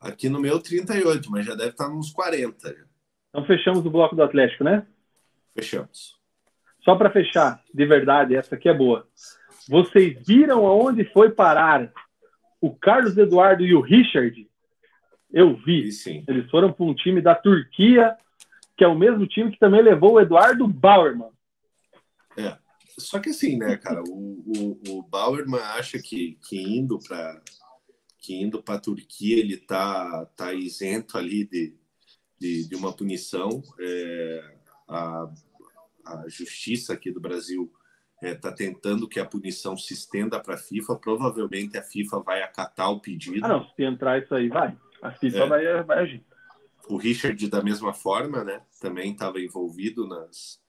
Aqui no meu 38, mas já deve estar nos 40. Então fechamos o bloco do Atlético, né? Fechamos. Só para fechar, de verdade, essa aqui é boa. Vocês viram aonde foi parar o Carlos Eduardo e o Richard? Eu vi. Sim. Eles foram para um time da Turquia, que é o mesmo time que também levou o Eduardo Bauerman. É. Só que assim, né, cara, o, o, o Bauerman acha que, que indo para que indo para a Turquia ele tá, tá isento ali de, de, de uma punição. É, a, a justiça aqui do Brasil está é, tá tentando que a punição se estenda para a FIFA. Provavelmente a FIFA vai acatar o pedido. Ah, não, se entrar isso aí, vai. A FIFA é. vai, vai agir. O Richard, da mesma forma, né, também estava envolvido nas,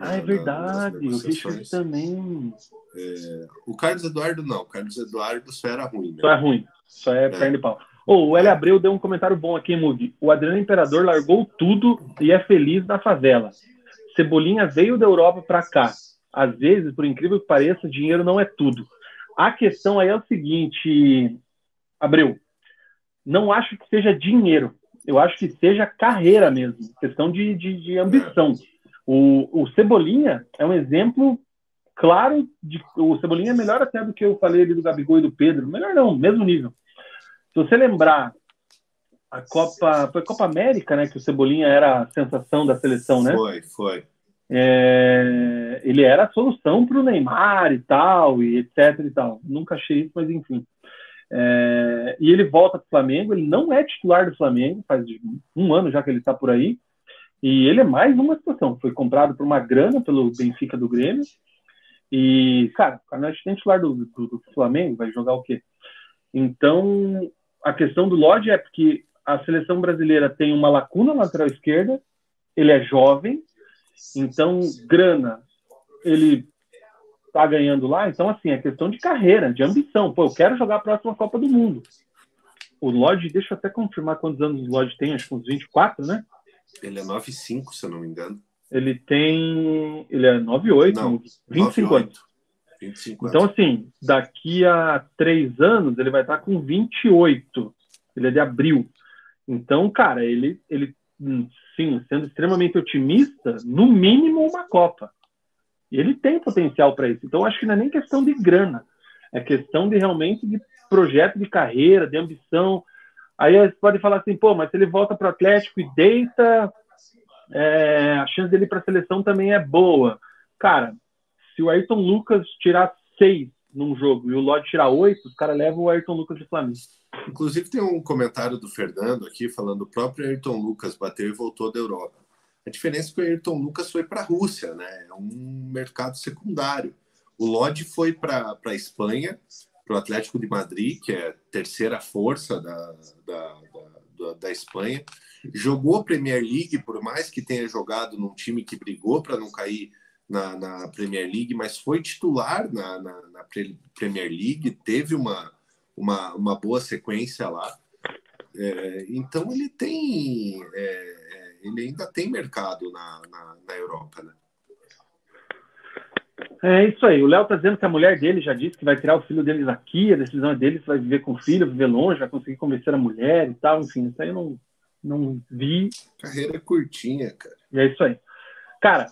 ah, é verdade. O Richard também. É, o Carlos Eduardo não. O Carlos Eduardo só era ruim. Né? Só é ruim. Só é, é. perna de pau. Oh, o L. Abreu deu um comentário bom aqui, Mug. O Adriano Imperador largou tudo e é feliz na favela. Cebolinha veio da Europa para cá. Às vezes, por incrível que pareça, dinheiro não é tudo. A questão aí é o seguinte, Abreu. Não acho que seja dinheiro. Eu acho que seja carreira mesmo. Questão de, de, de ambição. O, o Cebolinha é um exemplo claro de o Cebolinha é melhor até do que eu falei ali do Gabigol e do Pedro. Melhor não, mesmo nível. Se você lembrar a Copa, foi a Copa América, né, que o Cebolinha era a sensação da seleção, né? Foi, foi. É, ele era a solução para o Neymar e tal, e etc e tal. Nunca achei isso, mas enfim. É, e ele volta para o Flamengo, ele não é titular do Flamengo, faz um ano já que ele está por aí, e ele é mais uma situação. Foi comprado por uma grana pelo Benfica do Grêmio, e, cara, o cara não é titular do, do, do Flamengo, vai jogar o quê? Então, a questão do Lodge é porque a seleção brasileira tem uma lacuna na lateral esquerda, ele é jovem, então grana ele tá ganhando lá, então assim, é questão de carreira, de ambição. Pô, eu quero jogar a próxima Copa do Mundo. O Lodge, deixa eu até confirmar quantos anos o Lodge tem, acho que uns 24, né? Ele é 9,5, se eu não me engano. Ele tem. Ele é 9,8, 25 9, anos. 25 então, assim, daqui a três anos ele vai estar com 28. Ele é de abril. Então, cara, ele, ele sim, sendo extremamente otimista, no mínimo uma Copa. Ele tem potencial para isso. Então, acho que não é nem questão de grana. É questão de realmente de projeto de carreira, de ambição. Aí você pode falar assim, pô, mas se ele volta para o Atlético e deita, é, a chance dele para a seleção também é boa. Cara, se o Ayrton Lucas tirar seis num jogo e o Lodge tirar oito, os caras levam o Ayrton Lucas de Flamengo. Inclusive tem um comentário do Fernando aqui falando o próprio Ayrton Lucas bateu e voltou da Europa. A diferença é que o Ayrton Lucas foi para a Rússia, né? É um mercado secundário. O Lodge foi para a Espanha, para o Atlético de Madrid, que é a terceira força da, da, da, da, Espanha. Jogou a Premier League, por mais que tenha jogado num time que brigou para não cair na, na, Premier League, mas foi titular na, na, na, Premier League, teve uma, uma, uma boa sequência lá. É, então ele tem. É, ele ainda tem mercado na, na, na Europa, né? É isso aí. O Léo tá dizendo que a mulher dele já disse que vai tirar o filho deles aqui, a decisão é dele se vai viver com o filho, viver longe, vai conseguir convencer a mulher e tal. Enfim, isso aí eu não, não vi. Carreira curtinha, cara. E é isso aí. Cara,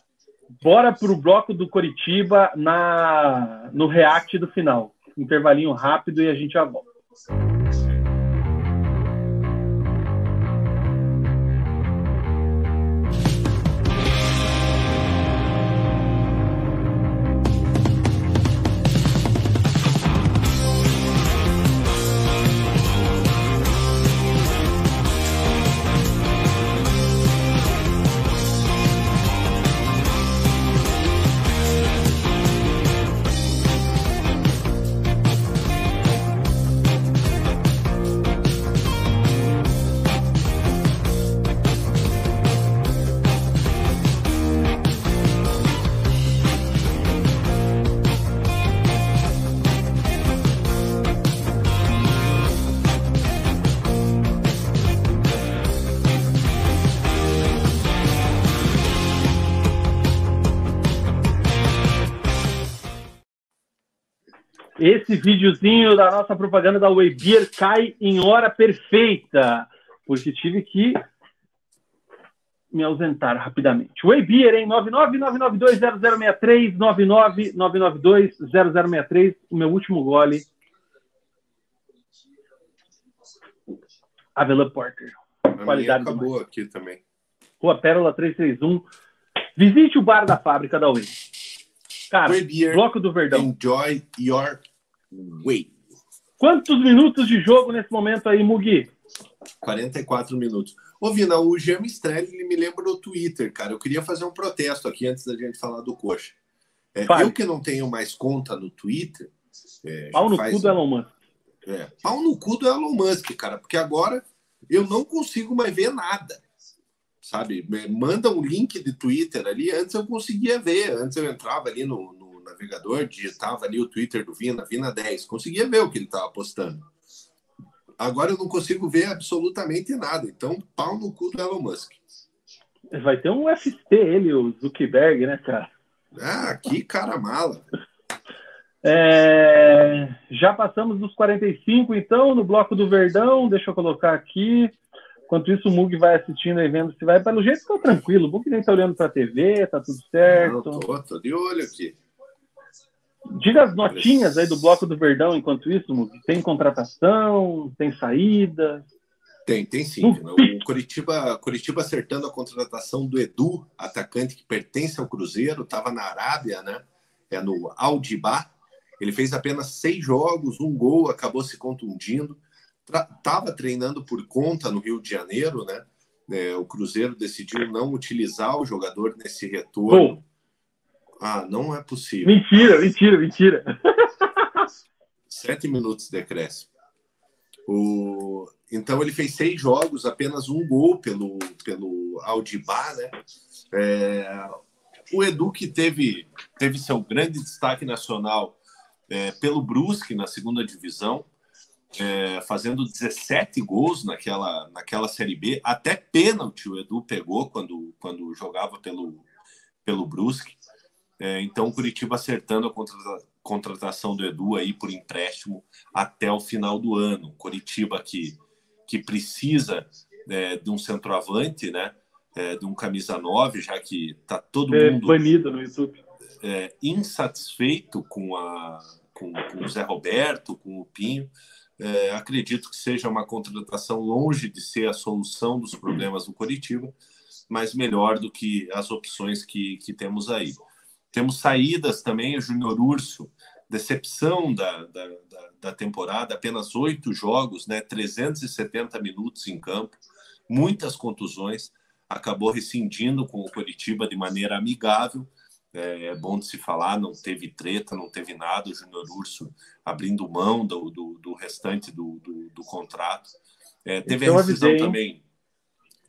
bora pro bloco do Coritiba na, no react do final. Intervalinho rápido e a gente já volta. Esse videozinho da nossa propaganda da Webeer cai em hora perfeita, porque tive que me ausentar rapidamente. Webeer, em 999920063, 999920063, o meu último gole. Avela Porter. A Qualidade acabou aqui também. Rua Pérola 331. Visite o bar da fábrica da Whey. Cara, Bloco do Verdão. Enjoy your Wait. Quantos minutos de jogo nesse momento aí, Mugi? 44 minutos. Ô, Vina, o Jean Mistrelli me lembra no Twitter, cara. Eu queria fazer um protesto aqui antes da gente falar do Coxa. É, eu que não tenho mais conta no Twitter. É, pau no faz... cu do Elon Musk. É, pau no cu do Elon Musk, cara, porque agora eu não consigo mais ver nada. Sabe? Manda um link de Twitter ali. Antes eu conseguia ver. Antes eu entrava ali no, no navegador, digitava ali o Twitter do Vina, Vina 10, conseguia ver o que ele estava postando. Agora eu não consigo ver absolutamente nada. Então, pau no cu do Elon Musk. Vai ter um FT ele, o Zuckerberg, né, cara? Ah, que cara mala. É... Já passamos dos 45, então, no bloco do Verdão. Deixa eu colocar aqui. Enquanto isso, o Mug vai assistindo e vendo se vai. Pelo jeito, tá tranquilo. O Mug nem tá olhando pra TV, tá tudo certo. Não, tô, tô de olho aqui. Diga as notinhas aí do Bloco do Verdão enquanto isso, Tem contratação, tem saída? Tem, tem sim. O Curitiba, Curitiba acertando a contratação do Edu, atacante que pertence ao Cruzeiro, estava na Arábia, né? É no Aldibá. Ele fez apenas seis jogos, um gol, acabou se contundindo. Estava treinando por conta no Rio de Janeiro, né? É, o Cruzeiro decidiu não utilizar o jogador nesse retorno. Bom ah, não é possível. Mentira, mentira, mentira. Sete minutos de decréscimo. O... Então ele fez seis jogos, apenas um gol pelo, pelo Aldibá, né? É... O Edu que teve, teve seu grande destaque nacional é, pelo Brusque na segunda divisão, é, fazendo 17 gols naquela, naquela Série B. Até pênalti o Edu pegou quando, quando jogava pelo, pelo Brusque. É, então, o Curitiba acertando a contrata contratação do Edu aí por empréstimo até o final do ano. Curitiba que, que precisa é, de um centroavante, né? É, de um camisa 9, já que está todo é, mundo banido no YouTube. É, insatisfeito com, a, com, com o Zé Roberto, com o Pinho. É, acredito que seja uma contratação longe de ser a solução dos problemas do Curitiba, mas melhor do que as opções que, que temos aí. Temos saídas também, o Júnior Urso, decepção da, da, da, da temporada, apenas oito jogos, né, 370 minutos em campo, muitas contusões, acabou rescindindo com o Curitiba de maneira amigável, é, é, bom de se falar, não teve treta, não teve nada, o Júnior Urso abrindo mão do, do, do restante do, do, do contrato. É, teve a rescisão avisei, também,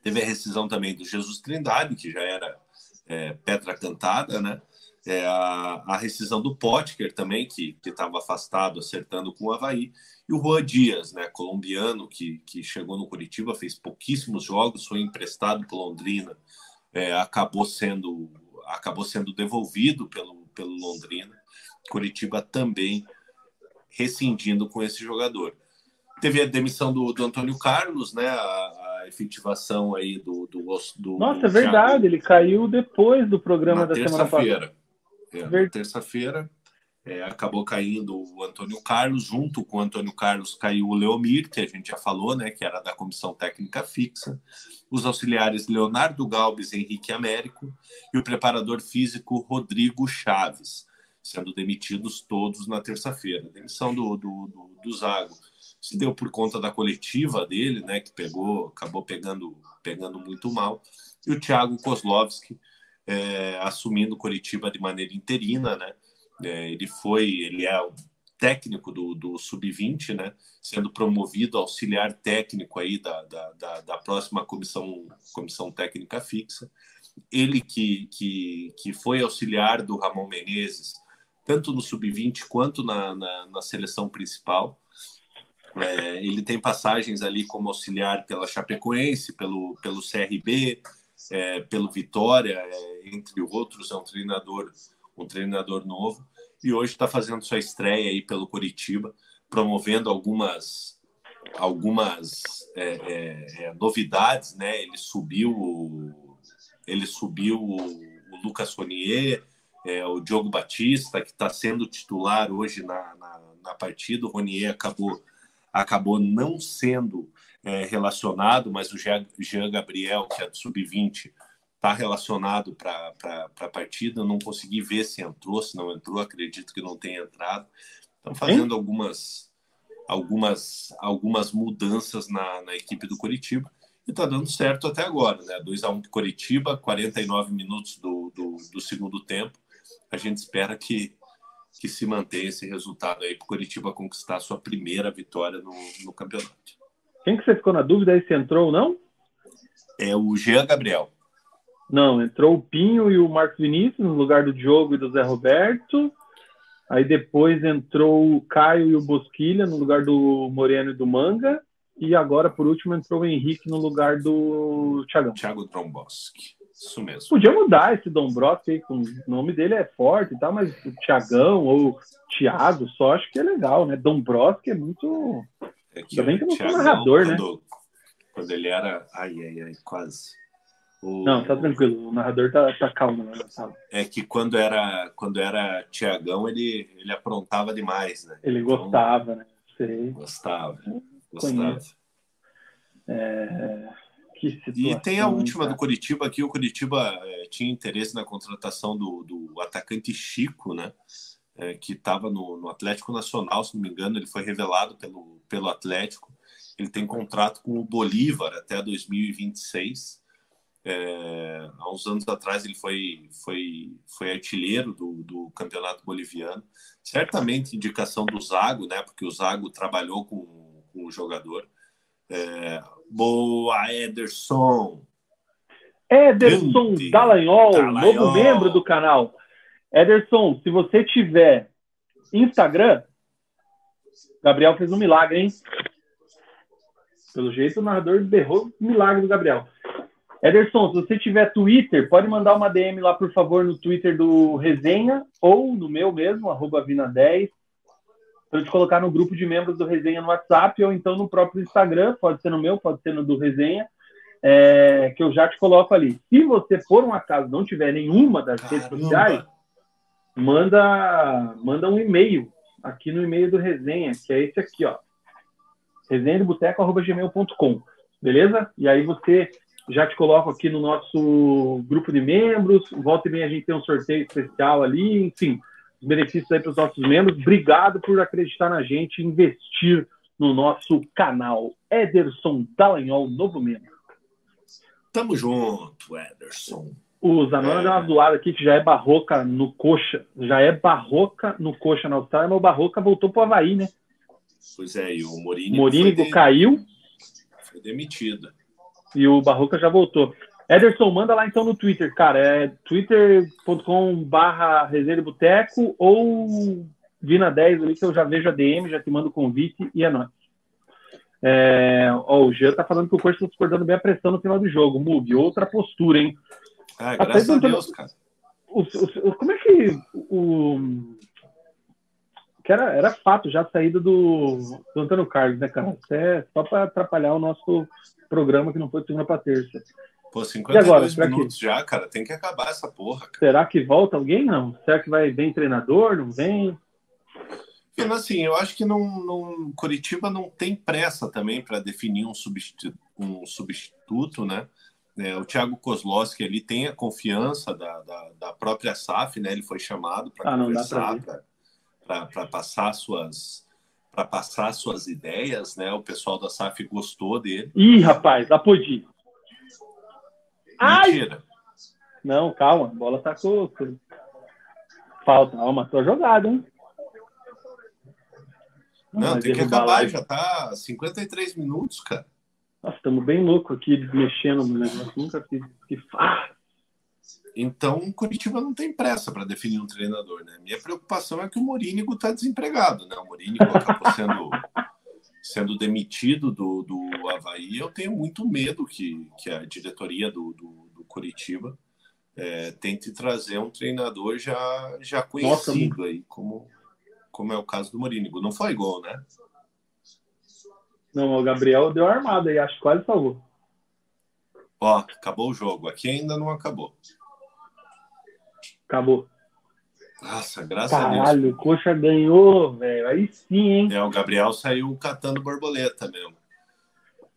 teve a rescisão também do Jesus Trindade, que já era é, pedra cantada, né? É, a, a, rescisão do Potker também, que estava afastado, acertando com o Havaí, e o Juan Dias, né, colombiano, que, que chegou no Curitiba, fez pouquíssimos jogos, foi emprestado para Londrina, é, acabou sendo acabou sendo devolvido pelo, pelo Londrina. Curitiba também rescindindo com esse jogador. Teve a demissão do, do Antônio Carlos, né? A, efetivação aí do, do, do Nossa, do é verdade, Thiago. ele caiu depois do programa Na da semana passada. É, terça-feira é, acabou caindo o Antônio Carlos, junto com o Antônio Carlos caiu o Leomir, que a gente já falou, né, que era da comissão técnica fixa, os auxiliares Leonardo Galbes e Henrique Américo e o preparador físico Rodrigo Chaves, sendo demitidos todos na terça-feira. Demissão do, do, do, do Zago. Se deu por conta da coletiva dele, né, que pegou, acabou pegando, pegando muito mal, e o Thiago Kozlovski é, assumindo Curitiba de maneira interina, né, é, ele foi, ele é o técnico do, do sub-20, né? Sendo promovido auxiliar técnico aí da, da, da, da, próxima comissão, comissão técnica fixa. Ele que, que, que foi auxiliar do Ramon Menezes, tanto no sub-20 quanto na, na, na, seleção principal. É, ele tem passagens ali como auxiliar pela Chapecoense, pelo, pelo CRB, é, pelo Vitória, é, entre outros, é um treinador um treinador novo, e hoje está fazendo sua estreia aí pelo Curitiba, promovendo algumas algumas é, é, é, novidades, né? Ele subiu ele subiu o, o Lucas Ronier, é, o Diogo Batista, que está sendo titular hoje na, na, na, partida. O Ronier acabou, acabou não sendo é, relacionado, mas o Jean Gabriel, que é do Sub-20, está relacionado para a partida. Eu não consegui ver se entrou, se não entrou. Acredito que não tenha entrado. Estão fazendo algumas, algumas, algumas mudanças na, na equipe do Curitiba e está dando certo até agora. Né? 2x1 um Curitiba, 49 minutos do, do, do, segundo tempo. A gente espera que, que se mantenha esse resultado aí para o Curitiba conquistar a sua primeira vitória no, no campeonato. Quem que você ficou na dúvida aí se entrou ou não? É o Jean Gabriel. Não, entrou o Pinho e o Marcos Vinícius no lugar do Diogo e do Zé Roberto. Aí depois entrou o Caio e o Bosquilha no lugar do Moreno e do Manga. E agora, por último, entrou o Henrique no lugar do Thiagão. Thiago Dombrowski. Isso mesmo. Podia mudar esse Dombrowski, o nome dele é forte e tal, mas o Thiagão ou Thiago só acho que é legal, né? Dombrowski é muito. É que, Ainda bem que eu não sou narrador, né? quando? Quando ele era. Ai, ai, ai, quase. O... Não, tá tranquilo. O narrador tá, tá calmo na né, sala. É que quando era quando era Tiagão, ele, ele aprontava demais, né? Ele então, gostava, né? Sei. Gostava. Gostava. É... e tem a última do Curitiba aqui. O Curitiba é, tinha interesse na contratação do, do atacante Chico, né? É, que estava no, no Atlético Nacional, se não me engano, ele foi revelado pelo, pelo Atlético. Ele tem contrato com o Bolívar até 2026. É, há uns anos atrás ele foi, foi, foi artilheiro do, do campeonato boliviano. Certamente indicação do Zago, né? Porque o Zago trabalhou com, com o jogador. É, boa, Ederson! Ederson Dallagnol, Dallagnol, novo membro do canal. Ederson, se você tiver Instagram, Gabriel fez um milagre, hein? Pelo jeito, o narrador berrou o milagre do Gabriel. Ederson, se você tiver Twitter, pode mandar uma DM lá, por favor, no Twitter do Resenha ou no meu mesmo, arroba Vina10, para eu te colocar no grupo de membros do Resenha no WhatsApp ou então no próprio Instagram, pode ser no meu, pode ser no do Resenha, é, que eu já te coloco ali. Se você, por um acaso, não tiver nenhuma das Caramba. redes sociais, manda, manda um e-mail aqui no e-mail do Resenha, que é esse aqui, ó, resenhadebuteco.gmail.com, beleza? E aí você já te coloco aqui no nosso grupo de membros. Volta e meia a gente tem um sorteio especial ali, enfim, os benefícios aí para os nossos membros. Obrigado por acreditar na gente e investir no nosso canal. Ederson Dallagnol, novo membro. Tamo junto, Ederson. O Zanona é. deu uma zoada aqui que já é barroca no coxa. Já é barroca no coxa na Austrália, mas o barroca voltou pro Havaí, né? Pois é, e o Morínigo, Morínigo caiu. Foi demitido. E o Barroca já voltou. Ederson, manda lá então no Twitter, cara. É twitter.com/barra Boteco ou Vina10 ali, que eu já vejo a DM, já te mando o convite e é nóis. É, ó, o Jean tá falando que o Corinthians tá discordando bem a pressão no final do jogo. Mug, outra postura, hein? Ah, graças a Deus, cara. O, o, como é que o, que era, era fato já a saída do, do Antônio Carlos, né, cara? Isso é só para atrapalhar o nosso programa que não foi de segunda para terça. Pô, 52 agora, minutos que... já, cara. Tem que acabar essa porra, cara. Será que volta alguém? Não. Será que vai vem treinador? Não vem? assim, eu acho que não, não Curitiba não tem pressa também para definir um substituto, um substituto, né? É, o Thiago Kozlowski ali tem a confiança da, da, da própria SAF, né? Ele foi chamado para ah, conversar, para passar suas para passar suas ideias, né? O pessoal da SAF gostou dele. Ih, rapaz, apodi. Mentira. Ai! Não, calma, a bola tá com. Falta, ó, matou a jogada, hein? Não, Não tem que acabar, já tá 53 minutos, cara. Nossa, estamos bem loucos aqui mexendo no negócio. Nunca fiz. Que... Ah! Então, o Curitiba não tem pressa para definir um treinador, né? Minha preocupação é que o Morínigo está desempregado, né? O Morínigo acabou sendo, sendo demitido do, do Havaí. Eu tenho muito medo que, que a diretoria do, do, do Curitiba é, tente trazer um treinador já, já conhecido Nossa, aí, como, como é o caso do Morínigo. Não foi gol, né? Não, o Gabriel deu armada e acho que quase salvou. Ó, acabou o jogo. Aqui ainda não acabou. Acabou. Nossa, graças Caralho, a Deus. Caralho, o Coxa ganhou, velho. Aí sim, hein? É, o Gabriel saiu catando borboleta mesmo.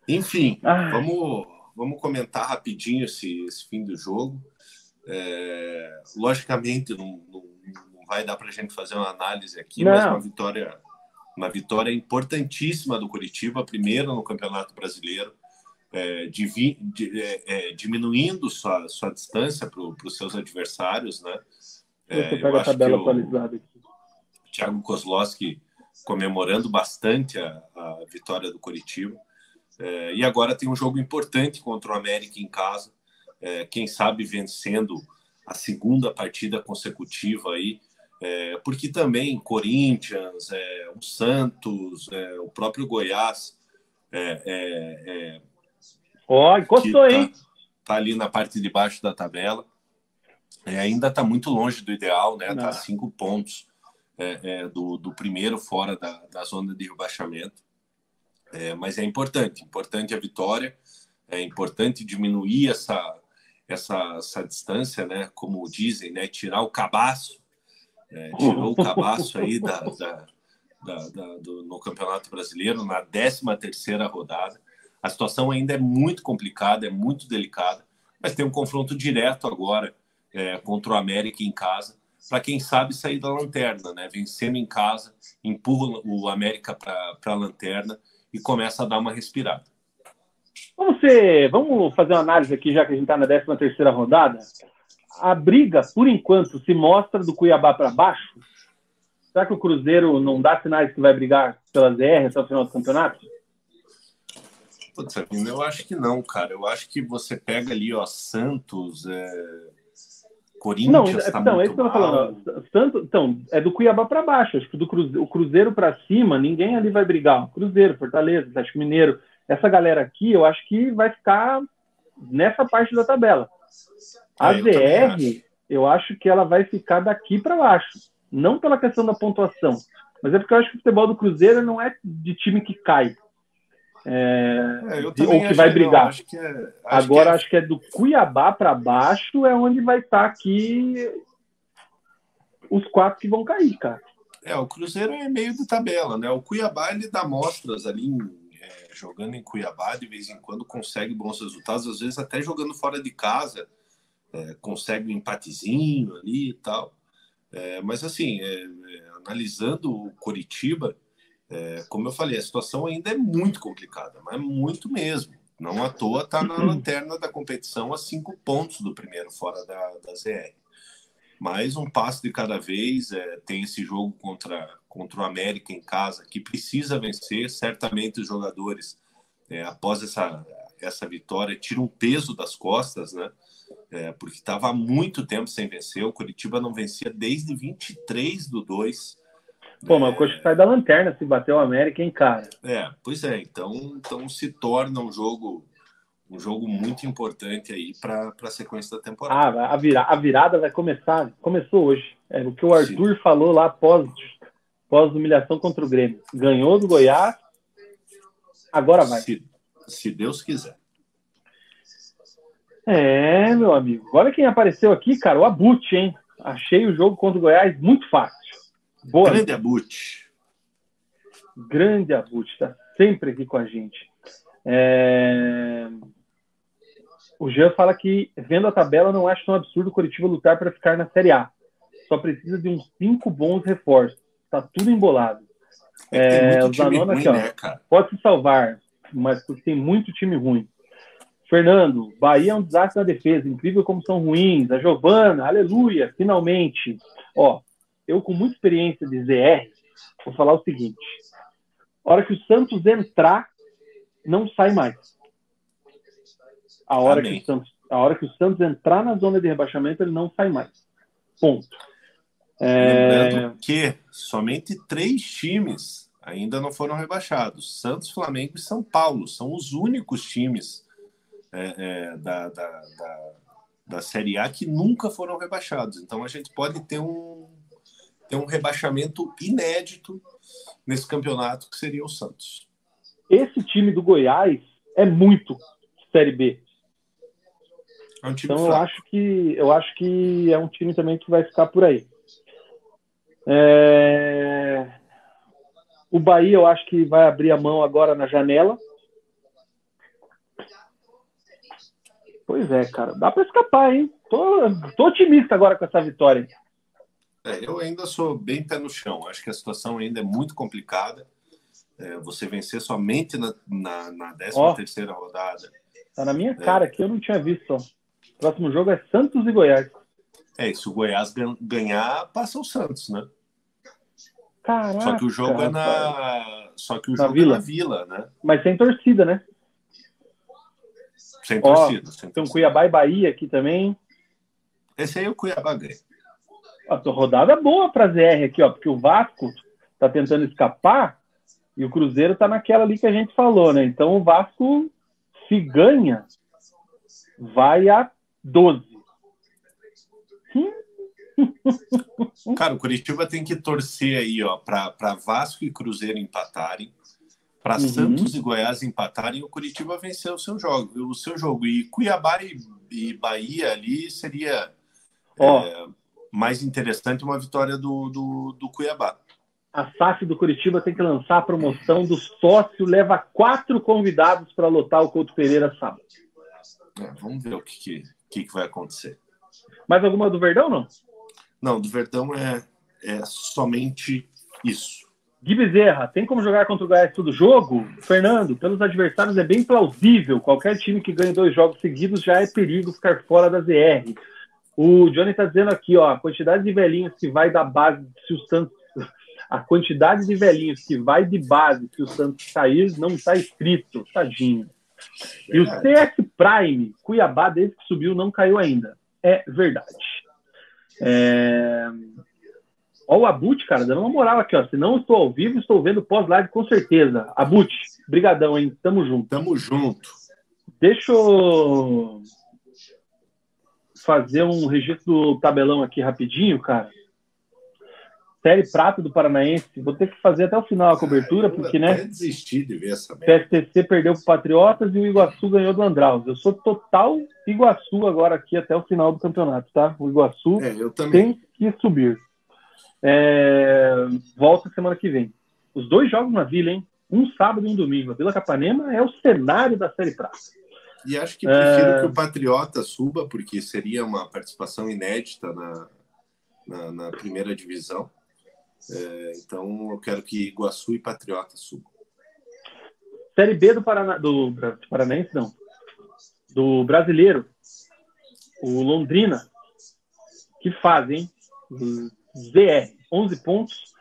Enfim, ah. vamos, vamos comentar rapidinho esse, esse fim do jogo. É, logicamente, não, não, não, vai dar para a gente fazer uma análise aqui, não. mas uma vitória, uma vitória importantíssima do Curitiba, primeiro no Campeonato Brasileiro é, divi, de, é, é, diminuindo sua, sua distância para os seus adversários, né? É, pega a tabela atualizada aqui. Thiago Kozlowski comemorando bastante a, a vitória do Coritiba. É, e agora tem um jogo importante contra o América em casa. É, quem sabe vencendo a segunda partida consecutiva aí, é, porque também Corinthians, é, o Santos, é, o próprio Goiás é, Ó, oh, encostou, tá, hein? Tá ali na parte de baixo da tabela. É, ainda está muito longe do ideal, né? Está cinco pontos é, é, do, do primeiro fora da, da zona de rebaixamento. É, mas é importante, importante a vitória, é importante diminuir essa, essa, essa distância, né? Como dizem, né? Tirar o cabaço, é, tirou o cabaço aí da, da, da, da do, no Campeonato Brasileiro na 13 terceira rodada. A situação ainda é muito complicada, é muito delicada, mas tem um confronto direto agora é, contra o América em casa, para quem sabe sair da lanterna, né? Vencendo em casa, empurra o América para a lanterna e começa a dar uma respirada. Vamos, ser, vamos fazer uma análise aqui, já que a gente está na 13 terceira rodada. A briga, por enquanto, se mostra do Cuiabá para baixo. Será que o Cruzeiro não dá sinais que vai brigar pela ZR até o final do campeonato? Putz, eu acho que não, cara. Eu acho que você pega ali, ó, Santos, é... Corinthians não, tá não, é isso que eu tô falando. Santos, então, é do Cuiabá para baixo. Acho que do Cruzeiro, o Cruzeiro para cima, ninguém ali vai brigar. Cruzeiro, Fortaleza, Atlético Mineiro. Essa galera aqui, eu acho que vai ficar nessa parte da tabela. A É, também eu acho que ela vai ficar daqui para baixo. Não pela questão da pontuação, mas é porque eu acho que o futebol do Cruzeiro não é de time que cai. É, É, ou que vai brigar. acho que é- acho Agora, que é- acho que é do Cuiabá para baixo é onde vai estar aqui os quatro que vão cair, cara. É, o Cruzeiro é meio de tabela, né? O Cuiabá ele dá mostras ali, é, jogando em Cuiabá, de vez em quando consegue bons resultados, às vezes até jogando fora de casa, é, consegue um empatezinho ali e tal. É, mas assim, é, é, analisando o Coritiba, é, como eu falei, a situação ainda é muito complicada, mas muito mesmo. Não à toa está na lanterna da competição a cinco pontos do primeiro fora da, da ZR. Mais um passo de cada vez. é, tem esse jogo contra, contra o América em casa que precisa vencer. Certamente os jogadores, é, após essa, essa vitória, tiram um peso das costas, né? É, porque estava há muito tempo sem vencer. O Curitiba não vencia desde 23 do 2. Pô, mas o Coxa sai da lanterna se bater o América, hein, cara? É, pois é. Então, então se torna um jogo um jogo muito importante aí para a sequência da temporada. Ah, a, vira, a virada vai começar. Começou hoje. É o que o Arthur falou lá após, após humilhação contra o Grêmio. Ganhou do Goiás, agora vai. Se, se Deus quiser. É, meu amigo. Olha quem apareceu aqui, cara. O Abut, hein? Achei o jogo contra o Goiás muito fácil. Boa. Grande Abut. Grande Abut, tá sempre aqui com a gente. É... O Jean fala que, vendo a tabela, não acho tão absurdo o Curitiba lutar para ficar na Série A. Só precisa de uns cinco bons reforços. Tá tudo embolado. É, É, o Zanona ruim, aqui, ó. né? Pode se salvar, mas porque tem muito time ruim. Fernando, Bahia é um desastre na defesa. Incrível como são ruins. A Giovana, aleluia, finalmente. Ó, eu com muita experiência de ZR, vou falar o seguinte. A hora que o Santos entrar, não sai mais. A hora, que o Santos, a hora que o Santos entrar na zona de rebaixamento, ele não sai mais. Ponto. É, Lembrando que somente três times ainda não foram rebaixados: Santos, Flamengo e São Paulo. São os únicos times é, é, da, da, da, da Série A que nunca foram rebaixados. Então a gente pode ter um, ter um rebaixamento inédito nesse campeonato, que seria o Santos. esse time do Goiás é muito Série B. É um Então eu acho que eu acho que é um time também que vai ficar por aí. É, O Bahia eu acho que vai abrir a mão agora na janela. Pois é, cara, dá para escapar, hein? Tô, tô otimista agora com essa vitória. É, eu ainda sou bem pé no chão. Acho que a situação ainda é muito complicada. É, você vencer somente na, na, na 13 Ó. terceira rodada. Tá na minha cara aqui, eu não tinha visto. Ó. Próximo jogo é Santos e Goiás. É, e se o Goiás gan- ganhar, passa o Santos, né? Caraca, Só que o jogo é na. Só que o Na jogo Vila. é na vila, né? Mas sem torcida, né? Sem Ó, torcida. sem um torcida. Cuiabá e Bahia aqui também. Esse aí é o Cuiabá ganha. Tô rodada boa para ZR aqui, ó, porque o Vasco tá tentando escapar e o Cruzeiro tá naquela ali que a gente falou, né? Então o Vasco, se ganha, vai a 12. Cara, o Curitiba tem que torcer aí, ó, para Vasco e Cruzeiro empatarem, para Uhum. Santos e Goiás empatarem, o Curitiba vencer o seu jogo, o seu jogo. E Cuiabá e, e Bahia ali seria Ó. é, mais interessante uma vitória do, do, do Cuiabá. A SAF do Curitiba tem que lançar a promoção do sócio, leva quatro convidados para lotar o Couto Pereira sábado. É, vamos ver o que, que, que, que vai acontecer. Mais alguma do Verdão, não? Não, do Verdão é, é somente isso. Gui Bezerra, tem como jogar contra o Goiás todo jogo? Fernando, pelos adversários é bem plausível. Qualquer time que ganhe dois jogos seguidos já é perigo ficar fora da ZR. O Johnny está dizendo aqui, ó, a quantidade de velhinhos que vai da base, se o Santos. A quantidade de velhinhos que vai de base se o Santos sair não está escrito, tadinho. E o CS Prime, Cuiabá, desde que subiu, não caiu ainda. É verdade. É... Ó, o Abut, cara, dando uma moral aqui, ó. Se não estou ao vivo, estou vendo pós-live com certeza. Abut, brigadão, hein? Tamo junto. Tamo junto. Deixa eu fazer um registro do tabelão aqui rapidinho, cara. Série Prata do Paranaense. Vou ter que fazer até o final a cobertura, porque, né? desistir de ver essa PSTC perdeu para Patriotas e o Iguaçu ganhou do Andraus. Eu sou total Iguaçu agora aqui até o final do campeonato, tá? O Iguaçu é, tem que subir. É... Volta semana que vem. Os dois jogos na Vila, hein? Um sábado e um domingo. A Vila Capanema é o cenário da Série Prata. E acho que prefiro é... que o Patriota suba, porque seria uma participação inédita na, na, na primeira divisão. É, então eu quero que Iguaçu e Patriota subam. Série B do, Paraná, do, do Paranense, não. Do brasileiro. O Londrina. Que faz, hein? ZR. 11 pontos.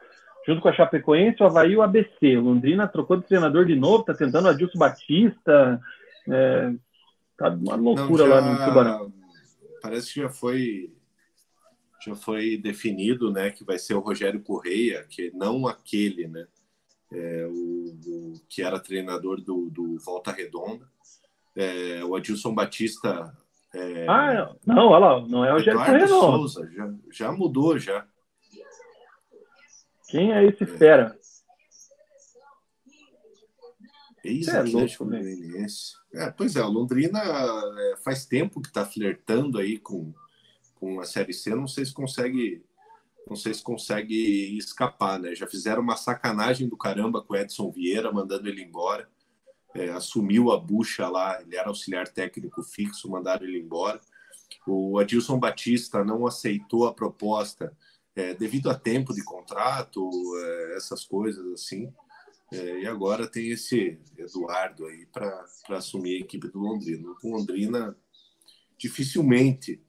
Junto com a Chapecoense, o Havaí e o ABC. Londrina trocou de treinador de novo, tá tentando o Adilson Batista. É, Tá uma loucura Não, já, lá no Tubarão. Parece que já foi já foi definido, né, que vai ser o Rogério Correia, que não aquele, né, é, o, o, que era treinador do, do Volta Redonda. É, o Adilson Batista. É, ah, não, olha lá, não é o Rogério Correia, não. Souza, já, já mudou, já. Quem é esse fera? Ex-Atlético é Goianiense. É, pois é, o Londrina é, faz tempo que está flertando aí com, com a Série C. Não sei se consegue, não sei se consegue escapar, né? Já fizeram uma sacanagem do caramba com o Edson Vieira, mandando ele embora. É, assumiu a bucha lá, ele era auxiliar técnico fixo, mandaram ele embora. O Adilson Batista não aceitou a proposta é, devido a tempo de contrato, é, essas coisas assim. É, e agora tem esse Eduardo aí para assumir a equipe do Londrina. O Londrina dificilmente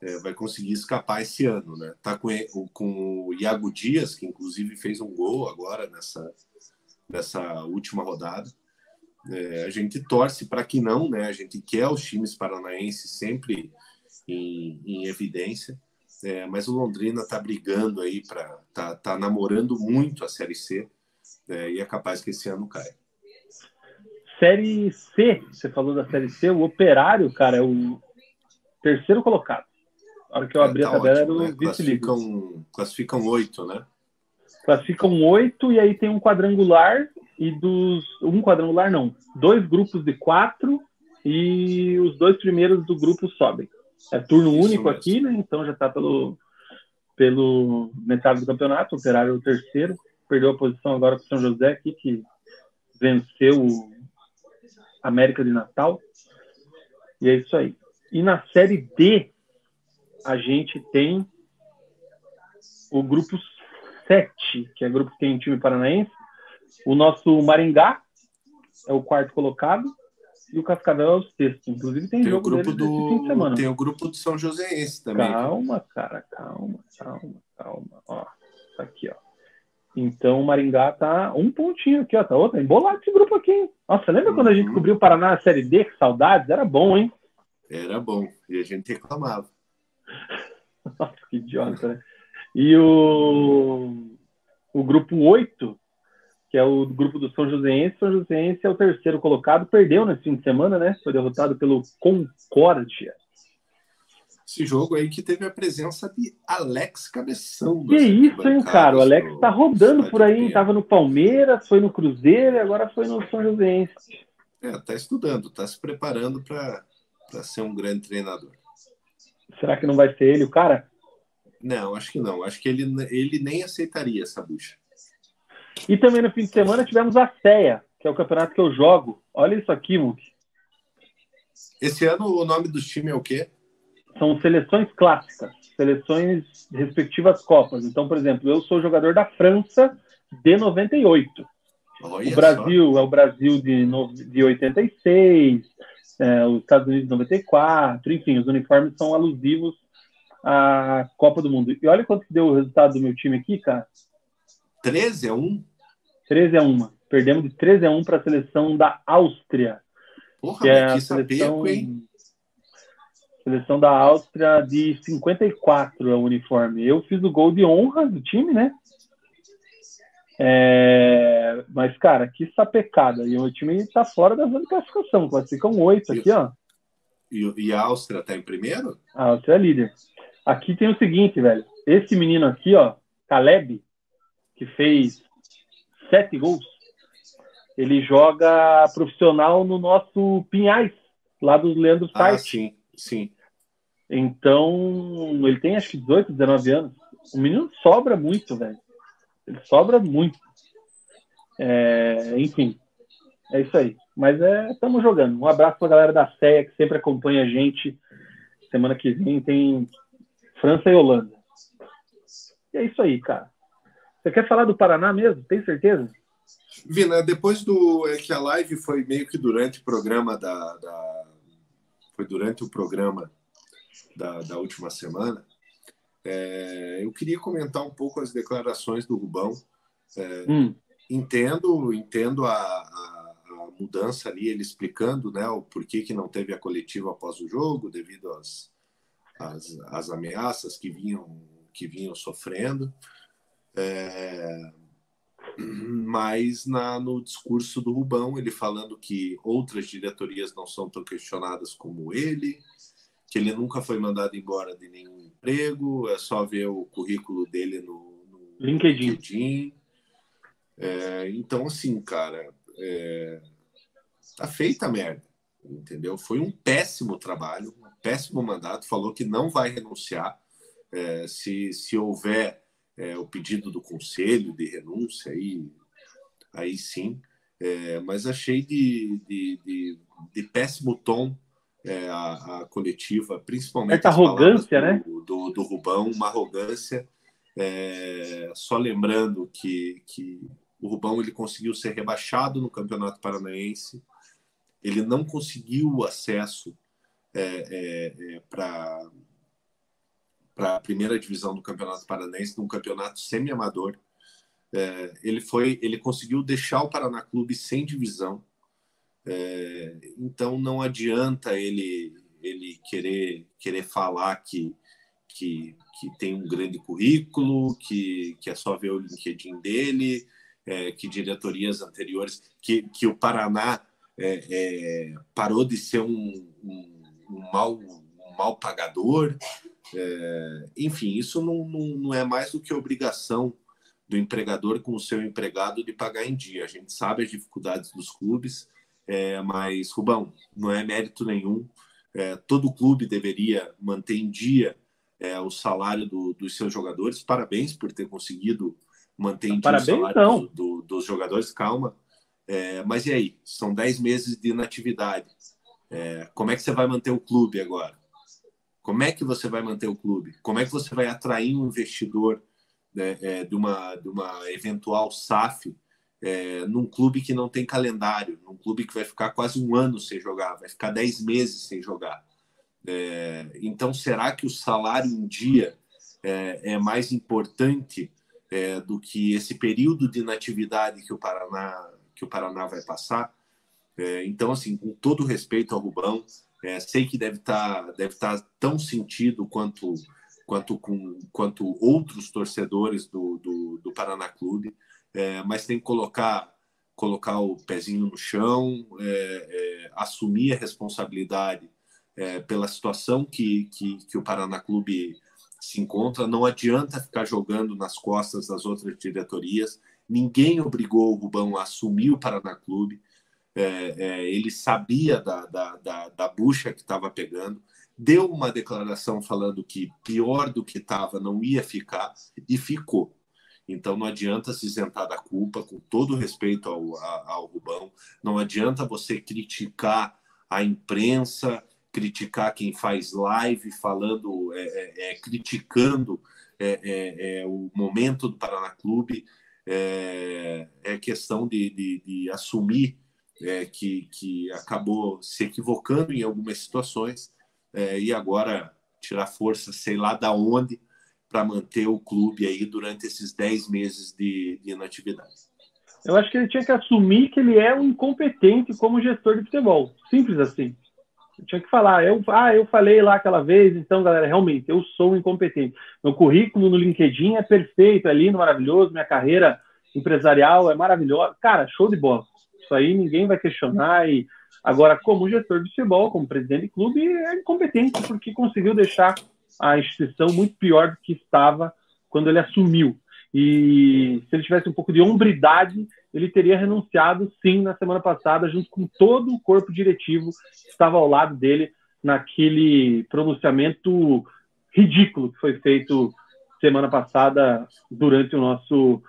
é, vai conseguir escapar esse ano, né? Tá com, com o Iago Dias, que inclusive fez um gol agora nessa, nessa última rodada. É, a gente torce para que não, né? A gente quer os times paranaenses sempre em, em evidência. É, mas o Londrina está brigando aí para tá, tá namorando muito a Série C é, e é capaz que esse ano caia. Série C, você falou da Série C, o Operário, cara, é o terceiro colocado. Na hora que eu é, abri tá a tabela ótimo, era o né? classificam, classificam oito, né? Classificam oito e aí tem um quadrangular e dos. Um quadrangular não. Dois grupos de quatro e os dois primeiros do grupo sobem. É turno Isso único mesmo. aqui, né? Então já está pelo, pelo metade do campeonato, o Operário é o terceiro perdeu a posição agora com o São José aqui, que venceu o América de Natal. E é isso aí. E na Série D, a gente tem o grupo 7, que é o grupo que tem um time paranaense. O nosso Maringá é o quarto colocado e o Cascavel é o sexto. Inclusive tem, tem jogo o grupo do semana. Tem o grupo do São Joséense também. Calma, cara, calma, calma, calma. Ó, tá aqui, ó. Então o Maringá tá um pontinho aqui, ó. Tá outro. Embolado esse grupo aqui, hein? Nossa, lembra uhum. quando a gente uhum. cobriu o Paraná na Série D? Que saudades? Era bom, hein? Era bom. E a gente reclamava. Nossa, que idiota, né? E o, o grupo 8, que é o grupo do São Joséense. São Joséense é o terceiro colocado. Perdeu nesse fim de semana, né? Foi derrotado pelo Concórdia. Esse jogo aí que teve a presença de Alex Cabeção. Que isso, hein, cara? O Alex tá rodando por aí, Tava no Palmeiras, foi no Cruzeiro e agora foi no São Joséense. É, tá estudando, tá se preparando para ser um grande treinador. Será que não vai ser ele o cara? Não, acho que não. Acho que ele, ele nem aceitaria essa bucha. E também no fim de semana tivemos a CEA, que é o campeonato que eu jogo. Olha isso aqui, Muk. Esse ano o nome do time é o quê? são seleções clássicas, seleções respectivas Copas. Então, por exemplo, eu sou jogador da França de 98. Olha o Brasil só. é o Brasil de, de 86, é, os Estados Unidos de 94, enfim, os uniformes são alusivos à Copa do Mundo. E olha quanto deu o resultado do meu time aqui, cara. 13 a 1? 13 a 1. Perdemos de 13 a 1 para a seleção da Áustria. Porra, que é a seleção... Sapeco, hein? Seleção da Áustria de 54 é o uniforme. Eu fiz o gol de honra do time, né? É, mas, cara, que sapecada. E o time tá fora da zona de classificação. Classificam oito aqui, ó. E, e, a Áustria tá em primeiro? A Áustria é líder. Aqui tem o seguinte, velho. Esse menino aqui, ó, Caleb, que fez sete gols, ele joga profissional no nosso Pinhais, lá do Leandro Site. Ah, sim, sim. Então, ele tem acho que 18, 19 anos. O menino sobra muito, velho. Ele sobra muito. É, enfim, é isso aí. Mas é, estamos jogando. Um abraço para a galera da CEA que sempre acompanha a gente. Semana que vem tem França e Holanda. E é isso aí, cara. Você quer falar do Paraná mesmo? Tem certeza? Vina, depois do. É que a live foi meio que durante o programa da. da foi durante o programa da, da última semana. É, eu queria comentar um pouco as declarações do Rubão. É, hum. Entendo, entendo a, a, a, mudança ali, ele explicando né, o porquê que não teve a coletiva após o jogo, devido às, às, às ameaças que vinham, que vinham sofrendo. É, mas na, no discurso do Rubão, ele falando que outras diretorias não são tão questionadas como ele, que ele nunca foi mandado embora de nenhum emprego, é só ver o currículo dele no, no LinkedIn. LinkedIn. É, então, assim, cara, é, tá feita a merda, entendeu? Foi um péssimo trabalho, um péssimo mandato. Falou que não vai renunciar é, se, se houver é, o pedido do conselho de renúncia, aí, aí sim. É, mas achei de, de, de, de péssimo tom é, a, a, coletiva, principalmente essa arrogância, do, né? Do, do Rubão, uma arrogância. É, só lembrando que, que o Rubão ele conseguiu ser rebaixado no Campeonato Paranaense, ele não conseguiu acesso é, é, é para para a primeira divisão do Campeonato Paranaense, num campeonato semi-amador. É, ele foi, ele conseguiu deixar o Paraná Clube sem divisão é, então não adianta ele ele querer querer falar que que, que tem um grande currículo, que, que é só ver o LinkedIn dele, é, que diretorias anteriores, que, que o Paraná é, é, parou de ser um, um, um, mal, um mal pagador. É, enfim, isso não, não, não é mais do que obrigação do empregador com o seu empregado de pagar em dia. A gente sabe as dificuldades dos clubes, é, mas, Rubão, não é mérito nenhum. É, todo clube deveria manter em dia é, o salário do, dos seus jogadores. Parabéns por ter conseguido manter em dia Parabéns, o salário do, do, dos jogadores. Calma. É, mas e aí? São 10 meses de inatividade. É, como é que você vai manter o clube agora? Como é que você vai manter o clube? Como é que você vai atrair um investidor né, é, de, uma, de uma eventual SAF é, num clube que não tem calendário, num clube que vai ficar quase um ano sem jogar, vai ficar dez meses sem jogar. É, então, será que o salário em dia é, é mais importante é, do que esse período de inatividade que o Paraná que o Paraná vai passar? É, então, assim, com todo respeito ao Rubão, é, sei que deve estar tá, deve tá tão sentido quanto quanto com quanto outros torcedores do, do, do Paraná Clube é, mas tem que colocar colocar o pezinho no chão, é, é, assumir a responsabilidade é, pela situação que, que, que, o Paraná Clube se encontra. Não adianta ficar jogando nas costas das outras diretorias. Ninguém obrigou o Rubão a assumir o Paraná Clube. É, é, ele sabia da, da, da, da bucha que estava pegando, deu uma declaração falando que pior do que estava não ia ficar e ficou. Então não adianta se isentar da culpa, com todo respeito ao, ao Rubão, não adianta você criticar a imprensa, criticar quem faz live falando, é, é, é criticando é, é, é, o momento do Paraná Clube, é, questão de, de, de assumir que, que acabou se equivocando em algumas situações e agora tirar força, sei lá da onde, para manter o clube aí durante esses 10 meses de, de inatividade. Eu acho que ele tinha que assumir que ele é um incompetente como gestor de futebol. Simples assim. Eu tinha que falar, eu, ah, eu falei lá aquela vez, então, galera, realmente, eu sou um incompetente. Meu currículo no LinkedIn é perfeito, é lindo, maravilhoso, minha carreira empresarial é maravilhosa. Cara, show de bola. Isso aí ninguém vai questionar. E agora, como gestor de futebol, como presidente de clube, é incompetente porque conseguiu deixar a instituição muito pior do que estava quando ele assumiu. E se ele tivesse um pouco de hombridade, ele teria renunciado, sim, na semana passada, junto com todo o corpo diretivo que estava ao lado dele naquele pronunciamento ridículo que foi feito semana passada durante o nosso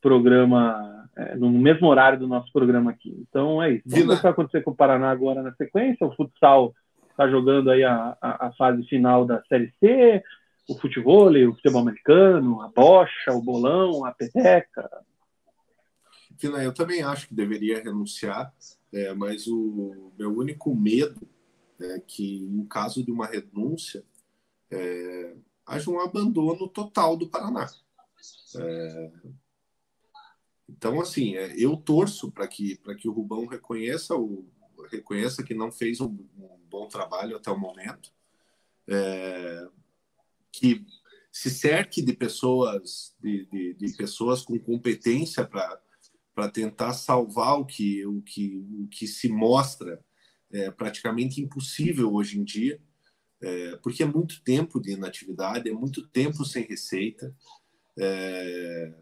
programa, é, no mesmo horário do nosso programa aqui. Então é isso. Vamos ver o que vai acontecer com o Paraná agora na sequência. O futsal está jogando aí a, a, a, fase final da Série C, o futebol, o futebol americano, a bocha, o bolão, a peteca. Eu também acho que deveria renunciar, é, mas o meu único medo é que, em caso de uma renúncia, é, haja um abandono total do Paraná. É, então, assim, é, eu torço para que, que o Rubão reconheça, o, reconheça que não fez um, um bom trabalho até o momento, é, que se cerque de pessoas, de, de, de pessoas com competência para tentar salvar o que, o, que, o que se mostra é, praticamente impossível hoje em dia é, porque é muito tempo de inatividade, é muito tempo sem receita, é,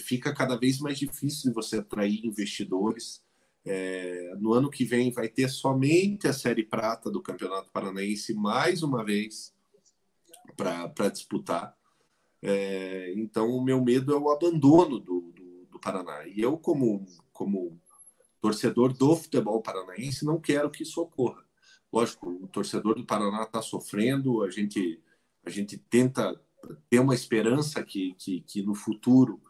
fica cada vez mais difícil você atrair investidores. É, no ano que vem vai ter somente a Série Prata do Campeonato Paranaense mais uma vez para disputar. É, então, o meu medo é o abandono do, do, do Paraná. E eu, como, como torcedor do futebol paranaense, não quero que isso ocorra. Lógico, o torcedor do Paraná está sofrendo, a gente, a gente tenta ter uma esperança que, que, que no futuro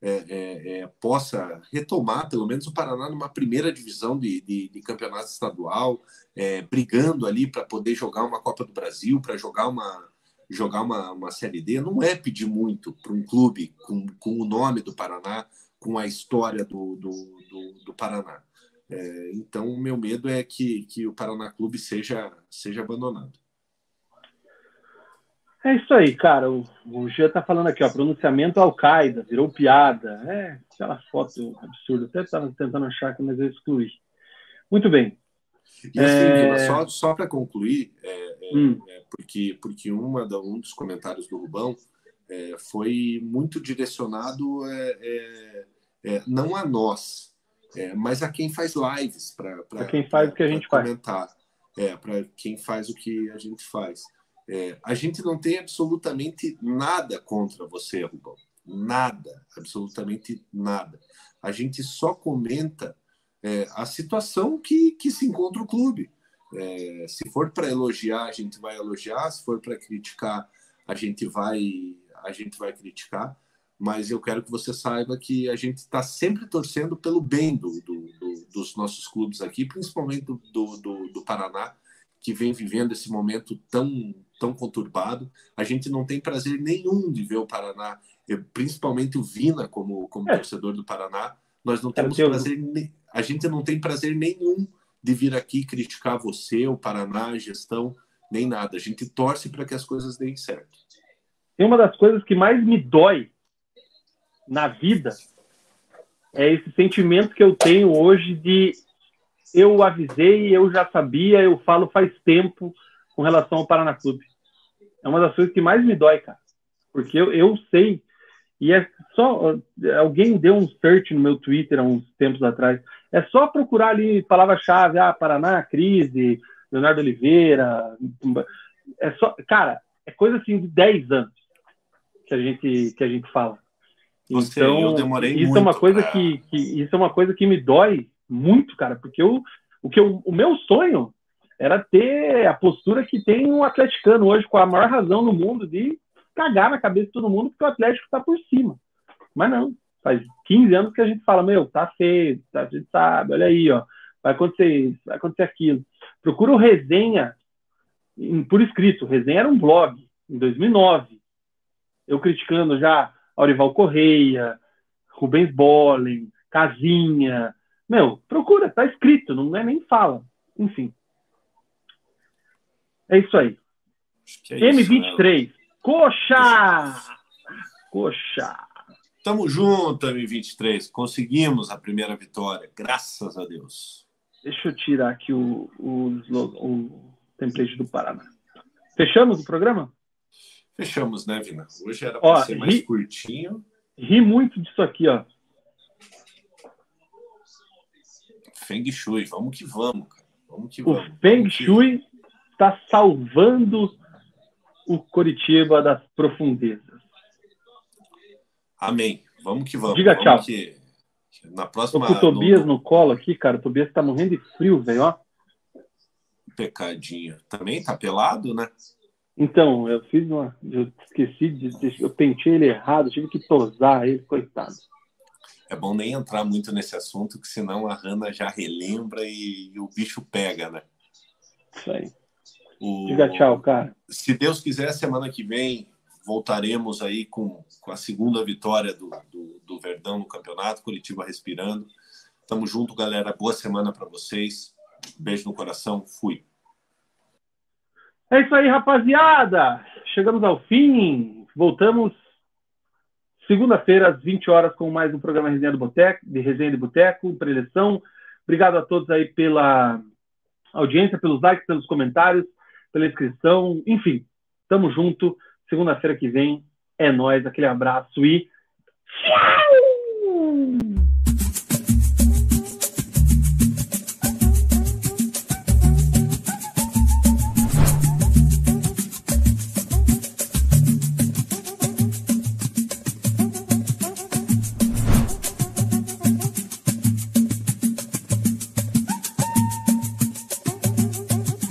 é, é, é, possa retomar, pelo menos, o Paraná numa primeira divisão de, de, de campeonato estadual, é, brigando ali para poder jogar uma Copa do Brasil, para jogar uma, jogar uma, uma Série D. Não é pedir muito para um clube com, com o nome do Paraná, com a história do, do, do, do Paraná. É, então, o meu medo é que, que o Paraná Clube seja, seja abandonado. É isso aí, cara. O, o Jean tá falando aqui, ó, pronunciamento Al-Qaeda, virou piada. É, aquela foto absurda. Até estava tentando achar aqui, mas eu excluí. Muito bem. E assim, é... só, só para concluir, é, é, hum. É, porque, porque uma da, um dos comentários do Rubão é, foi muito direcionado não a nós, é, mas a quem faz lives para quem faz o que a gente comentar. faz. É, para quem faz o que a gente faz. É, a gente não tem absolutamente nada contra você, Rubão. Nada, absolutamente nada. A gente só comenta é, a situação que, que se encontra o clube. É, se for para elogiar, a gente vai elogiar. Se for para criticar, a gente vai a gente vai criticar mas eu quero que você saiba que a gente está sempre torcendo pelo bem do, do, do, dos nossos clubes aqui, principalmente do, do, Paraná, que vem vivendo esse momento tão, tão conturbado. A gente não tem prazer nenhum de ver o Paraná, principalmente o Vina como, como é. torcedor do Paraná. Nós não temos é prazer, a gente não tem prazer nenhum de vir aqui criticar você, o Paraná, a gestão, nem nada. A gente torce para que as coisas deem certo. E uma das coisas que mais me dói na vida é esse sentimento que eu tenho hoje de eu avisei, eu já sabia, eu falo faz tempo com relação ao Paraná Clube. É uma das coisas que mais me dói, cara. Porque eu, eu sei, e é só. Alguém deu um search no meu Twitter há uns tempos atrás. É só procurar ali palavra-chave, ah, Paraná, crise, Leonardo Oliveira. É só. Cara, é coisa assim de 10 anos que a gente, que a gente fala. Você, então, eu demorei isso é uma coisa pra... que, que, isso é uma coisa que me dói muito, cara, porque eu, o que eu, o meu sonho era ter a postura que tem um atleticano hoje com a maior razão no mundo de cagar na cabeça de todo mundo porque o Atlético está por cima. Mas não, faz 15 anos que a gente fala, meu, tá feio, tá, a gente sabe, olha aí, ó, vai acontecer isso, vai acontecer aquilo. Procura o Resenha por escrito. Resenha era um blog em 2009. Eu criticando já Aurival Correia, Rubens Bollen, Casinha. Meu, procura, tá escrito, não é nem fala. Enfim. É isso aí. É M23. Né? Coxa! Coxa! Tamo junto, M23. Conseguimos a primeira vitória, graças a Deus. Deixa eu tirar aqui o, o, o template do Paraná. Fechamos o programa? Fechamos, né, Vina? Hoje era para ser mais ri, curtinho. Ri muito disso aqui, ó. Feng Shui, vamos que vamos, cara. Vamos que o vamos. Feng vamos Shui está salvando o Coritiba das profundezas. Amém. Vamos que vamos. Diga vamos tchau. Que, na próxima. Tô com o Tobias no... no colo aqui, cara. O Tobias tá morrendo de frio, velho, ó. Pecadinho. Também tá pelado, né? Então, eu fiz uma. Eu esqueci de. Eu pentei ele errado, tive que tosar ele, coitado. É bom nem entrar muito nesse assunto, que senão a Hanna já relembra e, e o bicho pega, né? Isso aí. O... Diga tchau, cara. Se Deus quiser, semana que vem voltaremos aí com, com a segunda vitória do, do, do Verdão no campeonato, Curitiba respirando. Tamo junto, galera. Boa semana para vocês. Beijo no coração. Fui. É isso aí, rapaziada. Chegamos ao fim. Voltamos segunda-feira às 20 horas com mais um programa Resenha do Boteco, de Resenha de Boteco, preleção. Obrigado a todos aí pela audiência, pelos likes, pelos comentários, pela inscrição, enfim. Tamo junto. Segunda-feira que vem é nós. Aquele abraço e tchau!